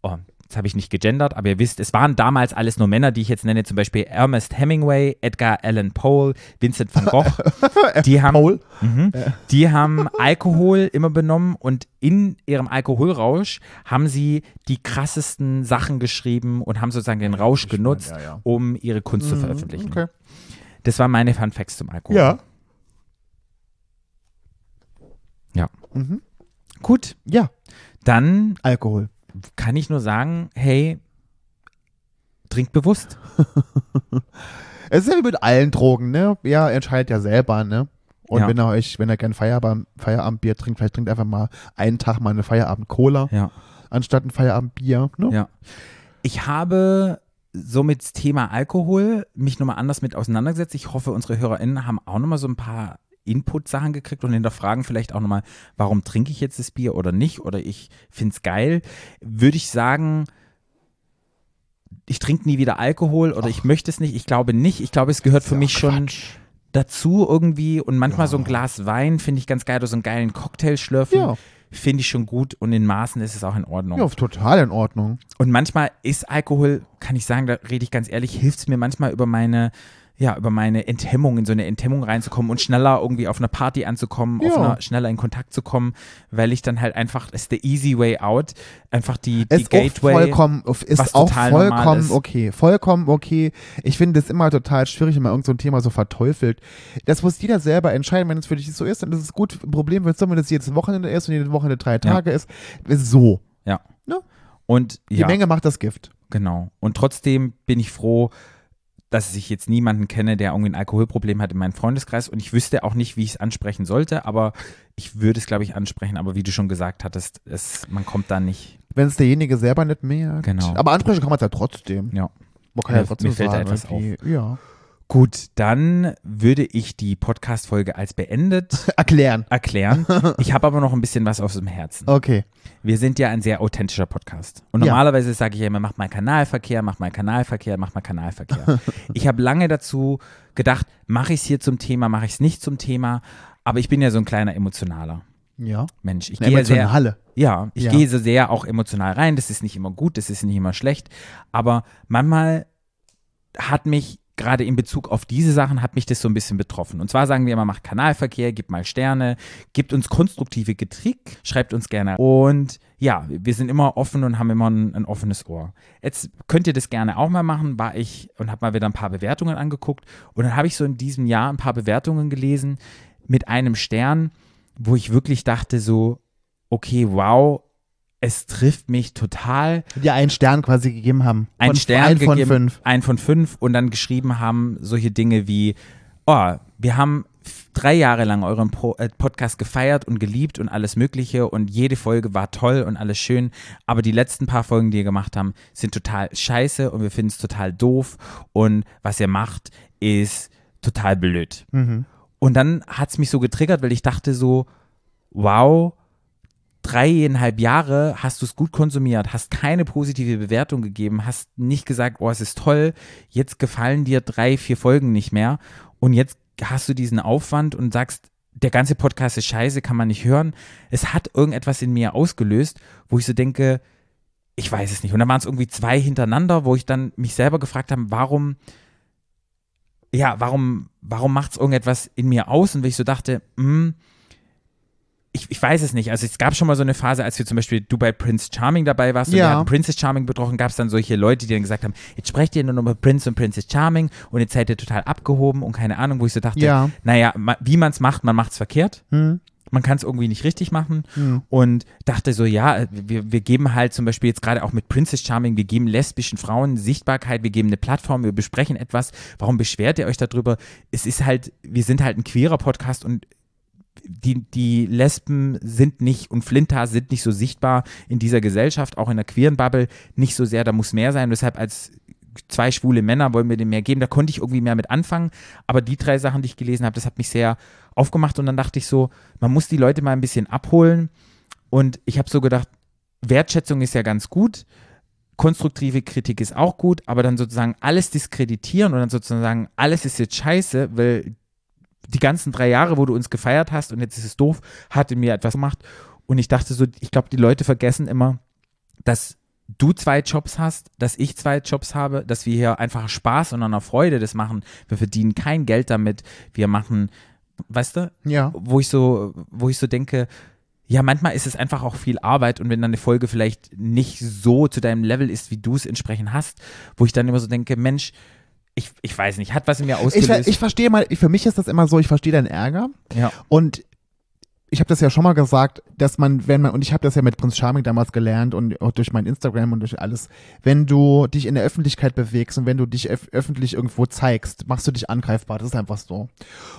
Speaker 3: oh, jetzt habe ich nicht gegendert, aber ihr wisst, es waren damals alles nur Männer, die ich jetzt nenne, zum Beispiel Ernest Hemingway, Edgar Allan Poe, Vincent van Gogh. Die haben. Mhm. Die haben Alkohol immer benommen und in ihrem Alkoholrausch haben sie die krassesten Sachen geschrieben und haben sozusagen den Rausch genutzt,
Speaker 4: ja, ja.
Speaker 3: um ihre Kunst zu
Speaker 4: Mhm,
Speaker 3: veröffentlichen.
Speaker 4: Okay.
Speaker 3: Das waren meine Fun Facts zum Alkohol.
Speaker 4: Ja.
Speaker 3: Ja.
Speaker 4: Mhm.
Speaker 3: Gut,
Speaker 4: Ja,
Speaker 3: dann
Speaker 4: Alkohol.
Speaker 3: Kann ich nur sagen, hey, trink bewusst.
Speaker 4: Es ist ja wie mit allen Drogen, ne? Ja, entscheidet ja selber, ne? Und
Speaker 3: Ja.
Speaker 4: wenn er euch, wenn er kein Feierabend, Feierabendbier trinkt, vielleicht trinkt einfach mal einen Tag mal eine Feierabend-Cola
Speaker 3: Ja.
Speaker 4: anstatt ein Feierabendbier, ne?
Speaker 3: Ja. Ich habe somit das Thema Alkohol mich nochmal anders mit auseinandergesetzt. Ich hoffe, unsere HörerInnen haben auch nochmal so ein paar Input-Sachen gekriegt und hinterfragen vielleicht auch nochmal, warum trinke ich jetzt das Bier oder nicht oder ich finde es geil. Würde ich sagen, ich trinke nie wieder Alkohol oder ich möchte es nicht. Ich glaube nicht. Ich glaube, es gehört für mich schon dazu irgendwie und manchmal so ein Glas Wein finde ich ganz geil oder so einen geilen Cocktail schlürfen.
Speaker 4: Ja.
Speaker 3: Finde ich schon gut und in Maßen ist es auch in Ordnung.
Speaker 4: Ja, total in Ordnung.
Speaker 3: Und manchmal ist Alkohol, kann ich sagen, da rede ich ganz ehrlich, hilft es mir manchmal über meine, ja, über meine Enthemmung, in so eine Enthemmung reinzukommen und schneller irgendwie auf einer Party anzukommen, auf
Speaker 4: Ja.
Speaker 3: einer, schneller in Kontakt zu kommen, weil ich dann halt einfach, es ist der easy way out, einfach die, die
Speaker 4: Ist
Speaker 3: Gateway.
Speaker 4: auch vollkommen, ist
Speaker 3: was
Speaker 4: auch
Speaker 3: total
Speaker 4: vollkommen
Speaker 3: ist.
Speaker 4: okay. Vollkommen okay. Ich finde es immer total schwierig, wenn man irgend so ein Thema so verteufelt. Das muss jeder selber entscheiden. Wenn es für dich so ist, dann ist es gut. Ein Problem wird es, wenn es jedes Wochenende ist und jede Wochenende drei Tage ist. ist so.
Speaker 3: ja.
Speaker 4: Ne?
Speaker 3: Und
Speaker 4: Die
Speaker 3: ja,
Speaker 4: Menge macht das Gift.
Speaker 3: genau. Und trotzdem bin ich froh, dass ich jetzt niemanden kenne, der irgendwie ein Alkoholproblem hat in meinem Freundeskreis und ich wüsste auch nicht, wie ich es ansprechen sollte, aber ich würde es, glaube ich, ansprechen, aber wie du schon gesagt hattest, es, man kommt da nicht.
Speaker 4: Wenn es derjenige selber nicht merkt.
Speaker 3: Genau.
Speaker 4: Aber ansprechen kann man es ja trotzdem.
Speaker 3: Ja.
Speaker 4: Man kann ja
Speaker 3: Mir-
Speaker 4: trotzdem
Speaker 3: mir fällt da
Speaker 4: sagen,
Speaker 3: etwas
Speaker 4: irgendwie, Ja.
Speaker 3: Gut, dann würde ich die Podcast-Folge als beendet
Speaker 4: Erklären.
Speaker 3: erklären. Ich habe aber noch ein bisschen was auf dem Herzen.
Speaker 4: Okay.
Speaker 3: Wir sind ja ein sehr authentischer Podcast. Und
Speaker 4: Ja.
Speaker 3: normalerweise sage ich ja immer, mach mal Kanalverkehr, mach mal Kanalverkehr, mach mal Kanalverkehr. ich habe lange dazu gedacht, mache ich es hier zum Thema, mache ich es nicht zum Thema. Aber ich bin ja so ein kleiner emotionaler
Speaker 4: Ja.
Speaker 3: Mensch. Ich
Speaker 4: Eine
Speaker 3: gehe ja sehr,
Speaker 4: emotionale.
Speaker 3: ja, ich
Speaker 4: Ja.
Speaker 3: gehe so sehr auch emotional rein. Das ist nicht immer gut, das ist nicht immer schlecht. Aber manchmal hat mich gerade in Bezug auf diese Sachen hat mich das so ein bisschen betroffen. Und zwar sagen wir immer, macht Kanalverkehr, gibt mal Sterne, gibt uns konstruktive Kritik, schreibt uns gerne. Und ja, wir sind immer offen und haben immer ein, ein offenes Ohr. Jetzt könnt ihr das gerne auch mal machen, war ich und habe mal wieder ein paar Bewertungen angeguckt. Und dann habe ich so in diesem Jahr ein paar Bewertungen gelesen mit einem Stern, wo ich wirklich dachte so, okay, wow, es trifft mich total
Speaker 4: Die einen Stern quasi gegeben haben.
Speaker 3: ein
Speaker 4: Von-
Speaker 3: Stern
Speaker 4: ein von
Speaker 3: gegeben,
Speaker 4: fünf.
Speaker 3: Ein von fünf und dann geschrieben haben solche Dinge wie, oh, wir haben drei Jahre lang euren Pro äh, Podcast gefeiert und geliebt und alles Mögliche und jede Folge war toll und alles schön, aber die letzten paar Folgen, die ihr gemacht haben, sind total scheiße und wir finden es total doof und was ihr macht, ist total blöd.
Speaker 4: Mhm.
Speaker 3: Und dann hat es mich so getriggert, weil ich dachte so, wow, dreieinhalb Jahre hast du es gut konsumiert, hast keine positive Bewertung gegeben, hast nicht gesagt, oh, es ist toll, jetzt gefallen dir drei, vier Folgen nicht mehr und jetzt hast du diesen Aufwand und sagst, der ganze Podcast ist scheiße, kann man nicht hören. Es hat irgendetwas in mir ausgelöst, wo ich so denke, ich weiß es nicht. Und dann waren es irgendwie zwei hintereinander, wo ich dann mich selber gefragt habe, warum, ja, warum, warum macht es irgendetwas in mir aus? Und weil ich so dachte, hm, ich, ich weiß es nicht. Also es gab schon mal so eine Phase, als wir zum Beispiel du bei Prince Charming dabei warst und
Speaker 4: Ja.
Speaker 3: wir hatten Princess Charming betroffen, gab es dann solche Leute, die dann gesagt haben, jetzt sprecht ihr nur noch über Prince und Princess Charming und jetzt seid ihr total abgehoben und keine Ahnung, wo ich so dachte,
Speaker 4: Ja.
Speaker 3: naja, wie man es macht, man macht es verkehrt.
Speaker 4: Hm.
Speaker 3: Man kann es irgendwie nicht richtig machen
Speaker 4: Hm.
Speaker 3: und dachte so, ja, wir, wir geben halt zum Beispiel jetzt gerade auch mit Princess Charming, wir geben lesbischen Frauen Sichtbarkeit, wir geben eine Plattform, wir besprechen etwas. Warum beschwert ihr euch darüber? Es ist halt, wir sind halt ein queerer Podcast und die, die Lesben sind nicht und Flinter sind nicht so sichtbar in dieser Gesellschaft, auch in der queeren Bubble nicht so sehr, da muss mehr sein. Deshalb als zwei schwule Männer wollen wir dem mehr geben. Da konnte ich irgendwie mehr mit anfangen. Aber die drei Sachen, die ich gelesen habe, das hat mich sehr aufgemacht und dann dachte ich so, man muss die Leute mal ein bisschen abholen. Und ich habe so gedacht, Wertschätzung ist ja ganz gut. Konstruktive Kritik ist auch gut, aber dann sozusagen alles diskreditieren und dann sozusagen sagen, alles ist jetzt scheiße, weil die ganzen drei Jahre, wo du uns gefeiert hast und jetzt ist es doof, hat in mir etwas gemacht. Und ich dachte so, ich glaube, die Leute vergessen immer, dass du zwei Jobs hast, dass ich zwei Jobs habe, dass wir hier einfach Spaß und der Freude das machen. Wir verdienen kein Geld damit. Wir machen, weißt du,
Speaker 4: Ja.
Speaker 3: wo ich so, wo ich so denke, ja, manchmal ist es einfach auch viel Arbeit und wenn dann eine Folge vielleicht nicht so zu deinem Level ist, wie du es entsprechend hast, wo ich dann immer so denke, Mensch, ich, ich weiß nicht, hat was in mir
Speaker 4: Ich,
Speaker 3: ausgelöst.
Speaker 4: ver- ich verstehe mal, ich, für mich ist das immer so, ich verstehe deinen Ärger.
Speaker 3: ja.
Speaker 4: Und ich habe das ja schon mal gesagt, dass man, wenn man, und ich habe das ja mit Prinz Charming damals gelernt und auch durch mein Instagram und durch alles, wenn du dich in der Öffentlichkeit bewegst und wenn du dich öf öffentlich irgendwo zeigst, machst du dich angreifbar. Das ist einfach so.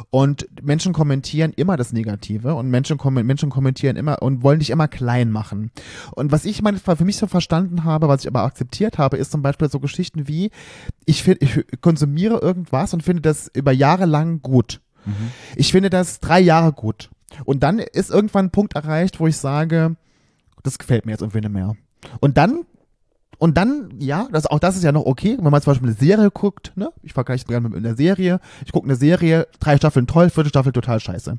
Speaker 4: Und Menschen kommentieren immer das Negative und Menschen, kom Menschen kommentieren immer und wollen dich immer klein machen. Und was ich meine, für mich so verstanden habe, was ich aber akzeptiert habe, ist zum Beispiel so Geschichten wie, ich, find, ich konsumiere irgendwas und finde das über Jahre lang gut. Ich finde das drei Jahre gut. Und dann ist irgendwann ein Punkt erreicht, wo ich sage, das gefällt mir jetzt irgendwie nicht mehr. Und dann, und dann, ja, das, auch das ist ja noch okay, wenn man zum Beispiel eine Serie guckt, ne? Ich vergleiche es gerne mit einer Serie. Ich gucke eine Serie, drei Staffeln toll, vierte Staffel total scheiße.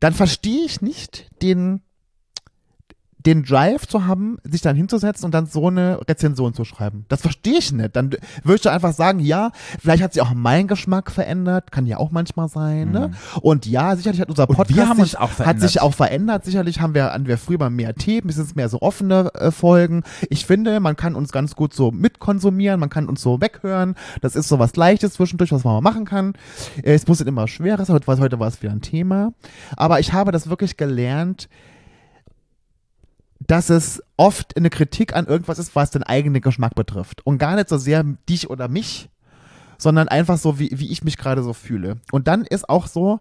Speaker 4: Dann verstehe ich nicht den, den Drive zu haben, sich dann hinzusetzen und dann so eine Rezension zu schreiben. Das verstehe ich nicht. Dann würde ich einfach sagen, ja, vielleicht hat sich auch mein Geschmack verändert, kann ja auch manchmal sein, ne? Und ja, sicherlich hat unser Podcast
Speaker 3: haben
Speaker 4: sich,
Speaker 3: auch
Speaker 4: hat
Speaker 3: verändert.
Speaker 4: sich auch verändert. Sicherlich haben wir, hatten wir früher mehr Themen, sind mehr so offene äh, Folgen. Ich finde, man kann uns ganz gut so mitkonsumieren, man kann uns so weghören. Das ist so was Leichtes zwischendurch, was man mal machen kann. Äh, Es muss nicht immer schwerer sein. Heute war es wieder ein Thema. Aber ich habe das wirklich gelernt, dass es oft eine Kritik an irgendwas ist, was den eigenen Geschmack betrifft. Und gar nicht so sehr dich oder mich, sondern einfach so, wie, wie ich mich gerade so fühle. Und dann ist auch so,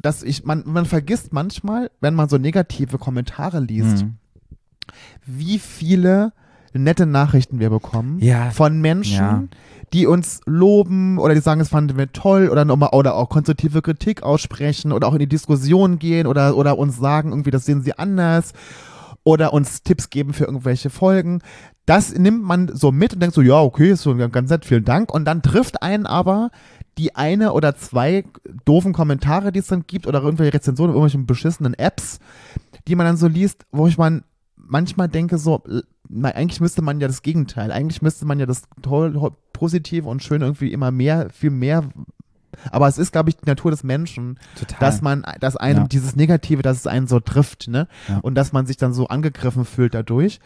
Speaker 4: dass ich, man, man vergisst manchmal, wenn man so negative Kommentare liest,
Speaker 3: Mhm.
Speaker 4: wie viele nette Nachrichten wir bekommen
Speaker 3: Ja.
Speaker 4: von Menschen,
Speaker 3: Ja.
Speaker 4: die uns loben oder die sagen, es fanden wir toll oder nochmal oder auch konstruktive Kritik aussprechen oder auch in die Diskussion gehen oder, oder uns sagen, irgendwie, das sehen sie anders oder uns Tipps geben für irgendwelche Folgen. das nimmt man so mit und denkt so, ja, okay, ist so ganz nett, vielen Dank. Und dann trifft einen aber die eine oder zwei doofen Kommentare, die es dann gibt, oder irgendwelche Rezensionen, irgendwelche beschissenen Apps, die man dann so liest, wo ich man manchmal denke, so, eigentlich müsste man ja das Gegenteil, eigentlich müsste man ja das toll, positive und schön irgendwie immer mehr, viel mehr. Aber es ist, glaube ich, die Natur des Menschen,
Speaker 3: Total.
Speaker 4: dass man, dass einem
Speaker 3: Ja.
Speaker 4: dieses Negative, dass es einen so trifft, ne?
Speaker 3: Ja.
Speaker 4: Und dass man sich dann so angegriffen fühlt dadurch.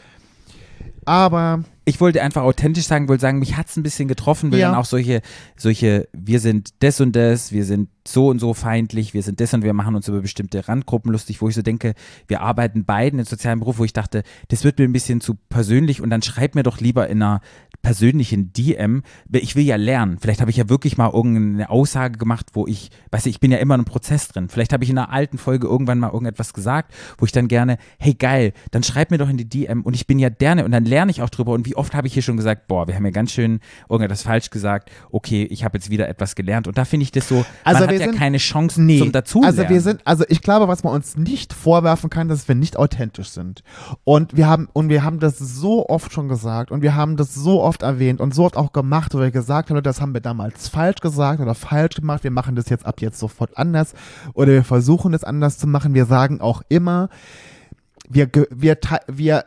Speaker 4: Aber
Speaker 3: ich wollte einfach authentisch sagen, wollte sagen, mich hat es ein bisschen getroffen, weil
Speaker 4: Ja.
Speaker 3: dann auch solche, solche, wir sind das und das, wir sind so und so feindlich, wir sind das und wir machen uns über bestimmte Randgruppen lustig, wo ich so denke, wir arbeiten beiden in sozialen Beruf, wo ich dachte, das wird mir ein bisschen zu persönlich und dann schreib mir doch lieber in einer persönlichen DM, ich will ja lernen. Vielleicht habe ich ja wirklich mal irgendeine Aussage gemacht, wo ich, weißt du, ich bin ja immer in einem Prozess drin. Vielleicht habe ich in einer alten Folge irgendwann mal irgendetwas gesagt, wo ich dann gerne, hey geil, dann schreib mir doch in die DM und ich bin ja gerne und dann lerne ich auch drüber und wie oft habe ich hier schon gesagt, boah, wir haben ja ganz schön irgendetwas falsch gesagt, okay, ich habe jetzt wieder etwas gelernt und da finde ich das so,
Speaker 4: Also
Speaker 3: man
Speaker 4: wir
Speaker 3: hat ja
Speaker 4: sind-
Speaker 3: keine Chance zum Dazulernen.
Speaker 4: Also wir sind, also ich glaube, was man uns nicht vorwerfen kann, dass wir nicht authentisch sind. Und wir haben, und wir haben das so oft schon gesagt und wir haben das so oft erwähnt und so oft auch gemacht, wo wir gesagt haben, das haben wir damals falsch gesagt oder falsch gemacht, wir machen das jetzt ab jetzt sofort anders oder wir versuchen es anders zu machen. Wir sagen auch immer, wir, wir, wir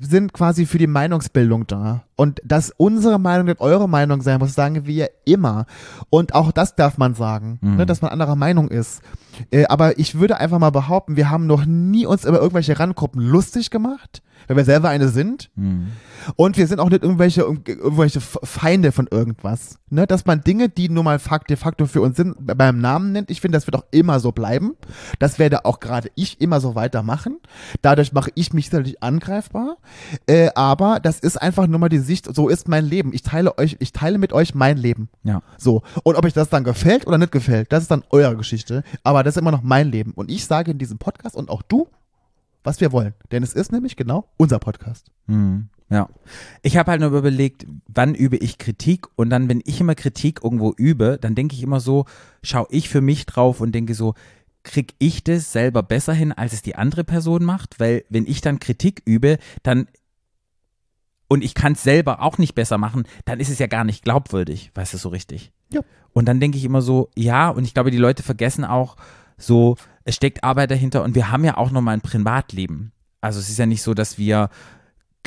Speaker 4: sind quasi für die Meinungsbildung da. Und dass unsere Meinung nicht eure Meinung sein muss, sagen wir immer. Und auch das darf man sagen,
Speaker 3: Mhm.
Speaker 4: ne, dass man anderer Meinung ist. Äh, aber ich würde einfach mal behaupten, wir haben noch nie uns über irgendwelche Randgruppen lustig gemacht, weil wir selber eine sind.
Speaker 3: Hm.
Speaker 4: Und wir sind auch nicht irgendwelche, irgendwelche Feinde von irgendwas. Ne? Dass man Dinge, die nun mal de facto für uns sind, beim Namen nennt. Ich finde, das wird auch immer so bleiben. Das werde auch gerade ich immer so weitermachen. Dadurch mache ich mich sicherlich angreifbar. Äh, aber das ist einfach nur mal die Sicht, so ist mein Leben. Ich teile euch, ich teile mit euch mein Leben.
Speaker 3: Ja.
Speaker 4: So. Und ob euch das dann gefällt oder nicht gefällt, das ist dann eure Geschichte. Aber das ist immer noch mein Leben. Und ich sage in diesem Podcast und auch du, was wir wollen. Denn es ist nämlich genau unser Podcast.
Speaker 3: Hm, ja. Ich habe halt nur überlegt, wann übe ich Kritik und dann, wenn ich immer Kritik irgendwo übe, dann denke ich immer so, schaue ich für mich drauf und denke so, krieg ich das selber besser hin, als es die andere Person macht? Weil wenn ich dann Kritik übe, dann und ich kann es selber auch nicht besser machen, dann ist es ja gar nicht glaubwürdig, weißt du so richtig.
Speaker 4: Ja.
Speaker 3: Und dann denke ich immer so, ja, und ich glaube, die Leute vergessen auch so, es steckt Arbeit dahinter und wir haben ja auch nochmal ein Privatleben. Also es ist ja nicht so, dass wir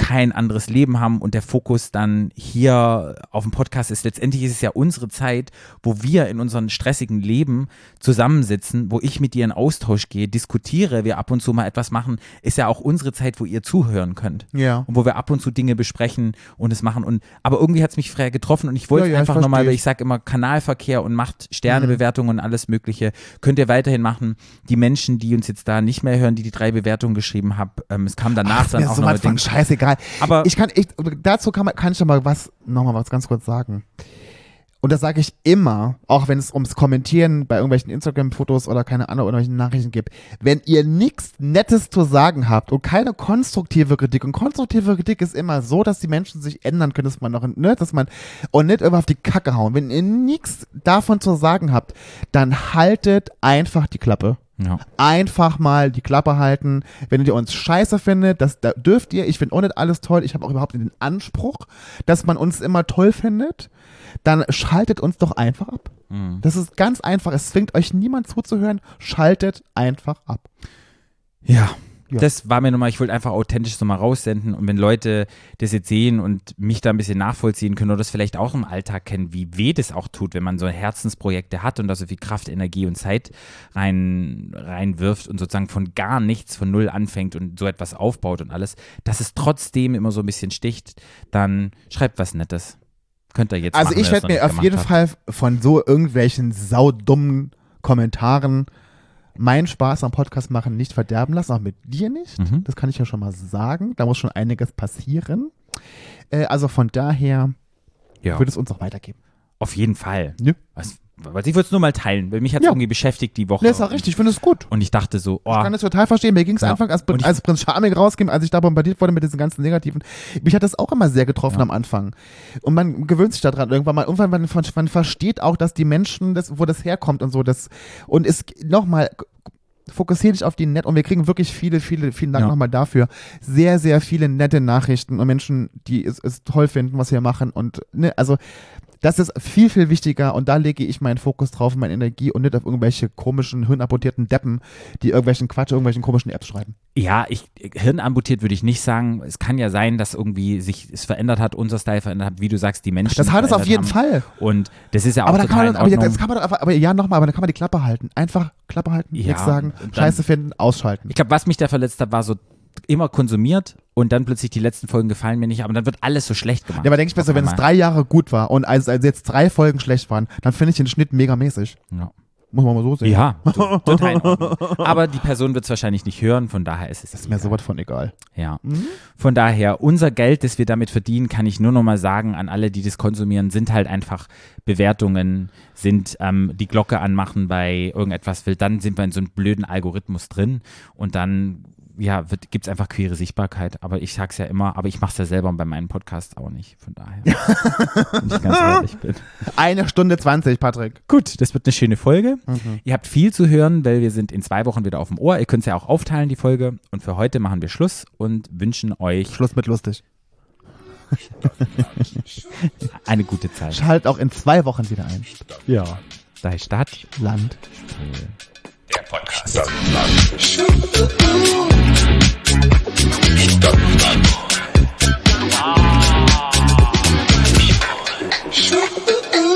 Speaker 3: kein anderes Leben haben und der Fokus dann hier auf dem Podcast ist. Letztendlich ist es ja unsere Zeit, wo wir in unserem stressigen Leben zusammensitzen, wo ich mit dir in Austausch gehe, diskutiere, wir ab und zu mal etwas machen, ist ja auch unsere Zeit, wo ihr zuhören könnt
Speaker 4: Ja.
Speaker 3: und wo wir ab und zu Dinge besprechen und es machen. Und aber irgendwie hat es mich frei getroffen und ich wollte
Speaker 4: Ja, ja,
Speaker 3: einfach nochmal, weil ich sage immer Kanalverkehr und macht Sternebewertungen und alles Mögliche, könnt ihr weiterhin machen. Die Menschen, die uns jetzt da nicht mehr hören, die die drei Bewertungen geschrieben haben, ähm, es kam danach
Speaker 4: Ach,
Speaker 3: dann auch noch
Speaker 4: was scheißegal.
Speaker 3: Aber
Speaker 4: ich kann, ich, dazu kann, man, kann ich noch mal was, noch mal was ganz kurz sagen. Und das sage ich immer, auch wenn es ums Kommentieren bei irgendwelchen Instagram-Fotos oder keine Ahnung, irgendwelchen Nachrichten gibt. Wenn ihr nichts Nettes zu sagen habt und keine konstruktive Kritik, und konstruktive Kritik ist immer so, dass die Menschen sich ändern können, dass man noch, ne, dass man, und nicht immer auf die Kacke hauen. Wenn ihr nichts davon zu sagen habt, dann haltet einfach die Klappe
Speaker 3: ja.
Speaker 4: einfach mal die Klappe halten. Wenn ihr uns scheiße findet, das da dürft ihr. Ich finde auch nicht alles toll. Ich habe auch überhaupt nicht den Anspruch, dass man uns immer toll findet. Dann schaltet uns doch einfach ab.
Speaker 3: Mhm.
Speaker 4: Das ist ganz einfach. Es zwingt euch niemand zuzuhören. Schaltet einfach ab.
Speaker 3: Ja.
Speaker 4: Ja.
Speaker 3: Das war mir nochmal, ich wollte einfach authentisch nochmal raussenden und wenn Leute das jetzt sehen und mich da ein bisschen nachvollziehen können oder das vielleicht auch im Alltag kennen, wie weh das auch tut, wenn man so Herzensprojekte hat und da so viel Kraft, Energie und Zeit rein, reinwirft und sozusagen von gar nichts, von null anfängt und so etwas aufbaut und alles, dass es trotzdem immer so ein bisschen sticht, dann schreibt was Nettes. Könnt ihr jetzt
Speaker 4: Also
Speaker 3: machen,
Speaker 4: ich werde mir auf jeden
Speaker 3: habt.
Speaker 4: Fall von so irgendwelchen saudummen Kommentaren meinen Spaß am Podcast machen nicht verderben lassen, auch mit dir nicht.
Speaker 3: Mhm.
Speaker 4: Das kann ich ja schon mal sagen. Da muss schon einiges passieren. Äh, also von daher
Speaker 3: Ja.
Speaker 4: wird es uns auch weitergeben.
Speaker 3: Auf jeden Fall.
Speaker 4: Nö.
Speaker 3: Was, was ich würde es nur mal teilen, weil mich hat es
Speaker 4: Ja.
Speaker 3: irgendwie beschäftigt die Woche.
Speaker 4: Ne, ist auch richtig, ich finde es gut.
Speaker 3: Und ich dachte so, oh,
Speaker 4: Ich kann das total verstehen. Mir ging es
Speaker 3: Ja.
Speaker 4: einfach, als,
Speaker 3: ich-
Speaker 4: als Prinz Charming rausging, als ich da bombardiert wurde mit diesen ganzen Negativen. Mich hat das auch immer sehr getroffen
Speaker 3: Ja.
Speaker 4: am Anfang. Und man gewöhnt sich daran irgendwann mal. Irgendwann man, man versteht auch, dass die Menschen, das, wo das herkommt und so. Das, und es nochmal, Fokussiere dich auf die nett und wir kriegen wirklich viele, viele, vielen Dank
Speaker 3: Ja.
Speaker 4: nochmal dafür. Sehr, sehr viele nette Nachrichten und Menschen, die es, es toll finden, was wir machen und ne, also das ist viel, viel wichtiger und da lege ich meinen Fokus drauf, meine Energie und nicht auf irgendwelche komischen, hirnamputierten Deppen, die irgendwelchen Quatsch, irgendwelchen komischen Apps schreiben.
Speaker 3: Ja, ich, hirnamputiert würde ich nicht sagen. Es kann ja sein, dass irgendwie sich es verändert hat, unser Style verändert hat, wie du sagst, die Menschen.
Speaker 4: Das hat es auf jeden
Speaker 3: haben.
Speaker 4: Fall.
Speaker 3: Und das ist ja auch
Speaker 4: Aber da kann man, aber, das kann man einfach, aber ja, nochmal, aber dann kann man die Klappe halten. Einfach Klappe halten,
Speaker 3: Ja,
Speaker 4: nichts sagen, Scheiße finden, ausschalten.
Speaker 3: Ich glaube, was mich da verletzt hat, war so immer konsumiert und dann plötzlich die letzten Folgen gefallen mir nicht, aber dann wird alles so schlecht gemacht.
Speaker 4: Ja, aber denke ich
Speaker 3: Auf
Speaker 4: wenn es drei Jahre gut war und als, als jetzt drei Folgen schlecht waren, dann finde ich den Schnitt mega mäßig.
Speaker 3: Ja,
Speaker 4: Muss man mal so sehen.
Speaker 3: ja to- total. Aber die Person wird es wahrscheinlich nicht hören, von daher ist es
Speaker 4: Ist mir sowas von egal.
Speaker 3: Ja. Von daher, unser Geld, das wir damit verdienen, kann ich nur noch mal sagen an alle, die das konsumieren, sind halt einfach Bewertungen, sind ähm, die Glocke anmachen bei irgendetwas will, dann sind wir in so einem blöden Algorithmus drin und dann ja, gibt es einfach queere Sichtbarkeit. Aber ich sag's ja immer, aber ich mach's ja selber bei meinen Podcasts auch nicht. Von daher, wenn ich ganz ehrlich bin.
Speaker 4: Eine Stunde 20, Patrick.
Speaker 3: Gut, das wird eine schöne Folge.
Speaker 4: Mhm.
Speaker 3: Ihr habt viel zu hören, weil wir sind in zwei Wochen wieder auf dem Ohr. Ihr könnt es ja auch aufteilen, die Folge. Und für heute machen wir Schluss und wünschen euch
Speaker 4: Schluss mit lustig.
Speaker 3: eine gute Zeit.
Speaker 4: Schalt auch in zwei Wochen wieder ein.
Speaker 3: Ja. Sei Stadt.
Speaker 4: Land.
Speaker 1: der Podcast. Stadtland. Stadtland. Ah. Stadtland.